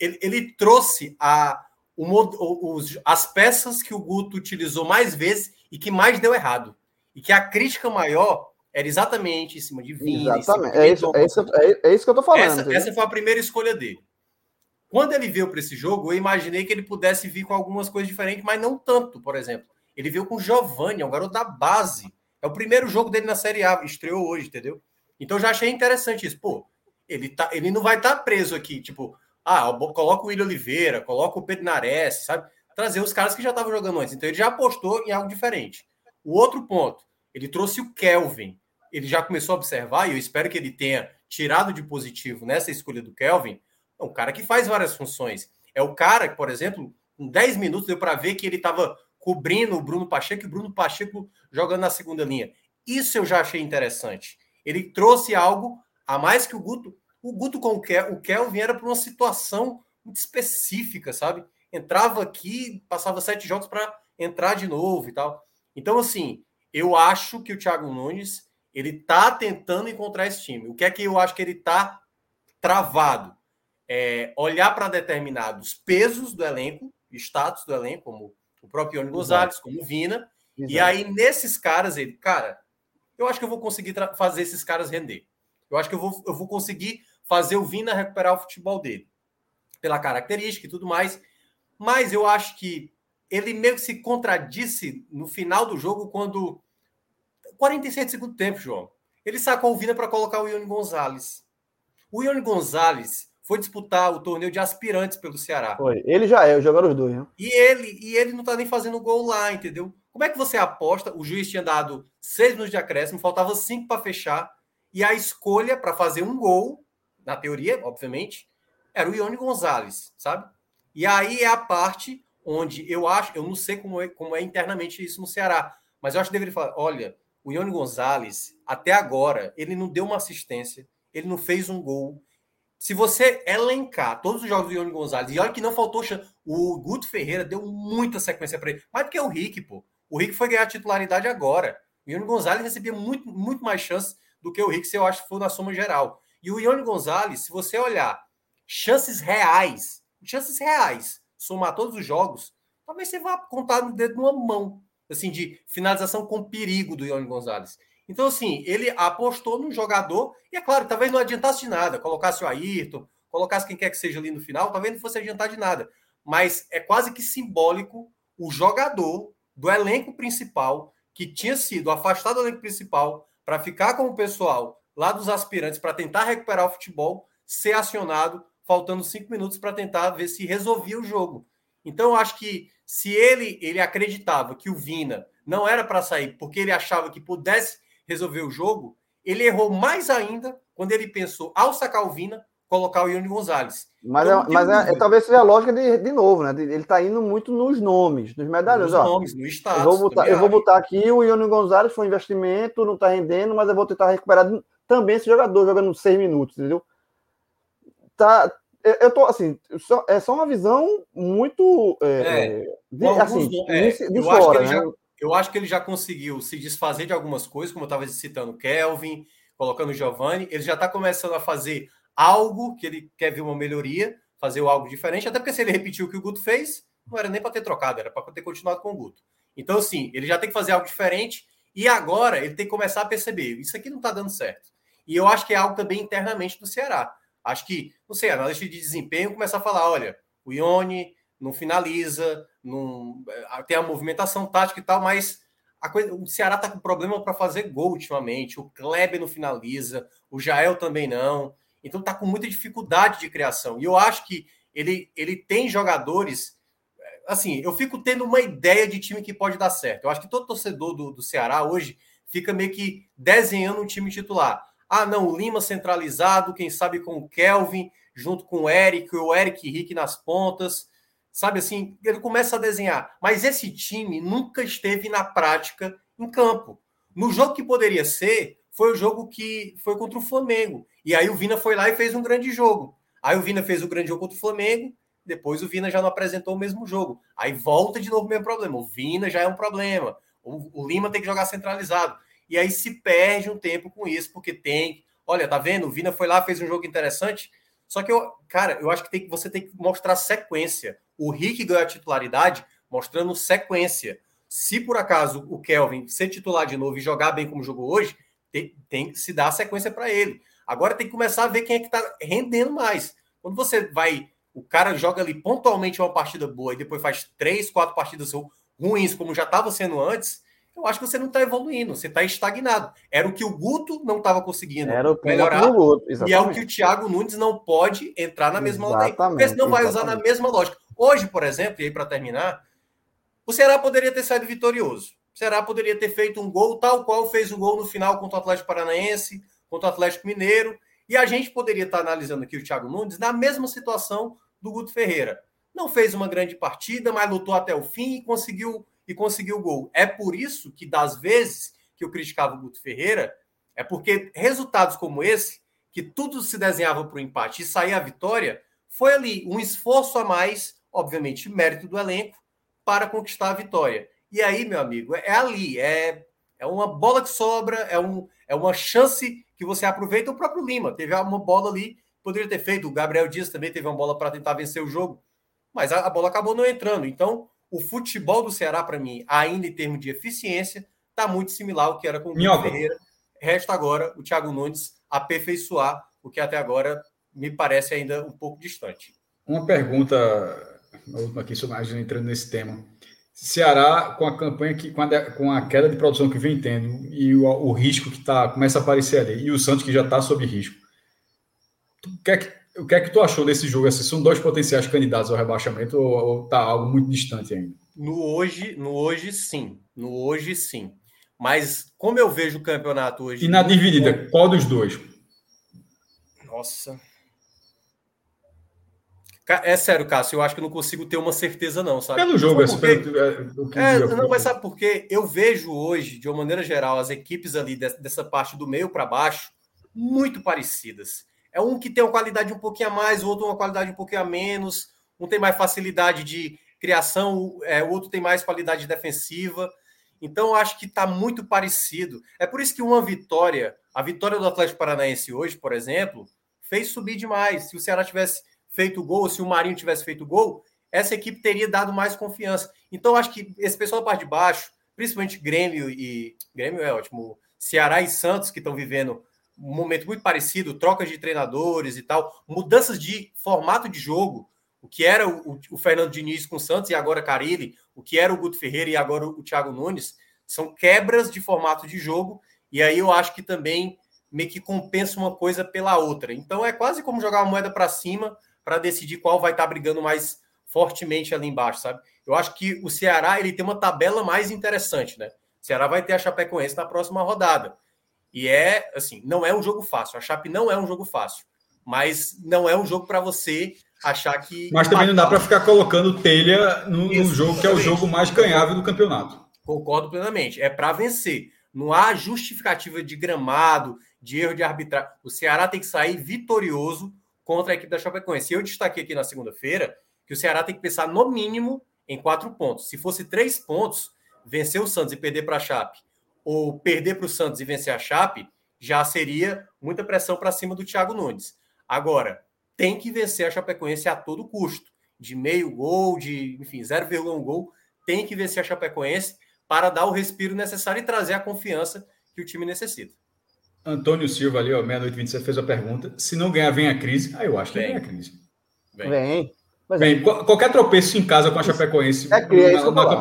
ele, ele trouxe a, o, os, as peças que o Guto utilizou mais vezes e que mais deu errado. E que a crítica maior era exatamente em cima de Vini. Exatamente. É isso, é, isso, é, é isso que eu tô falando. Essa, essa, foi a primeira escolha dele. Quando ele veio para esse jogo, eu imaginei que ele pudesse vir com algumas coisas diferentes, mas não tanto, por exemplo. Ele veio com o Giovanni, é um garoto da base. É o primeiro jogo dele na Série A, estreou hoje, entendeu? Então já achei interessante isso. Pô, ele, tá, ele não vai estar tá preso aqui, tipo, ah, coloca o William Oliveira, coloca o Pedro Nares, sabe? Trazer os caras que já estavam jogando antes. Então ele já apostou em algo diferente. O outro ponto, ele trouxe o Kelvin. Ele já começou a observar, e eu espero que ele tenha tirado de positivo nessa escolha do Kelvin. É um cara que faz várias funções. É o cara que, por exemplo, em 10 minutos deu para ver que ele estava cobrindo o Bruno Pacheco e o Bruno Pacheco jogando na segunda linha. Isso eu já achei interessante. Ele trouxe algo a mais que o Guto o Guto com o, Kel, o Kelvin era para uma situação muito específica, sabe? Entrava aqui, passava sete jogos para entrar de novo e tal. Então, assim, eu acho que o Thiago Nunes ele tá tentando encontrar esse time. O que é que eu acho que ele tá travado? É olhar para determinados pesos do elenco, status do elenco, como o próprio Ione Gonzalez, como o Vina. Exato. E aí, nesses caras, ele, cara, eu acho que eu vou conseguir fazer esses caras render. Eu acho que eu vou, eu vou conseguir fazer o Vina recuperar o futebol dele, pela característica e tudo mais. Mas eu acho que ele meio que se contradisse no final do jogo quando 47 segundos tempo, João. Ele sacou o Vina para colocar o Ione Gonzalez. O Ione Gonzalez foi disputar o torneio de aspirantes pelo Ceará. Foi. Ele já é, jogaram os dois, né? E ele, e ele não tá nem fazendo gol lá, entendeu? Como é que você aposta? O juiz tinha dado seis minutos de acréscimo, faltava cinco para fechar, e a escolha para fazer um gol na teoria, obviamente, era o Ione Gonzalez, sabe? E aí é a parte onde eu acho, eu não sei como é, como é internamente isso no Ceará, mas eu acho que deveria falar: olha, o Ione Gonzalez, até agora, ele não deu uma assistência, ele não fez um gol. Se você elencar todos os jogos do Ione Gonzalez, e olha que não faltou o Guto Ferreira deu muita sequência para ele, mais do que o Rick, pô. O Rick foi ganhar titularidade agora. O Ione Gonzalez recebia muito, muito mais chances do que o Rick, se eu acho que foi na soma geral. E o Ione Gonzalez, se você olhar chances reais, chances reais, somar todos os jogos, talvez você vá contar no dedo numa mão, assim, de finalização com perigo do Ione Gonzalez. Então, assim, ele apostou no jogador, e é claro, talvez não adiantasse de nada, colocasse o Ayrton, colocasse quem quer que seja ali no final, talvez não fosse adiantar de nada. Mas é quase que simbólico o jogador do elenco principal, que tinha sido afastado do elenco principal para ficar com o pessoal lá dos aspirantes para tentar recuperar o futebol, ser acionado faltando cinco minutos para tentar ver se resolvia o jogo. Então, eu acho que se ele, ele acreditava que o Vina não era para sair porque ele achava que pudesse resolver o jogo, ele errou mais ainda quando ele pensou, ao sacar o Vina, colocar o Ione Gonzalez. Mas, é, mas é, é, talvez seja a lógica de, de novo, né? Ele está indo muito nos nomes, nos medalhões. Nos ó, nomes, no status. Eu vou botar, eu vou botar aqui o Ione Gonzalez, foi um investimento, não está rendendo, mas eu vou tentar recuperar também esse jogador jogando seis minutos, entendeu? Tá, eu tô assim, só, é só uma visão muito é, é, é de, assim, é, de, de eu fora, acho né? já, eu acho que ele já conseguiu se desfazer de algumas coisas, como eu estava citando Kelvin, colocando o Giovanni, ele já está começando a fazer algo que ele quer ver uma melhoria, fazer algo diferente, até porque se ele repetiu o que o Guto fez, não era nem para ter trocado, era para ter continuado com o Guto. Então, assim, ele já tem que fazer algo diferente e agora ele tem que começar a perceber: isso aqui não está dando certo. E eu acho que é algo também internamente do Ceará. Acho que, não sei, a análise de desempenho começar a falar: olha, o Ione não finaliza, não, eh, tem a movimentação tática e tal, mas coisa, o Ceará está com problema para fazer gol ultimamente. O Kleber não finaliza, o Jael também não. Então está com muita dificuldade de criação. E eu acho que ele, ele tem jogadores. Eh, assim, eu fico tendo uma ideia de time que pode dar certo. Eu acho que todo torcedor do, do Ceará hoje fica meio que desenhando um time titular. Ah, não, o Lima centralizado, quem sabe com o Kelvin, junto com o Eric, o Eric Rick nas pontas. Sabe assim, ele começa a desenhar. Mas esse time nunca esteve na prática em campo. No jogo que poderia ser, foi o jogo que foi contra o Flamengo. E aí o Vina foi lá e fez um grande jogo. Aí o Vina fez o grande jogo contra o Flamengo, depois o Vina já não apresentou o mesmo jogo. Aí volta de novo o mesmo problema. O Vina já é um problema. O, o Lima tem que jogar centralizado. E aí se perde um tempo com isso, porque tem. Olha, tá vendo? O Vina foi lá, fez um jogo interessante. Só que eu, cara, eu acho que tem, você tem que mostrar sequência. O Rick ganhou a titularidade mostrando sequência. Se por acaso o Kelvin ser titular de novo e jogar bem como jogou hoje, tem, tem que se dar sequência para ele. Agora tem que começar a ver quem é que está rendendo mais. Quando você vai, o cara joga ali pontualmente uma partida boa e depois faz três, quatro partidas ruins, como já estava sendo antes, eu acho que você não está evoluindo, você está estagnado. Era o que o Guto não estava conseguindo melhorar. Guto, e é o que o Thiago Nunes não pode entrar na mesma lógica. Porque senão vai usar na mesma lógica. Hoje, por exemplo, e aí para terminar, o Ceará poderia ter saído vitorioso. O Ceará poderia ter feito um gol tal qual fez o gol no final contra o Atlético Paranaense, contra o Atlético Mineiro. E a gente poderia estar analisando aqui o Thiago Nunes na mesma situação do Guto Ferreira. Não fez uma grande partida, mas lutou até o fim e conseguiu e conseguiu o gol. É por isso que, das vezes que eu criticava o Guto Ferreira, é porque resultados como esse, que tudo se desenhava para o empate e sair a vitória, foi ali um esforço a mais, obviamente, mérito do elenco, para conquistar a vitória. E aí, meu amigo, é ali, é, é uma bola que sobra, é, um, é uma chance que você aproveita. O próprio Lima teve uma bola ali, poderia ter feito. O Gabriel Dias também teve uma bola para tentar vencer o jogo, mas a, a bola acabou não entrando. Então, o futebol do Ceará, para mim, ainda em termos de eficiência, está muito similar ao que era com o Minhoca. Ferreira. Resta agora o Thiago Nunes aperfeiçoar o que até agora me parece ainda um pouco distante. Uma pergunta, última aqui, sobre a entrando nesse tema. Ceará, com a campanha que, com a, com a queda de produção que vem tendo e o, o risco que tá, começa a aparecer ali, e o Santos que já está sob risco. O que é que o que é que tu achou desse jogo? Assim, são dois potenciais candidatos ao rebaixamento ou, ou tá algo muito distante ainda? No hoje, no hoje sim. No hoje sim. Mas como eu vejo o campeonato hoje. E na dividida, bom... qual dos dois? Nossa. É sério, Cássio, eu acho que eu não consigo ter uma certeza, não, sabe? Pelo jogo, é porque... é, é, não, mas sabe por quê? Eu vejo hoje, de uma maneira geral, as equipes ali dessa parte do meio para baixo muito parecidas. É um que tem uma qualidade um pouquinho a mais, o outro uma qualidade um pouquinho a menos, um tem mais facilidade de criação, é, o outro tem mais qualidade defensiva. Então, acho que está muito parecido. É por isso que uma vitória, a vitória do Atlético Paranaense hoje, por exemplo, fez subir demais. Se o Ceará tivesse feito gol, se o Marinho tivesse feito gol, essa equipe teria dado mais confiança. Então, acho que esse pessoal da parte de baixo, principalmente Grêmio e. Grêmio é ótimo. Ceará e Santos, que estão vivendo um momento muito parecido, trocas de treinadores e tal, mudanças de formato de jogo, o que era o, o Fernando Diniz com o Santos e agora Carilli, o que era o Guto Ferreira e agora o Thiago Nunes, são quebras de formato de jogo, e aí eu acho que também meio que compensa uma coisa pela outra. Então é quase como jogar uma moeda para cima para decidir qual vai estar tá brigando mais fortemente ali embaixo, sabe? Eu acho que o Ceará ele tem uma tabela mais interessante, né? O Ceará vai ter a Chapecoense na próxima rodada. E é, assim, não é um jogo fácil. A Chape não é um jogo fácil. Mas não é um jogo para você achar que. Mas também não dá para ficar colocando telha no, jogo que é o jogo mais ganhável do campeonato. Concordo plenamente. É para vencer. Não há justificativa de gramado, de erro de arbitragem. O Ceará tem que sair vitorioso contra a equipe da Chapecoense. Eu destaquei aqui na segunda-feira que o Ceará tem que pensar no mínimo em quatro pontos. Se fosse três pontos, vencer o Santos e perder para a Chape ou perder para o Santos e vencer a Chape, já seria muita pressão para cima do Thiago Nunes. Agora, tem que vencer a Chapecoense a todo custo. De meio gol, de, enfim, 0,1 gol, tem que vencer a Chapecoense para dar o respiro necessário e trazer a confiança que o time necessita. Antônio Silva ali, ó, meia-noite 27, fez a pergunta. Se não ganhar, vem a crise. Ah, eu acho que vem, vem a crise. Vem. vem. Bem, é. qualquer tropeço em casa com a Chapecoense é na, na,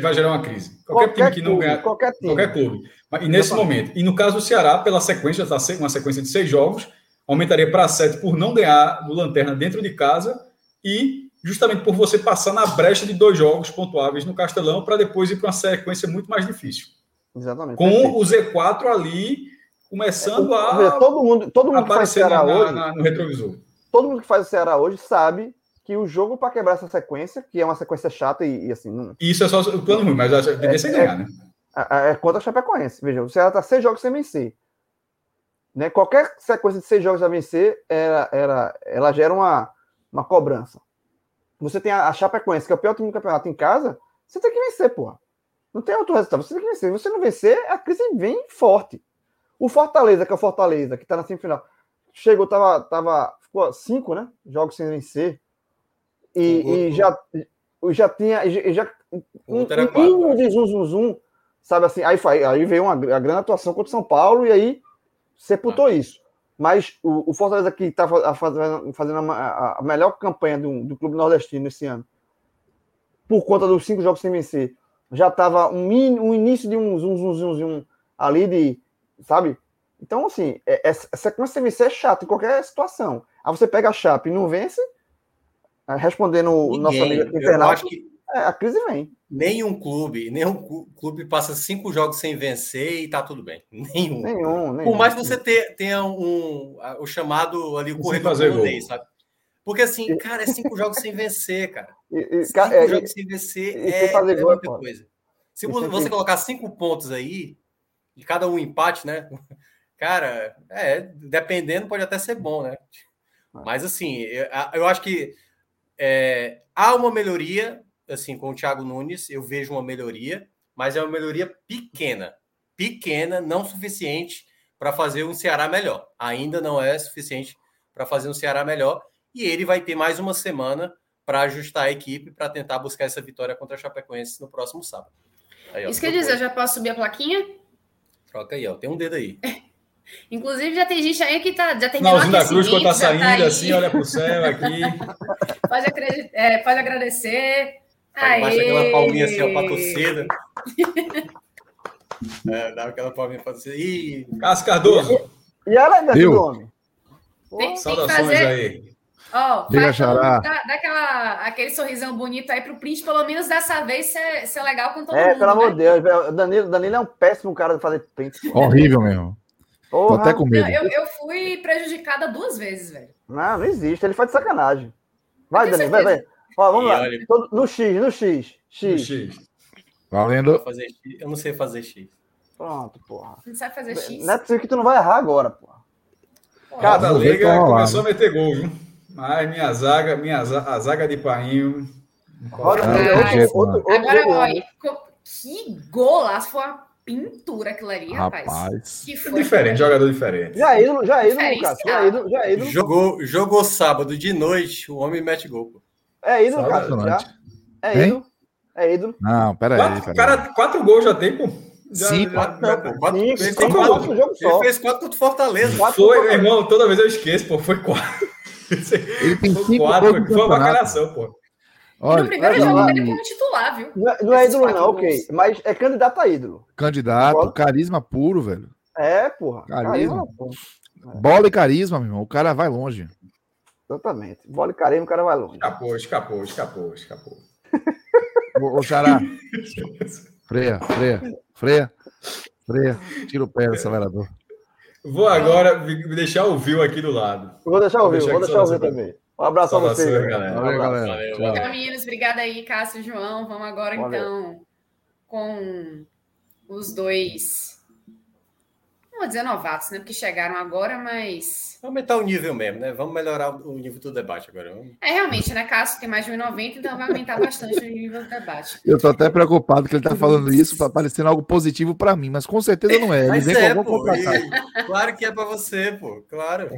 vai gerar uma crise. Qualquer, qualquer time que não ganhar. Qualquer, time. qualquer clube. E nesse momento. E no caso do Ceará, pela sequência, está uma sequência de seis jogos, aumentaria para sete por não ganhar do Lanterna dentro de casa e justamente por você passar na brecha de dois jogos pontuáveis no Castelão para depois ir para uma sequência muito mais difícil. Exatamente. Com perfeito. o Z4 ali começando é, a. Todo mundo, todo mundo que faz Ceará na, hoje. Na, no retrovisor. Todo mundo que faz o Ceará hoje sabe que o jogo para quebrar essa sequência, que é uma sequência chata e, e assim. Não... Isso é só o plano ruim, mas a tendência é, é ganhar, né? É, é contra a Chapecoense. Veja, o Ceará está seis jogos sem vencer. Né? Qualquer sequência de seis jogos a vencer, era, era, ela gera uma, uma cobrança. Você tem a, a Chapecoense, que é o pior time do campeonato em casa, você tem que vencer, porra. Não tem outro resultado, você tem que vencer. Se você não vencer, a crise vem forte. O Fortaleza, que é o Fortaleza, que está na semifinal, chegou, tava, tava, ficou cinco, né? Jogos sem vencer e, e já, já tinha já, um, mínimo de zum, zum, zum, sabe assim, aí, aí veio uma, a grande atuação contra o São Paulo e aí sepultou ah. isso. Mas o, o Fortaleza que está fazendo, fazendo a, a, melhor campanha do, do clube nordestino esse ano, por conta dos cinco jogos sem vencer, já estava um, um início de um zum, zum, zum, zum ali de, sabe? Então, assim, é, é, sequência sem vencer é chato em qualquer situação. Aí você pega a chapa e não vence, respondendo o nosso amigo internauta, é, a crise vem. Nenhum clube, nenhum clube passa cinco jogos sem vencer e tá tudo bem. Nenhum. Nenhum, nenhum. Por mais que você tenha um, o chamado ali, o corredor holandês, sabe? Porque assim, cara, é cinco jogos sem vencer, cara. E, cinco é, jogos e, sem vencer e, é, é gol, muita coisa. Se você, você colocar cinco pontos aí, de cada um empate, né? Cara, é, dependendo, pode até ser bom, né? Ah. Mas assim, eu, eu acho que é, há uma melhoria, assim, com o Thiago Nunes, eu vejo uma melhoria, mas é uma melhoria pequena. Pequena, não suficiente para fazer um Ceará melhor. Ainda não é suficiente para fazer um Ceará melhor. E ele vai ter mais uma semana para ajustar a equipe para tentar buscar essa vitória contra a Chapecoense no próximo sábado. Aí, ó, Isso quer dizer, eu já posso subir a plaquinha? Troca aí, ó. Tem um dedo aí. Inclusive, já tem gente aí que tá, já tem Finalzinho da Cruz, quando tá saindo tá assim, olha pro céu aqui. pode, é, pode agradecer. Baixa aquela palminha assim, ó, pra torcida. é, dá aquela palminha pra torcida. Ih, Cássio Cardoso. E ela, nome? Tem, Saudações tem que fazer... aí. Ó, oh, vai dá, dá aquela, aquele sorrisão bonito aí pro Print, pelo menos dessa vez ser, ser legal com todo é, mundo. É, pelo amor né? de Deus, Danilo, Danilo é um péssimo cara de fazer print. Horrível mesmo. Tô até com medo. Eu, eu fui prejudicada duas vezes, velho. Não, não existe. Ele faz de sacanagem. Vai, Dani, vai, vai. Ó, vamos e lá. Olha... No X, no X. X. No X. Valendo. Fazer X. Eu não sei fazer X. Pronto, porra. Não sabe fazer X? Não é possível que tu não vai errar agora, porra. Cada liga começou a meter gol, viu? Mas minha zaga, minha zaga, a zaga de. Roda, ah, outro, outro, agora, olha, que golaço, foi uma pintura aquilo ali, rapaz. rapaz. Que foi, diferente, jogador diferente. Já é ídolo, já é ídolo, Lucas. Já é ídolo, já é ídolo. Jogou, jogou sábado de noite, o homem mete gol. É ídolo, cara. Já. É ídolo. É ídolo. Não, pera aí. Quatro, cara, quatro gols já tem, pô. Já, Sim, quatro, não, pô. Quatro, Sim, fez, quatro, quatro, jogo só. Ele fez quatro contra o Fortaleza. Quatro foi, irmão, toda vez eu esqueço, pô. Foi quatro. Ele tem foi cinco quatro, foi uma bacalhação, pô. Olha, no primeiro jogo dele como titular, viu? Não, é, não é ídolo, não, ok. Mas é candidato a ídolo. Candidato, Bola. carisma puro, velho. É, porra. Carisma. carisma Bola e carisma, meu irmão. O cara vai longe. Exatamente. Bola e carisma, o cara vai longe. Escapou, escapou, escapou, escapou. ô, ô, Xará. freia, freia, freia, freia. Tira o pé do acelerador. Vou agora deixar o Viu aqui do lado. Vou deixar o Viu, vou deixar o Viu também. Um abraço a vocês. Galera. Valeu, galera. Valeu, valeu. Então, meninos, obrigada aí, Cássio e João. Vamos agora, valeu. então, com os dois. Não vou dizer novatos, né? Porque chegaram agora, mas. Vamos aumentar o nível mesmo, né? Vamos melhorar o nível do debate agora. É, realmente, né? Cássio tem mais de 1,90, então vai aumentar bastante o nível do debate. Eu tô até preocupado que ele tá falando isso, tá parecendo algo positivo para mim, mas com certeza não é. Mas é, pô, e... Claro que é para você, pô. Claro.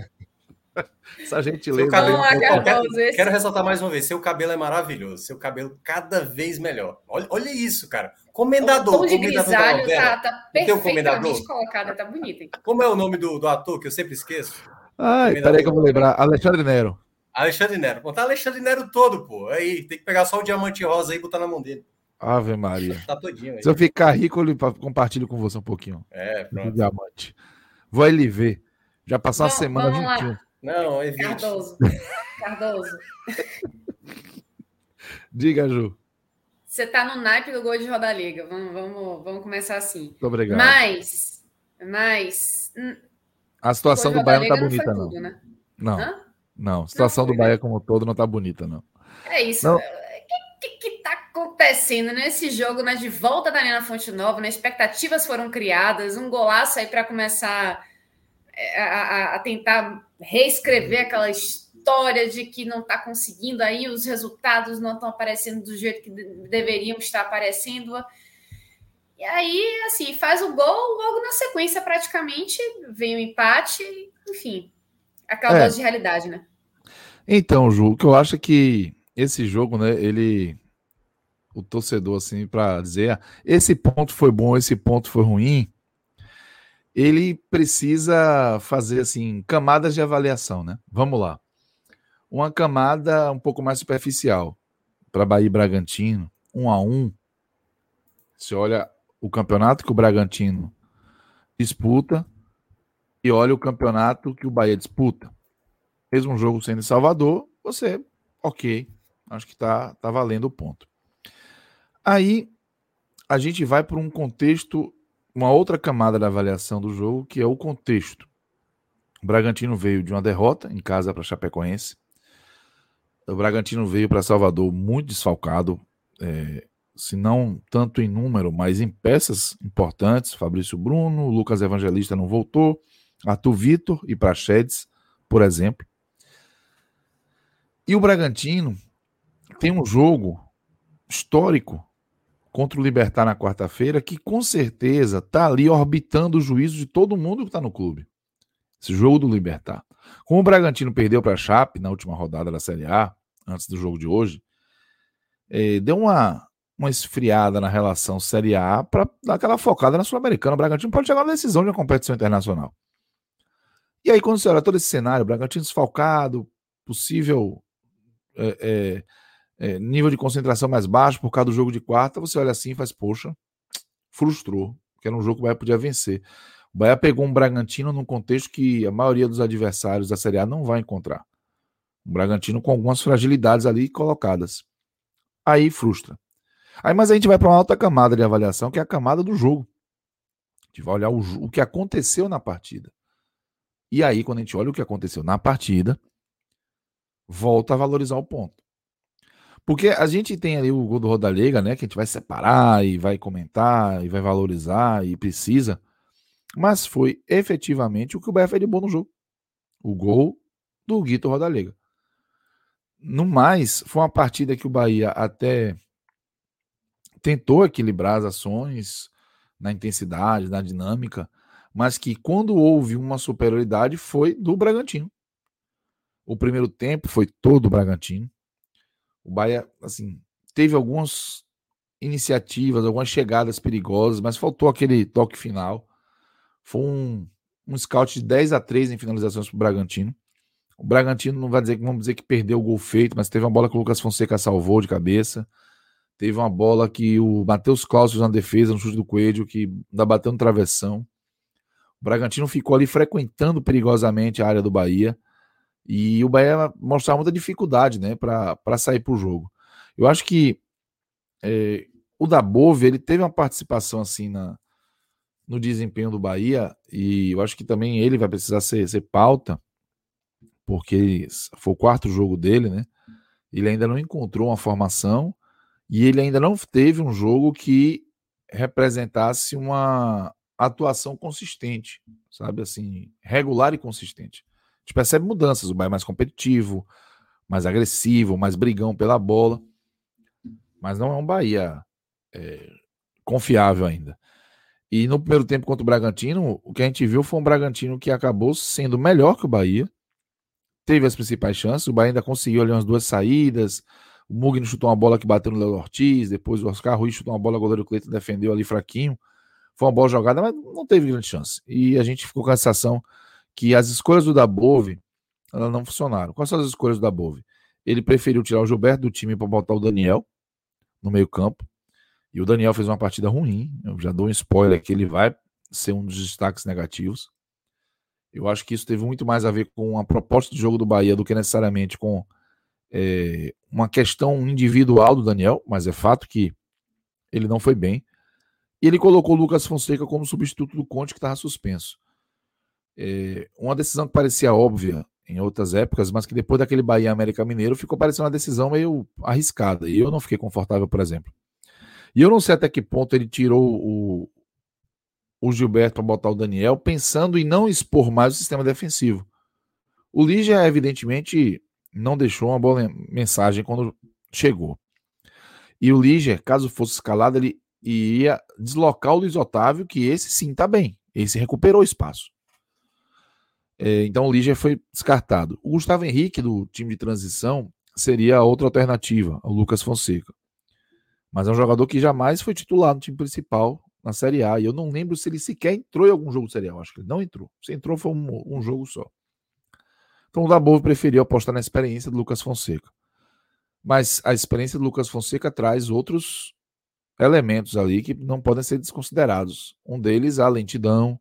Essa gentileza. Cabelo, quero, quero, ressaltar mais uma vez: seu cabelo é maravilhoso, seu cabelo cada vez melhor. Olha, olha isso, cara. Comendador. O tom de grisalho tá, tá perfeitamente colocado, tá bonito. Hein? Como é o nome do, do ator que eu sempre esqueço? Ai, peraí que eu vou lembrar. Alexandre Nero. Alexandre Nero. Pô, tá Alexandre Nero todo, pô. Aí, tem que pegar só o diamante rosa aí e botar na mão dele. Ave Maria. Tá todinho aí. Se eu ficar rico, eu compartilho com você um pouquinho. É, pronto. diamante. Vou ali ver. Já passou uma semana juntinho. Não, evite. Cardoso. Cardoso. Diga, Ju. Você tá no naipe do gol de Roda Liga. Vamos, vamos, vamos começar assim. Muito obrigado. Mas, mas. A situação do Bahia não tá bonita, não. Tudo, né? Não. Hã? Não, a situação não, do Bahia como todo não tá bonita, não. É isso. O que, que, que tá acontecendo nesse jogo, né? De volta da Arena Fonte Nova, né? Expectativas foram criadas, um golaço aí para começar é, a, a, tentar reescrever aquela história de que não está conseguindo aí, os resultados não estão aparecendo do jeito que deveriam estar aparecendo. E aí, assim, faz o gol, logo na sequência, praticamente, vem o empate, enfim, aquela é. dose de realidade, né? Então, Ju, o que eu acho é que esse jogo, né, ele. O torcedor, assim, para dizer, ah, esse ponto foi bom, esse ponto foi ruim, ele precisa fazer assim camadas de avaliação, né? Vamos lá. Uma camada um pouco mais superficial para Bahia e Bragantino, um a um. Você olha o campeonato que o Bragantino disputa e olha o campeonato que o Bahia disputa. Um jogo sendo em Salvador, você, ok, acho que tá, tá valendo o ponto. Aí a gente vai para um contexto uma outra camada da avaliação do jogo, que é o contexto. O Bragantino veio de uma derrota em casa para Chapecoense. O Bragantino veio para Salvador muito desfalcado, é, se não tanto em número, mas em peças importantes. Fabrício Bruno, Lucas Evangelista não voltou, Arthur Vitor e Prachedes, por exemplo. E o Bragantino tem um jogo histórico contra o Libertar na quarta-feira, que com certeza está ali orbitando o juízo de todo mundo que está no clube. Esse jogo do Libertar. Como o Bragantino perdeu para a Chape na última rodada da Série A, antes do jogo de hoje, é, deu uma, uma esfriada na relação Série A para dar aquela focada na Sul-Americana. O Bragantino pode chegar na decisão de uma competição internacional. E aí, quando você olha todo esse cenário, Bragantino desfalcado, possível é, é, é, nível de concentração mais baixo por causa do jogo de quarta, você olha assim e faz, poxa, frustrou, que era um jogo que o Bahia podia vencer. O Bahia pegou um Bragantino num contexto que a maioria dos adversários da Série A não vai encontrar. Um Bragantino com algumas fragilidades ali colocadas. Aí frustra. Aí, mas a gente vai para uma alta camada de avaliação, que é a camada do jogo. A gente vai olhar o, o que aconteceu na partida. E aí, quando a gente olha o que aconteceu na partida, volta a valorizar o ponto. Porque a gente tem ali o gol do Rodalega, né? Que a gente vai separar e vai comentar e vai valorizar e precisa. Mas foi efetivamente o que o Bahia fez de bom no jogo. O gol do Guito Rodalega. No mais, foi uma partida que o Bahia até tentou equilibrar as ações na intensidade, na dinâmica, mas que quando houve uma superioridade foi do Bragantino. O primeiro tempo foi todo do Bragantino. O Bahia, assim, teve algumas iniciativas, algumas chegadas perigosas, mas faltou aquele toque final. Foi um, um scout de 10 a 3 em finalizações para o Bragantino. O Bragantino não vai dizer que vamos dizer que perdeu o gol feito, mas teve uma bola que o Lucas Fonseca salvou de cabeça. Teve uma bola que o Matheus Claus na defesa, no chute do Coelho, que ainda bateu no travessão. O Bragantino ficou ali frequentando perigosamente a área do Bahia. E o Bahia mostrava muita dificuldade né, para sair para o jogo. Eu acho que é, o Dabove ele teve uma participação assim na, no desempenho do Bahia, e eu acho que também ele vai precisar ser, ser pauta, porque foi o quarto jogo dele, né? Ele ainda não encontrou uma formação e ele ainda não teve um jogo que representasse uma atuação consistente, sabe assim, regular e consistente. A gente percebe mudanças, o Bahia é mais competitivo, mais agressivo, mais brigão pela bola, mas não é um Bahia é, confiável ainda. E no primeiro tempo contra o Bragantino, o que a gente viu foi um Bragantino que acabou sendo melhor que o Bahia, teve as principais chances, o Bahia ainda conseguiu ali umas duas saídas, o Mugni chutou uma bola que bateu no Léo Ortiz, depois o Oscar Ruiz chutou uma bola, o goleiro Cleiton defendeu ali fraquinho. Foi uma boa jogada, mas não teve grande chance. E a gente ficou com a sensação que as escolhas do Dabove elas não funcionaram. Quais são as escolhas do Dabove? Ele preferiu tirar o Gilberto do time para botar o Daniel no meio-campo. E o Daniel fez uma partida ruim. Eu já dou um spoiler que ele vai ser um dos destaques negativos. Eu acho que isso teve muito mais a ver com a proposta de jogo do Bahia do que necessariamente com é, uma questão individual do Daniel, mas é fato que ele não foi bem. E ele colocou o Lucas Fonseca como substituto do Conte, que estava suspenso. É, uma decisão que parecia óbvia em outras épocas, mas que depois daquele Bahia América Mineiro ficou parecendo uma decisão meio arriscada. E eu não fiquei confortável, por exemplo. E eu não sei até que ponto ele tirou o, o Gilberto para botar o Daniel, pensando em não expor mais o sistema defensivo. O Lígia, evidentemente, não deixou uma boa mensagem quando chegou. E o Liger, caso fosse escalado, ele ia deslocar o Luiz Otávio, que esse sim está bem. Esse recuperou espaço. É, então o Liger foi descartado. O Gustavo Henrique, do time de transição, seria a outra alternativa, o Lucas Fonseca. Mas é um jogador que jamais foi titular no time principal na Série A. E eu não lembro se ele sequer entrou em algum jogo de Série A. Eu acho que ele não entrou. Se entrou, foi um, um jogo só. Então o Dabov preferiu apostar na experiência do Lucas Fonseca. Mas a experiência do Lucas Fonseca traz outros elementos ali que não podem ser desconsiderados. Um deles a lentidão,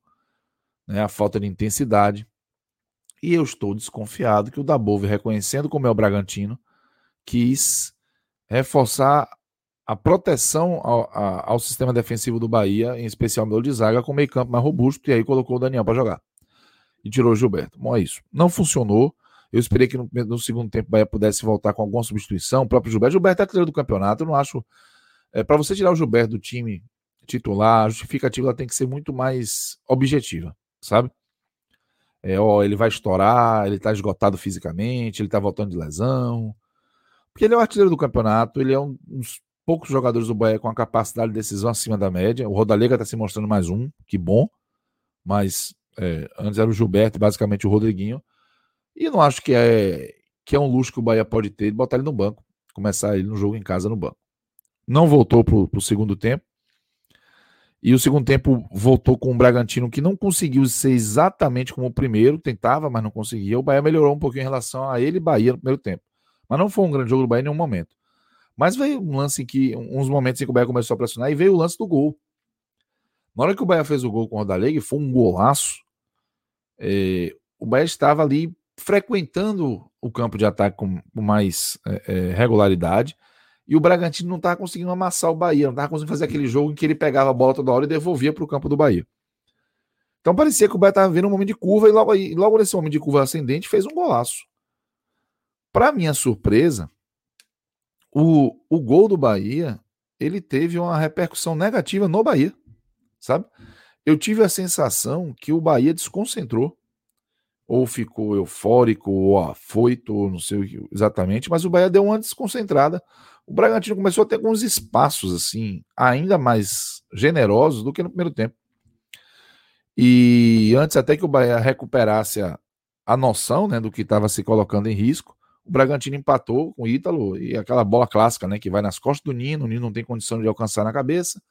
né, a falta de intensidade. E eu estou desconfiado que o Dabov, reconhecendo como é o Bragantino, quis reforçar a proteção ao, a, ao sistema defensivo do Bahia, em especial meu de zaga, com meio campo mais robusto, e aí colocou o Daniel para jogar e tirou o Gilberto. Bom, é isso. Não funcionou. Eu esperei que no, no segundo tempo o Bahia pudesse voltar com alguma substituição. O próprio Gilberto. Gilberto é artilheiro do campeonato. Eu não acho. É, para você tirar o Gilberto do time titular, a justificativa tem que ser muito mais objetiva, sabe? É, ó, ele vai estourar, ele tá esgotado fisicamente, ele tá voltando de lesão. Porque ele é o artilheiro do campeonato, ele é um dos poucos jogadores do Bahia com a capacidade de decisão acima da média. O Rodalega tá se mostrando mais um, que bom, mas é, antes era o Gilberto, basicamente o Rodriguinho. E não acho que é, que é um luxo que o Bahia pode ter de botar ele no banco, começar ele no jogo em casa no banco. Não voltou para o segundo tempo. E o segundo tempo voltou com o Bragantino que não conseguiu ser exatamente como o primeiro, tentava, mas não conseguia. O Bahia melhorou um pouquinho em relação a ele e Bahia no primeiro tempo. Mas não foi um grande jogo do Bahia em nenhum momento. Mas veio um lance em que, uns momentos em que o Bahia começou a pressionar e veio o lance do gol. Na hora que o Bahia fez o gol com o Rodalega, foi um golaço. É, o Bahia estava ali frequentando o campo de ataque com, com mais é, é, regularidade e o Bragantino não estava conseguindo amassar o Bahia, não estava conseguindo fazer aquele jogo em que ele pegava a bola toda hora e devolvia para o campo do Bahia. Então parecia que o Bahia estava vendo um momento de curva e logo, logo nesse momento de curva ascendente fez um golaço. Para minha surpresa, o, o gol do Bahia, ele teve uma repercussão negativa no Bahia, sabe? Eu tive a sensação que o Bahia desconcentrou, ou ficou eufórico, ou afoito, ou não sei exatamente, mas o Bahia deu uma desconcentrada. O Bragantino começou a ter alguns espaços, assim, ainda mais generosos do que no primeiro tempo. E antes até que o Bahia recuperasse a, a noção né, do que estava se colocando em risco, o Bragantino empatou com o Ítalo e aquela bola clássica, né, que vai nas costas do Nino, o Nino não tem condição de alcançar na cabeça.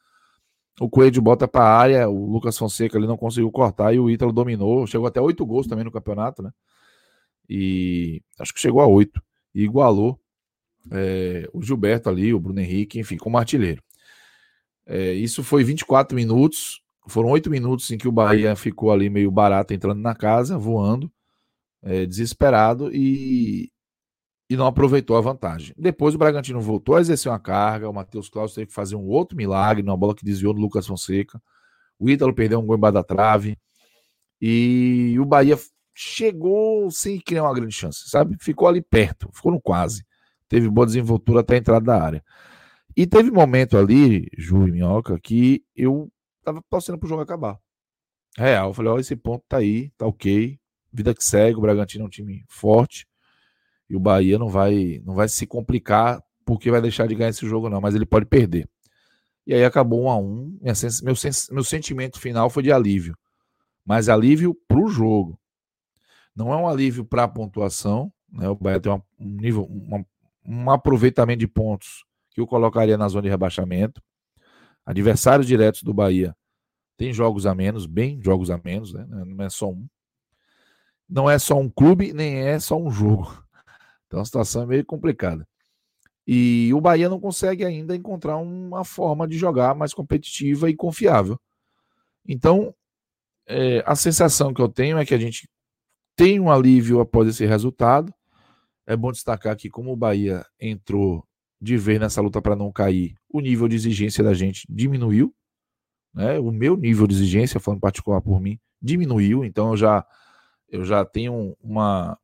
O Coelho bota para a área, o Lucas Fonseca ali não conseguiu cortar e o Ítalo dominou, chegou até oito gols também no campeonato, né? E acho que chegou a oito e igualou é, o Gilberto ali, o Bruno Henrique, enfim, como artilheiro. É, isso foi 24 minutos, foram oito minutos em que o Bahia ficou ali meio barato entrando na casa, voando, é, desesperado e, e não aproveitou a vantagem. Depois o Bragantino voltou a exercer uma carga, o Matheus Claus teve que fazer um outro milagre numa bola que desviou do Lucas Fonseca. O Ítalo perdeu um gol embaixo da trave. E o Bahia chegou sem criar uma grande chance, sabe? Ficou ali perto, ficou no quase. Teve boa desenvoltura até a entrada da área. E teve momento ali, Ju e Minhoca, que eu tava torcendo pro jogo acabar. Real, eu falei, ó, esse ponto tá aí, tá ok. Vida que segue, o Bragantino é um time forte. E o Bahia não vai, não vai se complicar porque vai deixar de ganhar esse jogo, não, mas ele pode perder. E aí acabou um a um. Meu, meu sentimento final foi de alívio. Mas alívio para o jogo. Não é um alívio para a pontuação. Né? O Bahia tem uma, um nível, uma, um aproveitamento de pontos que o colocaria na zona de rebaixamento. Adversários diretos do Bahia tem jogos a menos, bem jogos a menos, né? não é só um. Não é só um clube, nem é só um jogo. Então a situação é meio complicada. E o Bahia não consegue ainda encontrar uma forma de jogar mais competitiva e confiável. Então, é, a sensação que eu tenho é que a gente tem um alívio após esse resultado. É bom destacar que, como o Bahia entrou de vez nessa luta para não cair, o nível de exigência da gente diminuiu. Né? O meu nível de exigência, falando particular por mim, diminuiu. Então, eu já, eu já tenho uma,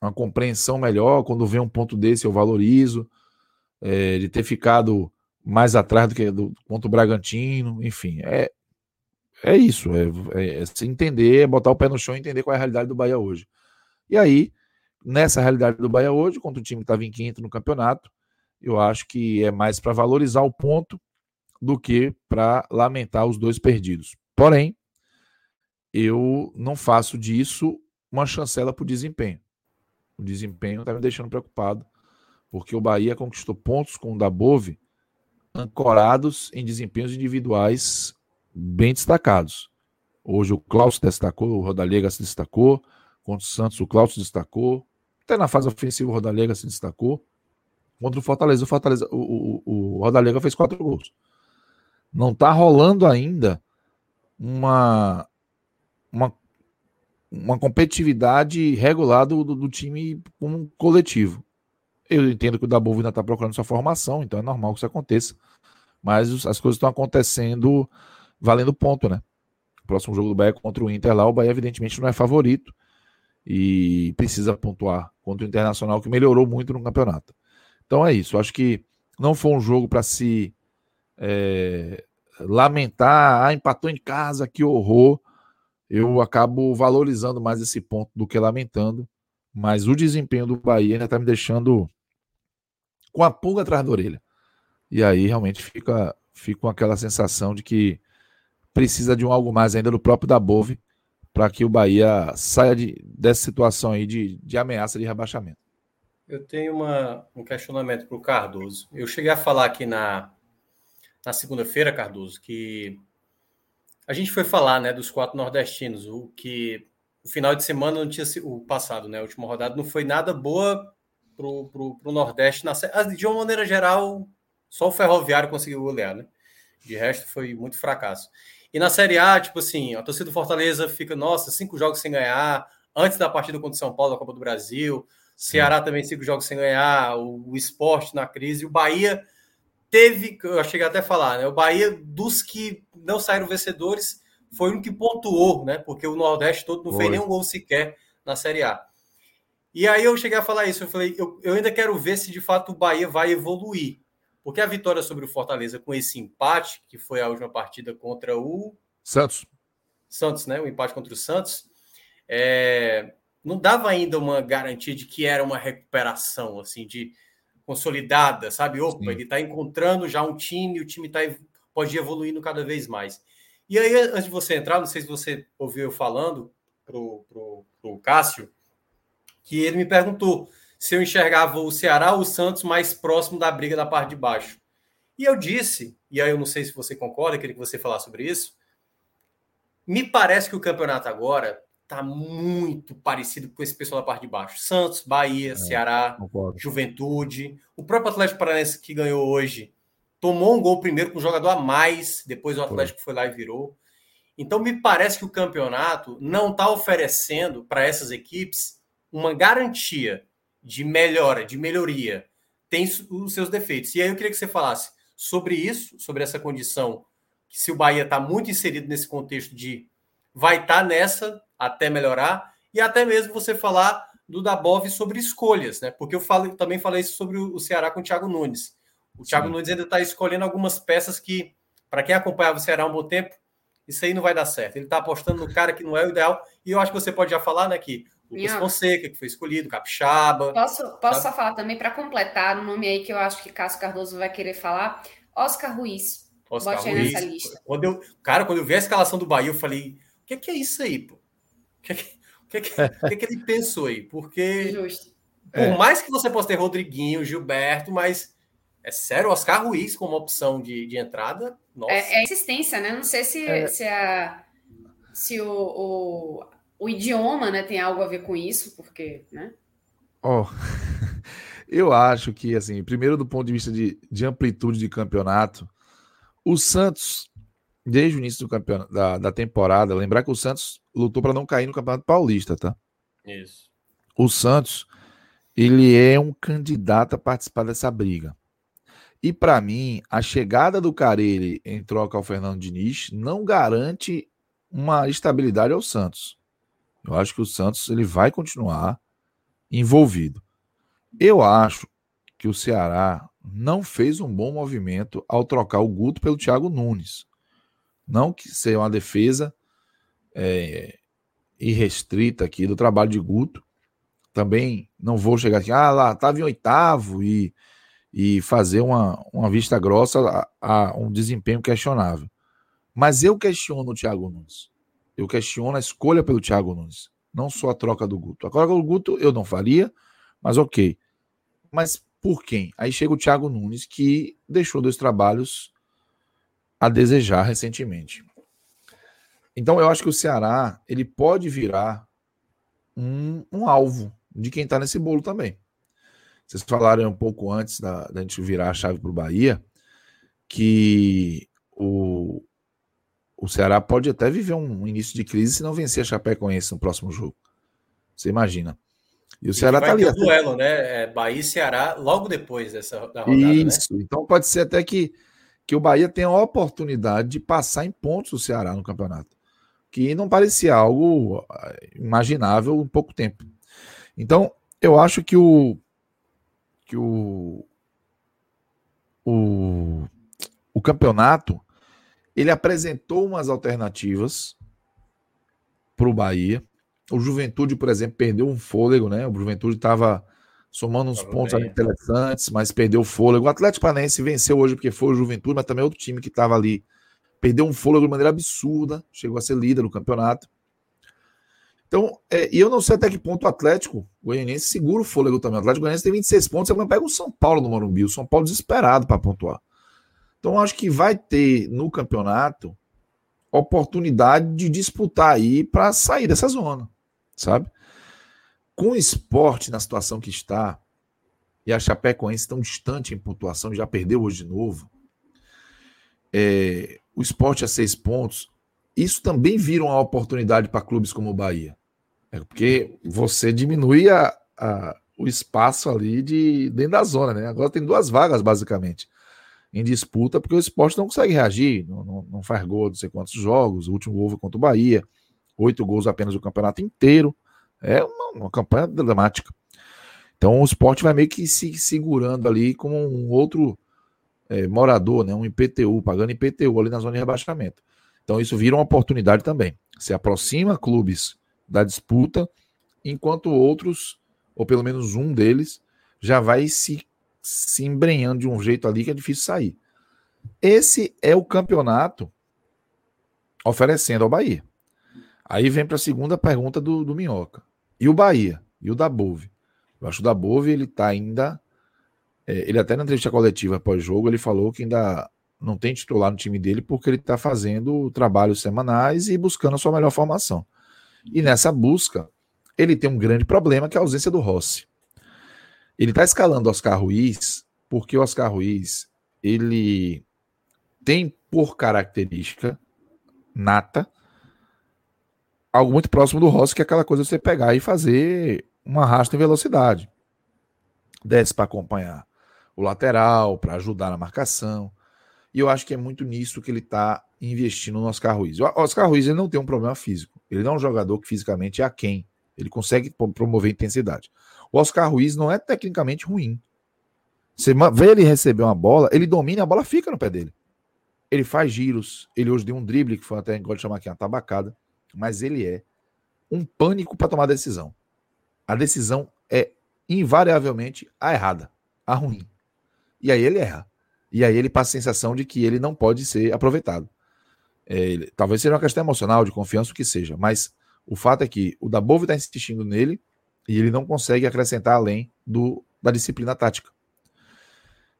uma compreensão melhor. Quando vem um ponto desse, eu valorizo. É, de ter ficado mais atrás do que do, contra o Bragantino, enfim, é, é isso, é, é, é, se entender, é botar o pé no chão e entender qual é a realidade do Bahia hoje. E aí, nessa realidade do Bahia hoje, contra o time que estava em quinto no campeonato, eu acho que é mais para valorizar o ponto do que para lamentar os dois perdidos. Porém, eu não faço disso uma chancela para o desempenho. O desempenho está me deixando preocupado, porque o Bahia conquistou pontos com o Dabove ancorados em desempenhos individuais bem destacados. Hoje o Klaus destacou, o Rodalega se destacou, contra o Santos o Klaus destacou, até na fase ofensiva o Rodalega se destacou. Contra o Fortaleza, o, Fortaleza, o, o, o Rodalega fez quatro gols. Não está rolando ainda uma, uma uma competitividade regular do, do, do time como coletivo. Eu entendo que o Dabov ainda está procurando sua formação, então é normal que isso aconteça. Mas as coisas estão acontecendo valendo ponto, né? O próximo jogo do Bahia contra o Inter lá, o Bahia evidentemente não é favorito e precisa pontuar contra o Internacional, que melhorou muito no campeonato. Então é isso. Acho que não foi um jogo para se é, lamentar. Ah, empatou em casa, que horror eu acabo valorizando mais esse ponto do que lamentando. Mas o desempenho do Bahia ainda está me deixando com a pulga atrás da orelha. E aí realmente fica, fica com aquela sensação de que precisa de um algo mais ainda do próprio da Bove para que o Bahia saia de, dessa situação aí de, de ameaça de rebaixamento. Eu tenho uma, um questionamento para o Cardoso. Eu cheguei a falar aqui na, na segunda-feira, Cardoso, que a gente foi falar, né, dos quatro nordestinos, o que o final de semana não tinha o passado, né, a última rodada não foi nada boa pro, pro Nordeste na de uma maneira geral, só o Ferroviário conseguiu golear, né? De resto foi muito fracasso. E na Série A, tipo assim, a torcida do Fortaleza fica, nossa, cinco jogos sem ganhar, antes da partida contra o São Paulo da Copa do Brasil, Ceará também cinco jogos sem ganhar, o, o esporte na crise, o Bahia teve, eu cheguei até a falar, né? O Bahia, dos que não saíram vencedores, foi um que pontuou, né? Porque o Nordeste todo não foi. fez nenhum gol sequer na Série A. E aí eu cheguei a falar isso, eu falei, eu, eu ainda quero ver se de fato o Bahia vai evoluir. Porque a vitória sobre o Fortaleza com esse empate, que foi a última partida contra o Santos. Santos, né? O empate contra o Santos, é, não dava ainda uma garantia de que era uma recuperação, assim, de consolidada, sabe? Opa, Sim. ele está encontrando já um time, o time tá, pode ir evoluindo cada vez mais. E aí, antes de você entrar, não sei se você ouviu eu falando pro, pro, pro Cássio, que ele me perguntou se eu enxergava o Ceará ou o Santos mais próximo da briga da parte de baixo. E eu disse, e aí eu não sei se você concorda, queria que você falasse sobre isso. Me parece que o campeonato agora está muito parecido com esse pessoal da parte de baixo. Santos, Bahia, é, Ceará, concordo. Juventude. O próprio Atlético Paranaense que ganhou hoje tomou um gol primeiro com um jogador a mais, depois o Atlético foi, foi lá e virou. Então me parece que o campeonato não está oferecendo para essas equipes uma garantia de melhora, de melhoria. Tem os seus defeitos. E aí eu queria que você falasse sobre isso, sobre essa condição, que se o Bahia está muito inserido nesse contexto de vai estar tá nessa até melhorar, e até mesmo você falar do Dabov sobre escolhas, né? Porque eu falo, também falei isso sobre o Ceará com o Thiago Nunes. O Thiago Sim. Nunes ainda está escolhendo algumas peças que, para quem acompanhava o Ceará há um bom tempo, isso aí não vai dar certo. Ele está apostando no cara que não é o ideal, e eu acho que você pode já falar, né, que Lucas Fonseca, que foi escolhido, Capixaba. Posso, posso só falar também para completar um nome aí que eu acho que Cássio Cardoso vai querer falar? Oscar Ruiz. Oscar Bote Ruiz. nessa lista. Quando eu, cara, quando eu vi a escalação do Bahia, eu falei: o que é, que é isso aí, pô? O que é que, o que, é que, o que, é que ele pensou aí? Porque. Justo. Por é. mais que você possa ter Rodriguinho, Gilberto, mas é sério, Oscar Ruiz como opção de, de entrada? Nossa. É, é existência, né? Não sei se, é. se, a, se o, o, o idioma né, tem algo a ver com isso, porque, né? Oh, eu acho que, assim, primeiro do ponto de vista de, de amplitude de campeonato, o Santos, desde o início do campeonato, da, da temporada, lembrar que o Santos lutou para não cair no Campeonato Paulista, tá? Isso. O Santos, ele é um candidato a participar dessa briga. E para mim, a chegada do Carille em troca ao Fernando Diniz não garante uma estabilidade ao Santos. Eu acho que o Santos ele vai continuar envolvido. Eu acho que o Ceará não fez um bom movimento ao trocar o Guto pelo Thiago Nunes. Não que seja uma defesa é, irrestrita aqui do trabalho de Guto. Também não vou chegar aqui, ah lá, estava em oitavo e, e fazer uma, uma vista grossa a, a um desempenho questionável. Mas eu questiono o Thiago Nunes. Eu questiono a escolha pelo Thiago Nunes, não só a troca do Guto. A troca do Guto eu não faria, mas ok. Mas por quem? Aí chega o Thiago Nunes, que deixou dois trabalhos a desejar recentemente. Então eu acho que o Ceará ele pode virar um, um alvo de quem está nesse bolo também. Vocês falaram um pouco antes da, da gente virar a chave para o Bahia que o, o Ceará pode até viver um início de crise se não vencer a Chapecoense no próximo jogo. Você imagina. E o e Ceará está ali. Um duelo, né? É Bahia e Ceará logo depois dessa da rodada. Né? Isso. Né? Então pode ser até que, que o Bahia tenha a oportunidade de passar em pontos o Ceará no campeonato. Que não parecia algo ah, imaginável em pouco tempo. Então, eu acho que o. que o. o, o campeonato ele apresentou umas alternativas para o Bahia. O Juventude, por exemplo, perdeu um fôlego, né? O Juventude estava somando uns pontos interessantes, mas perdeu o fôlego. O Atlético Paranaense venceu hoje porque foi o Juventude, mas também é outro time que estava ali. Perdeu um fôlego de maneira absurda, chegou a ser líder no campeonato. Então, é, e eu não sei até que ponto o Atlético Goianiense segura o fôlego também. O Atlético Goianiense tem 26 pontos, você pega o São Paulo no Morumbi, o São Paulo desesperado para pontuar. Então, acho que vai ter no campeonato oportunidade de disputar aí para sair dessa zona, sabe? Com o esporte na situação que está, e a Chapecoense tão distante em pontuação, já perdeu hoje de novo, é, o esporte a seis pontos, isso também vira uma oportunidade para clubes como o Bahia. É porque você diminui a, a, o espaço ali de dentro da zona, né? Agora tem duas vagas, basicamente em disputa, porque o esporte não consegue reagir, não, não, não faz gol não sei quantos jogos, o último gol foi contra o Bahia, oito gols apenas o campeonato inteiro, é uma, uma campanha dramática. Então o esporte vai meio que se segurando ali como um outro é, morador, né, um IPTU, pagando IPTU ali na zona de rebaixamento. Então isso vira uma oportunidade também. Se aproxima clubes da disputa, enquanto outros, ou pelo menos um deles, já vai se, se embrenhando de um jeito ali que é difícil sair. Esse é o campeonato oferecendo ao Bahia. Aí vem para a segunda pergunta do, do Minhoca. E o Bahia? E o da Bove? Eu acho que o da Bove ele está ainda. É, ele até na entrevista coletiva pós-jogo ele falou que ainda não tem titular no time dele porque ele está fazendo trabalhos semanais e buscando a sua melhor formação. E nessa busca, ele tem um grande problema que é a ausência do Rossi. Ele está escalando Oscar Ruiz porque o Oscar Ruiz ele tem por característica nata algo muito próximo do Rossi, que é aquela coisa de você pegar e fazer uma arrasto em velocidade. Desce para acompanhar o lateral, para ajudar na marcação. E eu acho que é muito nisso que ele está investindo no Oscar Ruiz. O Oscar Ruiz ele não tem um problema físico. Ele não é um jogador que fisicamente é aquém. Ele consegue promover intensidade. O Oscar Ruiz não é tecnicamente ruim. Você vê ele receber uma bola, ele domina a bola fica no pé dele. Ele faz giros. Ele hoje deu um drible, que foi até, gosto de chamar aqui, uma tabacada mas ele é um pânico para tomar decisão. A decisão é invariavelmente a errada, a ruim. E aí ele erra. E aí ele passa a sensação de que ele não pode ser aproveitado. É, ele, talvez seja uma questão emocional, de confiança, o que seja, mas o fato é que o Dabove está insistindo nele e ele não consegue acrescentar além do, da disciplina tática.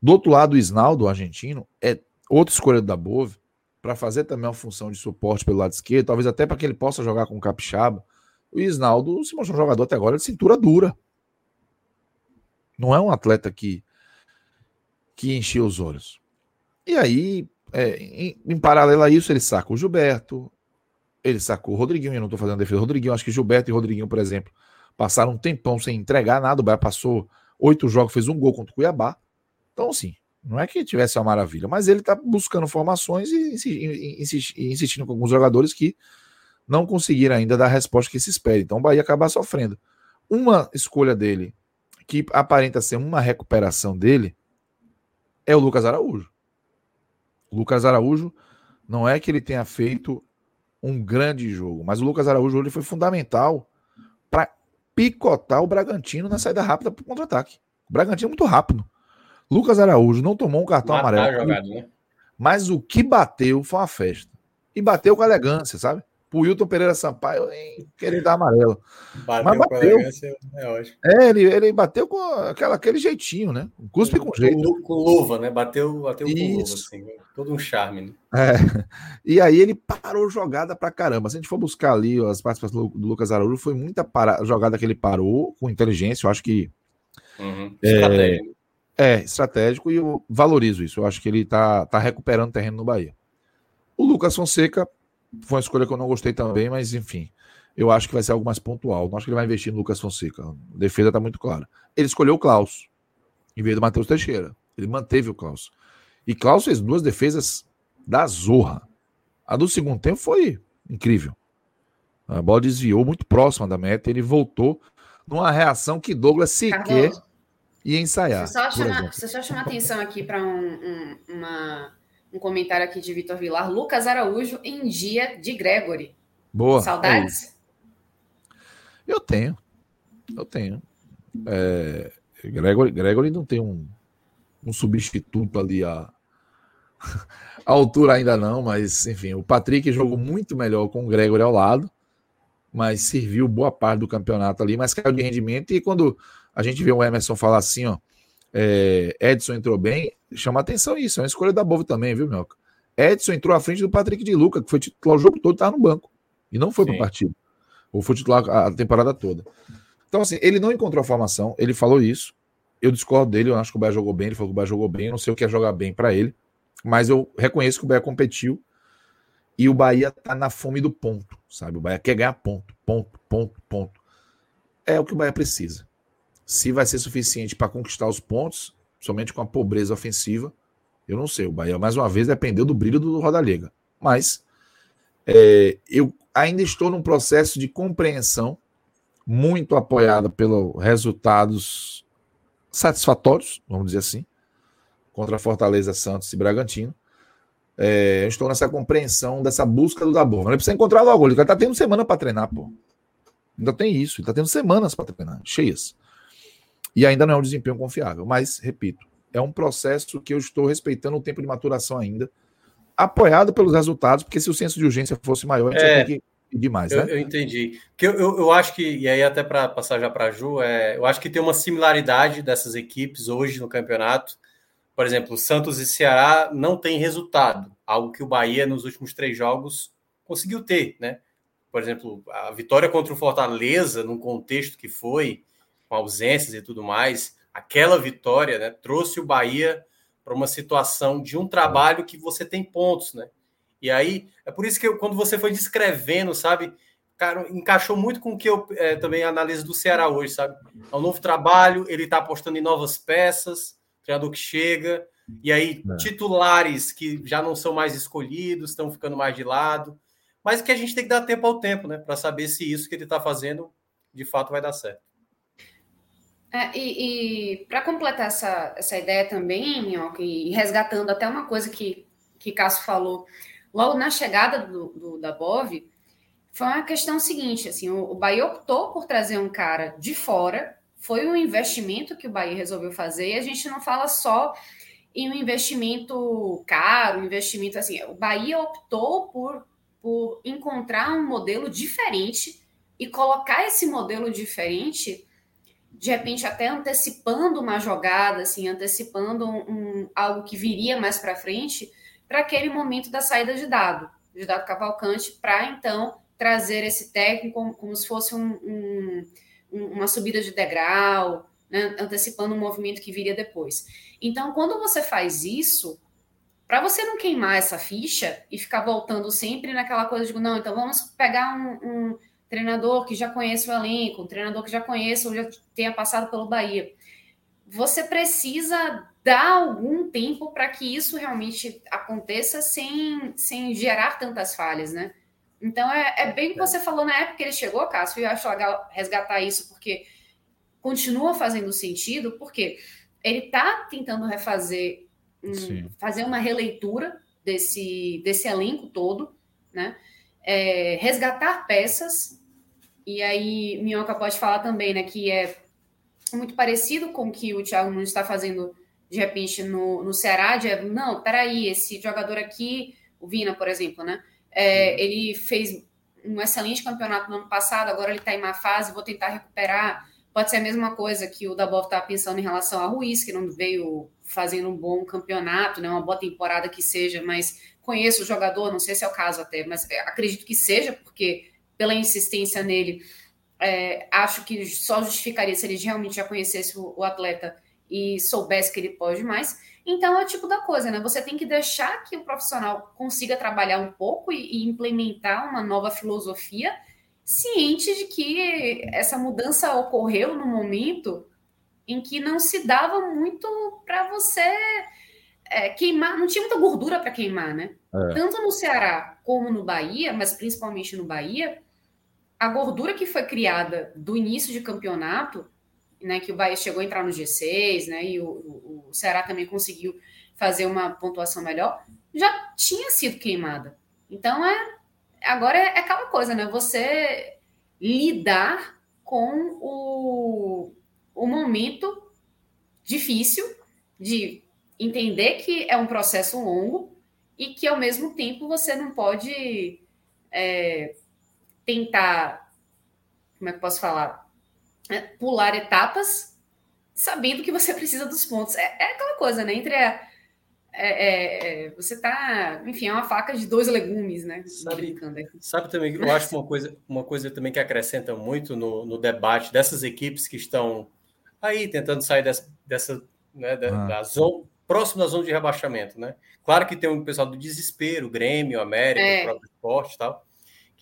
Do outro lado, o Isnaldo, o argentino, é outra escolha do Dabove, para fazer também uma função de suporte pelo lado esquerdo, talvez até para que ele possa jogar com o Capixaba. O Isnaldo se mostrou um jogador até agora de cintura dura. Não é um atleta que, que encheu os olhos. E aí, é, em, em, paralelo a isso, ele saca o Gilberto, ele sacou o Rodriguinho, eu não estou fazendo defesa do Rodriguinho, acho que Gilberto e Rodriguinho, por exemplo, passaram um tempão sem entregar nada, o Bahia passou oito jogos, fez um gol contra o Cuiabá. Então, assim, não é que tivesse uma maravilha, mas ele está buscando formações e insistindo com alguns jogadores que não conseguiram ainda dar a resposta que se espera. Então o Bahia acabar sofrendo. Uma escolha dele, que aparenta ser uma recuperação dele, é o Lucas Araújo. O Lucas Araújo não é que ele tenha feito um grande jogo, mas o Lucas Araújo ele foi fundamental para picotar o Bragantino na saída rápida para o contra-ataque. O Bragantino é muito rápido. Lucas Araújo não tomou um cartão Matar amarelo. Jogado, né? Mas o que bateu foi uma festa. E bateu com elegância, sabe? Pro Wilton Pereira Sampaio em querer dar amarelo. Bateu Mas bateu. com elegância, é ótimo. É, ele, ele bateu com aquela, aquele jeitinho, né? Cuspe com, com jeito. Com, luva, né? Bateu, bateu com luva, assim. Todo um charme, né? É. E aí ele parou jogada pra caramba. Se a gente for buscar ali as participações do Lucas Araújo, foi muita para... jogada que ele parou com inteligência. Eu acho que. Uhum. É... É, estratégico e eu valorizo isso. Eu acho que ele tá, tá recuperando terreno no Bahia. O Lucas Fonseca foi uma escolha que eu não gostei também, mas enfim, eu acho que vai ser algo mais pontual. Não acho que ele vai investir no Lucas Fonseca. A defesa tá muito clara. Ele escolheu o Klaus em vez do Matheus Teixeira. Ele manteve o Klaus. E Klaus fez duas defesas da zorra. A do segundo tempo foi incrível. A bola desviou muito próxima da meta. Ele voltou numa reação que Douglas sequer. Carlos e ensaiar. Só chamar, só chamar atenção aqui para um, um, um comentário aqui de Vitor Vilar. Lucas Araújo em dia de Gregory. Boa. Saudades? É eu tenho. Eu tenho. É, Gregory, Gregory não tem um, um substituto ali a, a altura ainda não, mas enfim, o Patrick jogou muito melhor com o Gregory ao lado, mas serviu boa parte do campeonato ali, mas caiu de rendimento e quando a gente vê o Emerson falar assim, ó, é, Edson entrou bem, chama atenção isso, é uma escolha da Bova também, viu, Melco? Edson entrou à frente do Patrick de Luca, que foi titular o jogo todo, estava no banco, e não foi para o partido, ou foi titular a temporada toda. Então, assim, ele não encontrou a formação, ele falou isso, eu discordo dele, eu acho que o Bahia jogou bem, ele falou que o Bahia jogou bem, eu não sei o que é jogar bem para ele, mas eu reconheço que o Bahia competiu, e o Bahia tá na fome do ponto, sabe? O Bahia quer ganhar ponto, ponto, ponto, ponto. É o que o Bahia precisa. Se vai ser suficiente para conquistar os pontos, somente com a pobreza ofensiva, eu não sei. O Bahia, mais uma vez, dependeu do brilho do Rodalega. Mas é, eu ainda estou num processo de compreensão muito apoiada pelos resultados satisfatórios, vamos dizer assim, contra Fortaleza, Santos e Bragantino. É, eu estou nessa compreensão dessa busca do Dabov. Mas ele precisa encontrar logo. Ele está tendo semana para treinar, pô. Ainda tem isso. Ele está tendo semanas para treinar, cheias. E ainda não é um desempenho confiável. Mas, repito, é um processo que eu estou respeitando o tempo de maturação ainda, apoiado pelos resultados, porque se o senso de urgência fosse maior, a gente é, ia ter que pedir mais, eu, né? Eu entendi. Porque eu, eu, eu, acho que, e aí até para passar já para a Ju, é, eu acho que tem uma similaridade dessas equipes hoje no campeonato. Por exemplo, Santos e Ceará não tem resultado, algo que o Bahia nos últimos três jogos conseguiu ter, né? Por exemplo, a vitória contra o Fortaleza, num contexto que foi, com ausências e tudo mais, aquela vitória né, trouxe o Bahia para uma situação de um trabalho que você tem pontos, né? E aí, é por isso que eu, quando você foi descrevendo, sabe, cara, encaixou muito com o que eu é, também analiso do Ceará hoje, sabe? É um novo trabalho, ele está apostando em novas peças, treinador que chega, e aí é. titulares que já não são mais escolhidos, estão ficando mais de lado, mas que a gente tem que dar tempo ao tempo, né, para saber se isso que ele está fazendo de fato vai dar certo. É, e, e para completar essa, essa ideia também, Minhoca, e resgatando até uma coisa que, que Cássio falou, logo na chegada do, do, da Bov, foi uma questão seguinte, assim, o, o Bahia optou por trazer um cara de fora, foi um investimento que o Bahia resolveu fazer, e a gente não fala só em um investimento caro, um investimento assim, o Bahia optou por, por encontrar um modelo diferente e colocar esse modelo diferente de repente até antecipando uma jogada, assim, antecipando um, um algo que viria mais para frente, para aquele momento da saída de dado, de dado Cavalcante, para então trazer esse técnico como, como se fosse um, um, uma subida de degrau, né, antecipando um movimento que viria depois. Então, quando você faz isso, para você não queimar essa ficha e ficar voltando sempre naquela coisa de, não, então vamos pegar um treinador que já conhece o elenco, um treinador que já conhece ou já tenha passado pelo Bahia. Você precisa dar algum tempo para que isso realmente aconteça sem, sem gerar tantas falhas, né? Então é, é bem o que você falou na época que ele chegou, Cássio, e eu acho legal resgatar isso, porque continua fazendo sentido, porque ele está tentando refazer, um, fazer uma releitura desse, desse elenco todo, né? É, resgatar peças e aí, Minhoca pode falar também, né, que é muito parecido com o que o Thiago Nunes está fazendo, de repente, no, no Ceará, de, não, peraí, esse jogador aqui, o Vina, por exemplo, né, é, uhum. ele fez um excelente campeonato no ano passado, agora ele está em má fase, vou tentar recuperar. Pode ser a mesma coisa que o Dabov está pensando em relação a Ruiz, que não veio fazendo um bom campeonato, né, uma boa temporada que seja, mas conheço o jogador, não sei se é o caso até, mas acredito que seja, porque pela insistência nele, é, acho que só justificaria se ele realmente já conhecesse o, o, atleta e soubesse que ele pode mais. Então é o tipo da coisa, né? Você tem que deixar que o profissional consiga trabalhar um pouco e, e implementar uma nova filosofia, ciente de que essa mudança ocorreu no momento em que não se dava muito para você é, queimar, não tinha muita gordura para queimar, né? É. Tanto no Ceará como no Bahia, mas principalmente no Bahia, a gordura que foi criada do início de campeonato, né, que o Bahia chegou a entrar no G6, né, e o, o, o Ceará também conseguiu fazer uma pontuação melhor, já tinha sido queimada. Então é agora é, é aquela coisa, né? Você lidar com o, o momento difícil de entender que é um processo longo e que ao mesmo tempo você não pode é, tentar, como é que eu posso falar? É, pular etapas sabendo que você precisa dos pontos. É, é aquela coisa, né? Entre a. É, é, é você tá, enfim, é uma faca de dois legumes, né? Sabe, sabe também, eu acho que uma coisa, uma coisa também que acrescenta muito no, no debate dessas equipes que estão aí tentando sair dessa, dessa né, da, ah. da zona, próximo da zona de rebaixamento, né? Claro que tem um pessoal do desespero, Grêmio, América, é. o próprio esporte e tal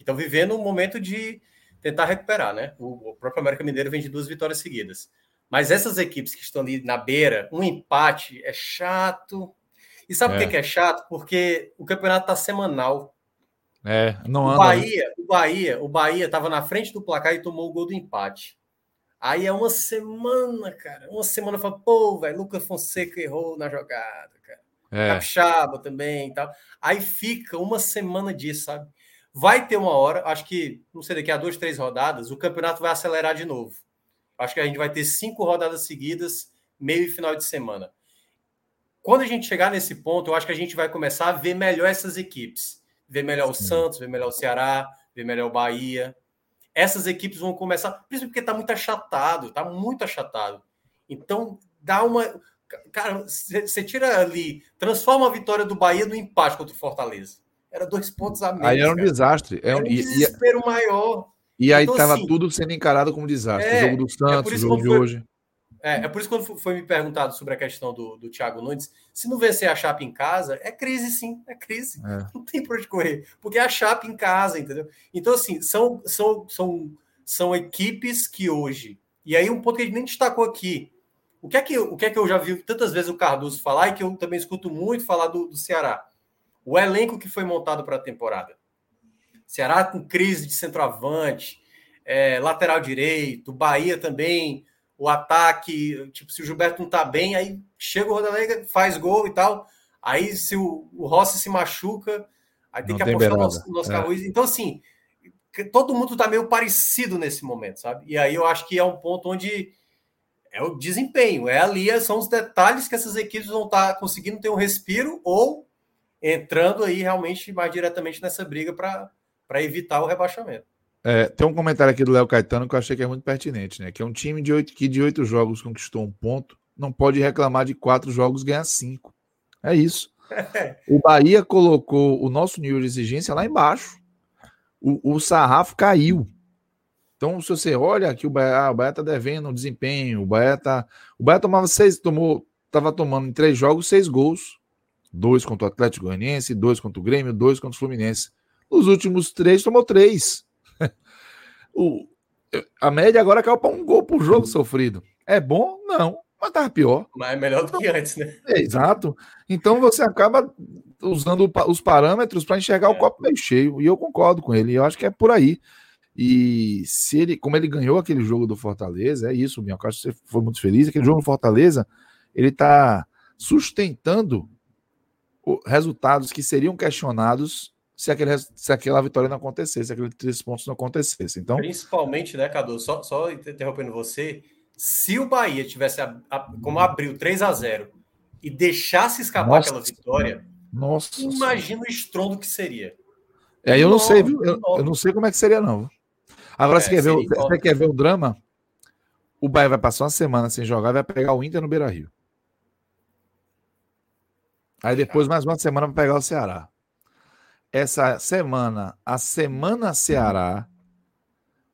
que estão vivendo um momento de tentar recuperar, né? O, o, próprio América Mineiro vem de duas vitórias seguidas. Mas essas equipes que estão ali na beira, um empate é chato. E sabe é. por que é chato? Porque o campeonato está semanal. É, não anda. O né? Bahia, o Bahia, o Bahia estava na frente do placar e tomou o gol do empate. Aí é uma semana, cara. Uma semana fala, pô, velho, Lucas Fonseca errou na jogada, cara. É. Capixaba também e tal. Aí fica uma semana disso, sabe? Vai ter uma hora, acho que, não sei, daqui a duas, três rodadas, o campeonato vai acelerar de novo. Acho que a gente vai ter cinco rodadas seguidas, meio e final de semana. Quando a gente chegar nesse ponto, eu acho que a gente vai começar a ver melhor essas equipes. Ver melhor o Santos, ver melhor o Ceará, ver melhor o Bahia. Essas equipes vão começar, principalmente porque está muito achatado, está muito achatado. Então, dá uma. Cara, você tira ali, transforma a vitória do Bahia no empate contra o Fortaleza. Era dois pontos a menos. Aí era um cara. desastre. É um desespero e, maior. E aí estava então, assim, tudo sendo encarado como desastre. É, o jogo do é Santos, é o jogo de foi, hoje. É, é, por isso que quando foi me perguntado sobre a questão do, do Thiago Nunes, se não vencer a Chape em casa, é crise sim, é crise. É. Não tem por onde correr. Porque é a Chape em casa, entendeu? Então, assim, são, são, são, são equipes que hoje... E aí um ponto que a gente nem destacou aqui. O que, é que, o que é que eu já vi tantas vezes o Cardoso falar e que eu também escuto muito falar do, do Ceará? O elenco que foi montado para a temporada. Ceará com crise de centroavante, é, lateral direito, Bahia também, o ataque, tipo, se o Gilberto não tá bem, aí chega o Rodalega, faz gol e tal. Aí se o, o Rossi se machuca, aí tem não que tem apostar no nosso, carro. É. Então, assim, todo mundo tá meio parecido nesse momento, sabe? E aí eu acho que é um ponto onde é o desempenho, é ali, são os detalhes que essas equipes vão estar tá conseguindo ter um respiro ou entrando aí realmente mais diretamente nessa briga para evitar o rebaixamento. É, tem um comentário aqui do Léo Caetano que eu achei que é muito pertinente, né? Que é um time de oito, que de oito jogos conquistou um ponto, não pode reclamar de quatro jogos ganhar cinco. É isso. o Bahia colocou o nosso nível de exigência lá embaixo. O, o sarrafo caiu. Então, se você olha que o Bahia, ah, o Bahia tá devendo um desempenho, o Bahia tá. O Bahia tomava seis, tomou, tava tomando em três jogos seis gols. Dois contra o Atlético Goianiense, dois contra o Grêmio, dois contra o Fluminense. Nos últimos três, tomou três. o, a média agora caiu para um gol por jogo sofrido. É bom? Não, mas estava pior. Mas é melhor do que antes, né? É, exato. Então você acaba usando os parâmetros para enxergar é. o copo meio cheio. E eu concordo com ele. Eu acho que é por aí. E se ele, como ele ganhou aquele jogo do Fortaleza, é isso, Minhoca. Acho que você foi muito feliz. Aquele jogo do Fortaleza, ele está sustentando resultados que seriam questionados se, aquele, se aquela vitória não acontecesse, se aqueles três pontos não acontecessem. Então, Principalmente, né, Cadu? Só, só interrompendo você, se o Bahia tivesse, a, a, como abriu 3 a 0 e deixasse escapar nossa, aquela vitória, nossa, imagina o estrondo que seria. É, eu não sei, viu? Eu, eu, não sei como é que seria, não. Agora, é, você, quer ver, você quer ver o drama? O Bahia vai passar uma semana sem jogar e vai pegar o Inter no Beira Rio. Aí depois, mais uma semana, vai pegar o Ceará essa semana, a Semana Ceará,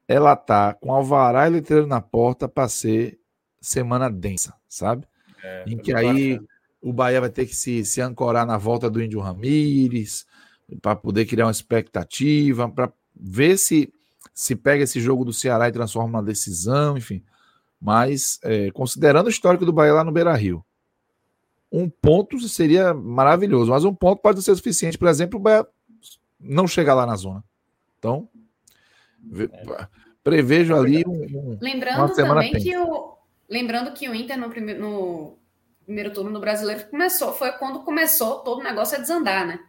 ela tá com alvará e letreiro na porta para ser semana densa, sabe? É, em que aí o Bahia vai ter que se, se ancorar na volta do Índio Ramírez para poder criar uma expectativa, para ver se se pega esse jogo do Ceará e transforma uma decisão, enfim. Mas, é, considerando o histórico do Bahia lá no Beira Rio, um ponto seria maravilhoso, mas um ponto pode ser suficiente. Por exemplo, Bahia não chegar lá na zona. Então, prevejo ali um, lembrando também que o lembrando que o Inter no primeiro, no primeiro turno do Brasileiro começou foi quando começou todo o negócio a desandar, né?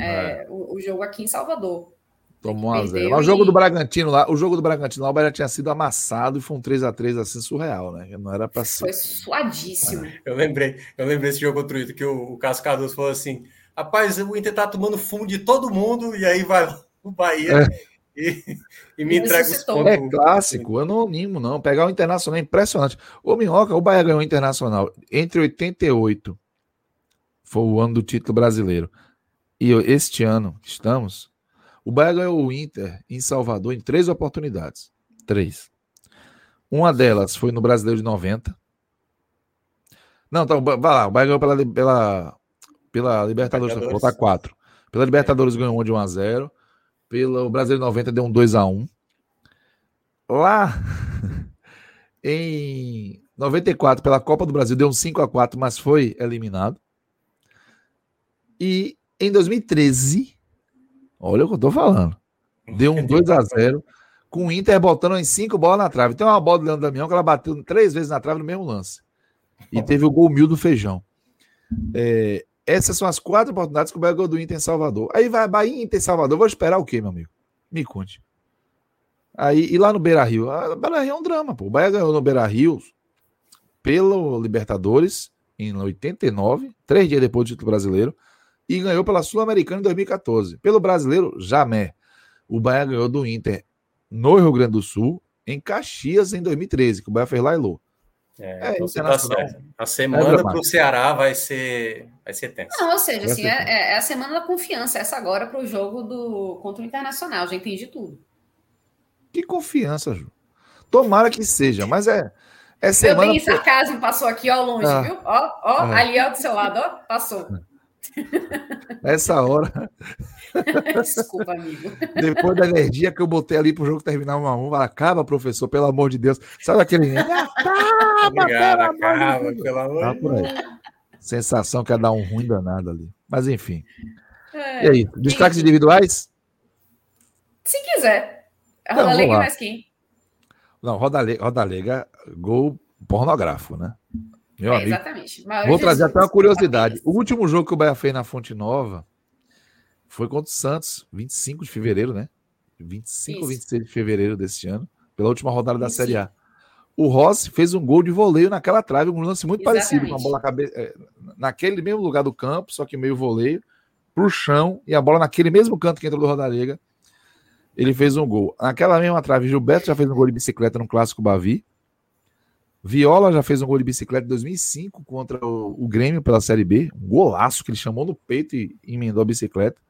É, é. O, o, jogo aqui em Salvador. Tomou a zero. o jogo do Bragantino lá, o jogo do Bragantino lá, o Bahia tinha sido amassado e foi um 3 a 3 assim surreal, né? Não era para ser. Foi suadíssimo. É. Eu lembrei, eu lembrei esse jogo contra o Inter que o, o Cássio Cardoso falou assim: Rapaz, o Inter tá tomando fumo de todo mundo e aí vai o Bahia é. e, e, me entrega os pontos. É clássico, eu não animo, não. Pegar o Internacional é impressionante. O Minhoca, o Bahia ganhou o Internacional entre 88, foi o ano do título brasileiro, e este ano que estamos, o Bahia ganhou o Inter em Salvador em três oportunidades. Três. Uma delas foi no Brasileiro de 90. Não, então, vai lá, o Bahia ganhou pela, pela pela Libertadores, vou botar 4. Pela Libertadores é. ganhou um de 1 a 0. Pelo Brasileiro 90 deu um 2 a 1. Lá em 94 pela Copa do Brasil deu um 5 a 4, mas foi eliminado. E em 2013, olha o que eu tô falando. Deu um 2 a 0 com o Inter botando em cinco bolas na trave. Tem uma bola do Leandro Damião que ela bateu três vezes na trave no mesmo lance. E teve o gol mil do Feijão. É, essas são as quatro oportunidades que o Bahia ganhou do Inter em Salvador. Aí vai Bahia Inter Salvador. Vou esperar o quê, meu amigo? Me conte. Aí, e lá no Beira Rio? Ah, Beira Rio é um drama, pô. O Bahia ganhou no Beira Rio pelo Libertadores em 89, três dias depois do título brasileiro, e ganhou pela Sul-Americana em 2014. Pelo brasileiro, jamais. O Bahia ganhou do Inter no Rio Grande do Sul, em Caxias, em 2013, que o Bahia fez lá e Lô. É, é então tá certo. A semana é para o Ceará vai ser, vai ser tensa. Não, ou seja, assim, é, é, a semana da confiança, essa agora para o jogo do contra o Internacional, já entendi tudo. Que confiança, Ju. Tomara que seja, mas é. é semana... Meu bem, sarcasmo passou aqui, ó, longe, ah, viu? Ó, ó, ah. ali, ó, do seu lado, ó, passou. Essa hora. Desculpa, amigo. Depois da energia que eu botei ali pro jogo terminar 1 a 1 acaba, professor, pelo amor de Deus. Sabe aquele. acaba, Obrigado, acaba, pelo amor de Deus. Sensação que ia dar um ruim danado ali. Mas enfim. É, e aí, destaques individuais? Se quiser. Roda Lega mais quem? Não, Roda Lega, Roda Lega, gol pornográfico, né? Meu é, amigo. Exatamente. Vou trazer até uma curiosidade. O último jogo que o Bahia fez na Fonte Nova foi contra o Santos, 25 de fevereiro, né? 25 ou 26 de fevereiro desse ano, pela última rodada da Série A. O Rossi fez um gol de voleio naquela trave, um lance muito Exatamente. parecido, com a bola cabe... É, naquele mesmo lugar do campo, só que meio voleio, pro chão, e a bola naquele mesmo canto que entrou do Rodalega. Ele fez um gol. Naquela mesma trave, Gilberto já fez um gol de bicicleta no clássico Bavi. Viola já fez um gol de bicicleta em 2005 contra o, o, Grêmio pela Série B. Um golaço que ele chamou no peito e emendou a bicicleta.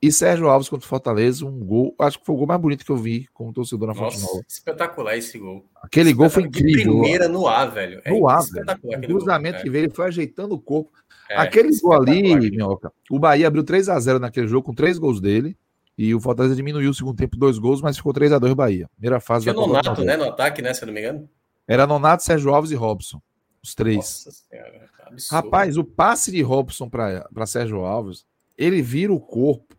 E Sérgio Alves contra o Fortaleza, um gol. Acho que foi o gol mais bonito que eu vi como torcedor na Fonte Nova. Espetacular esse gol. Aquele gol foi incrível. De primeira no ar, velho. É no ar, velho. O cruzamento que veio, ele foi ajeitando o corpo. É, aquele gol ali, Minhoca, o Bahia abriu 3 a 0 naquele jogo com três gols dele. E o Fortaleza diminuiu o segundo tempo, dois gols, mas ficou 3 a 2 Bahia. Primeira fase Tinha da Nonato, né, no ataque, né, se eu não me engano. Era Nonato, Sérgio Alves e Robson. Os três. Nossa senhora, Rapaz, o passe de Robson para Sérgio Alves, ele vira o corpo.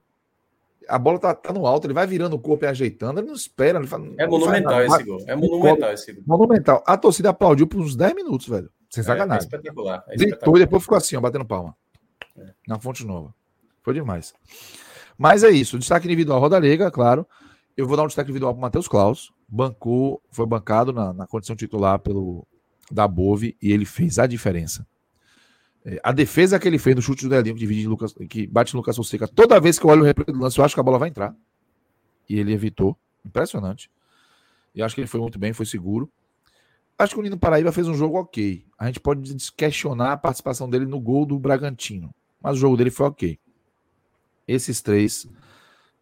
A bola tá, tá, no alto, ele vai virando o corpo e ajeitando, ele não espera. Ele faz, é monumental esse gol. É monumental esse gol. Monumental. A torcida aplaudiu por uns 10 minutos, velho. Sem é, sacanagem. É espetacular. É espetacular. e depois ficou assim, ó, batendo palma. É. Na Fonte Nova. Foi demais. Mas é isso. Destaque individual, Roda Liga, claro. Eu vou dar um destaque individual para o Matheus Klaus. Bancou, foi bancado na, na condição titular pelo da Bove e ele fez a diferença. É, a defesa que ele fez no chute do Delinho, que, divide Lucas, que bate no Lucas Fonseca, toda vez que eu olho o replay do lance, eu acho que a bola vai entrar. E ele evitou. Impressionante. E acho que ele foi muito bem, foi seguro. Acho que o Nino Paraíba fez um jogo ok. A gente pode questionar a participação dele no gol do Bragantino. Mas o jogo dele foi ok. Esses três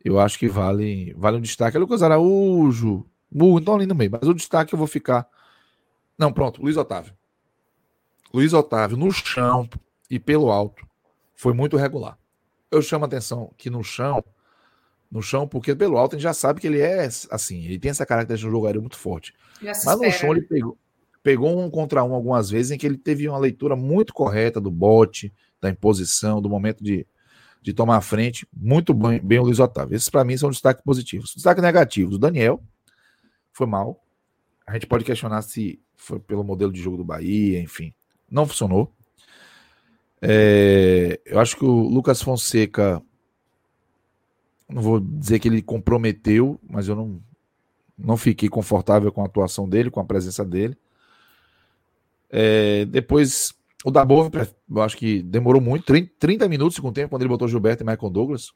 eu acho que vale, vale um destaque. É Lucas Araújo, Mu, então ali no meio. Mas o destaque eu vou ficar. Não, pronto, Luiz Otávio. Luiz Otávio, no chão e pelo alto, foi muito regular. Eu chamo a atenção que no chão, no chão, porque pelo alto a gente já sabe que ele é assim, ele tem essa característica de um jogo aéreo muito forte. Mas no chão ele pegou, pegou um contra um algumas vezes em que ele teve uma leitura muito correta do bote, da imposição, do momento de, de tomar frente. Muito bem, bem o Luiz Otávio. Esses, para mim, são destaques positivos. Destaque negativo do Daniel, foi mal. A gente pode questionar se foi pelo modelo de jogo do Bahia, enfim. Não funcionou. É, eu acho que o Lucas Fonseca, não vou dizer que ele comprometeu, mas eu não, não fiquei confortável com a atuação dele, com a presença dele. É, depois o Dabov, eu acho que demorou muito, 30, 30 minutos com o tempo, quando ele botou Gilberto e Michael Douglas,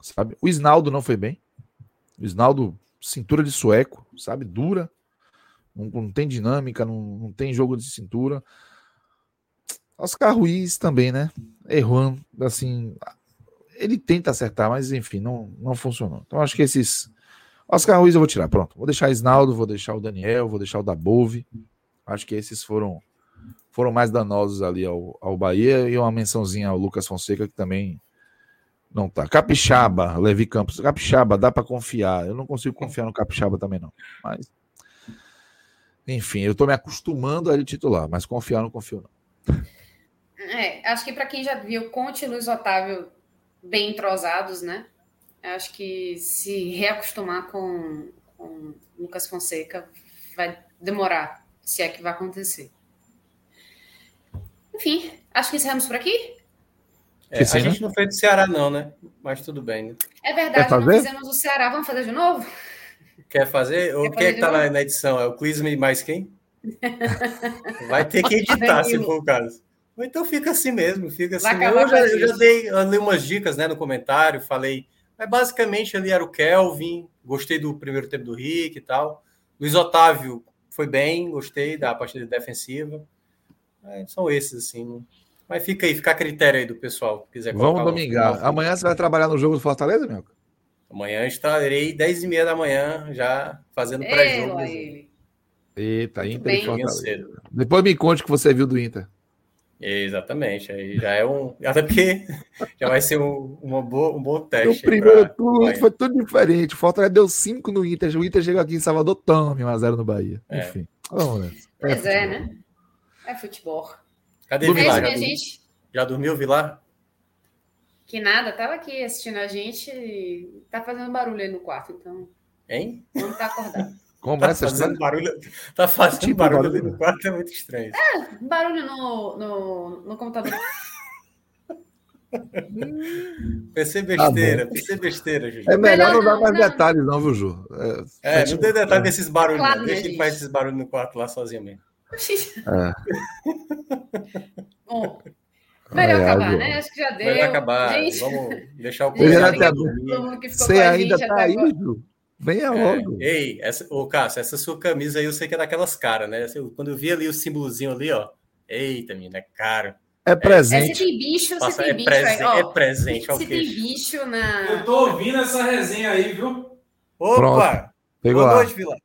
sabe? O Isnaldo não foi bem. O Isnaldo, cintura de sueco, sabe? Dura. Não, não tem dinâmica, não, não, tem jogo de cintura. Oscar Ruiz também, né? Errando, assim. Ele tenta acertar, mas enfim, não, não funcionou. Então acho que esses. Oscar Ruiz eu vou tirar, pronto. Vou deixar Isnaldo, vou deixar o Daniel, vou deixar o Dabove. Acho que esses foram foram mais danosos ali ao, ao Bahia e uma mençãozinha ao Lucas Fonseca que também não tá. Capixaba, Levi Campos. Capixaba, dá para confiar. Eu não consigo confiar no Capixaba também não. Mas enfim, eu tô me acostumando a ele titular, mas confiar não confio não. É, acho que para quem já viu Conte e Luiz Otávio bem entrosados, né? Acho que se reacostumar com, com Lucas Fonseca vai demorar, se é que vai acontecer. Enfim, acho que encerramos por aqui. É, a gente né? não fez do Ceará, não, né? Mas tudo bem. Né? É verdade, não fizemos o Ceará. Vamos fazer de novo? Quer fazer? Ou Quer quem é que tá na, na, edição? É o Quizme mais quem? Vai ter que editar, se for o caso. Ou então fica assim mesmo, fica assim. Eu já, eu já dei, dei umas dicas né, no comentário, falei. Mas basicamente ali era o Kelvin, gostei do primeiro tempo do Rick e tal. Luiz Otávio foi bem, gostei da partida defensiva. É, são esses, assim. Mas fica aí, fica a critério aí do pessoal. quiser Vamos domingar. Amanhã você vai trabalhar no jogo do Fortaleza, meu? Amanhã estarei 10 e meia da manhã já fazendo pré-jogo. Eita, Inter e Fortaleza. Depois me conte o que você viu do Inter. Exatamente, aí já é um. Até porque já vai ser um, uma boa, um bom teste. O primeiro turno foi tudo diferente. O Fortaleza deu 5 no Inter. O Inter chegou aqui em Salvador, tome 1x0 no Bahia. É. Enfim, vamos nessa. Pois é, é né? É futebol. Cadê o Vilar? Já, gente... já dormiu, Vilar? Que nada, tava aqui assistindo a gente e tá fazendo barulho aí no quarto, então. Hein? Não tá acordado. Como tá fazendo barulho, tá fazendo barulho ali no quarto, é muito estranho. É, barulho no, no, no computador. PC besteira, tá PC besteira, Ju. É melhor, não, dar mais não, detalhes, não, viu, Ju? É, é não dê detalhes desses barulhos, claro, não. Deixa ele fazer esses barulhos no quarto lá sozinho mesmo. É. Bom, melhor é, acabar, né? Acho que já deu. Melhor acabar. Gente... Vamos deixar o povo. Você ainda tá aí, Ju? Venha é, logo. Ei, essa, ô Cássio, essa sua camisa aí eu sei que é daquelas caras, né? Quando eu vi ali o símbolozinho ali, ó. Eita, menina, é caro. É presente. É, se tem bicho, Passa, se tem é bicho. Presen aí, é presente. Se, tem bicho na. Eu tô ouvindo essa resenha aí, viu? Opa! Pronto. Pegou Boa noite, Vila.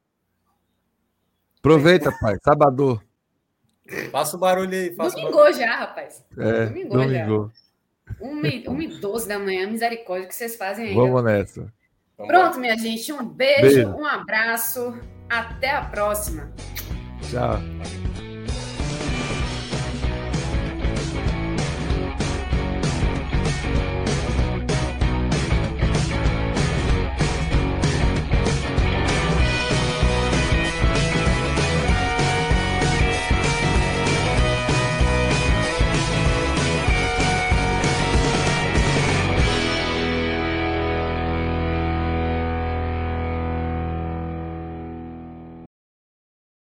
Aproveita, pai. Sabador. Faça o barulho aí. Domingou já, rapaz. É, domingou, domingou. já. 1 e 12 da manhã, misericórdia que vocês fazem aí. Vamos nessa. Pronto, minha gente. Um beijo, beijo. um abraço. Até a próxima. Tchau.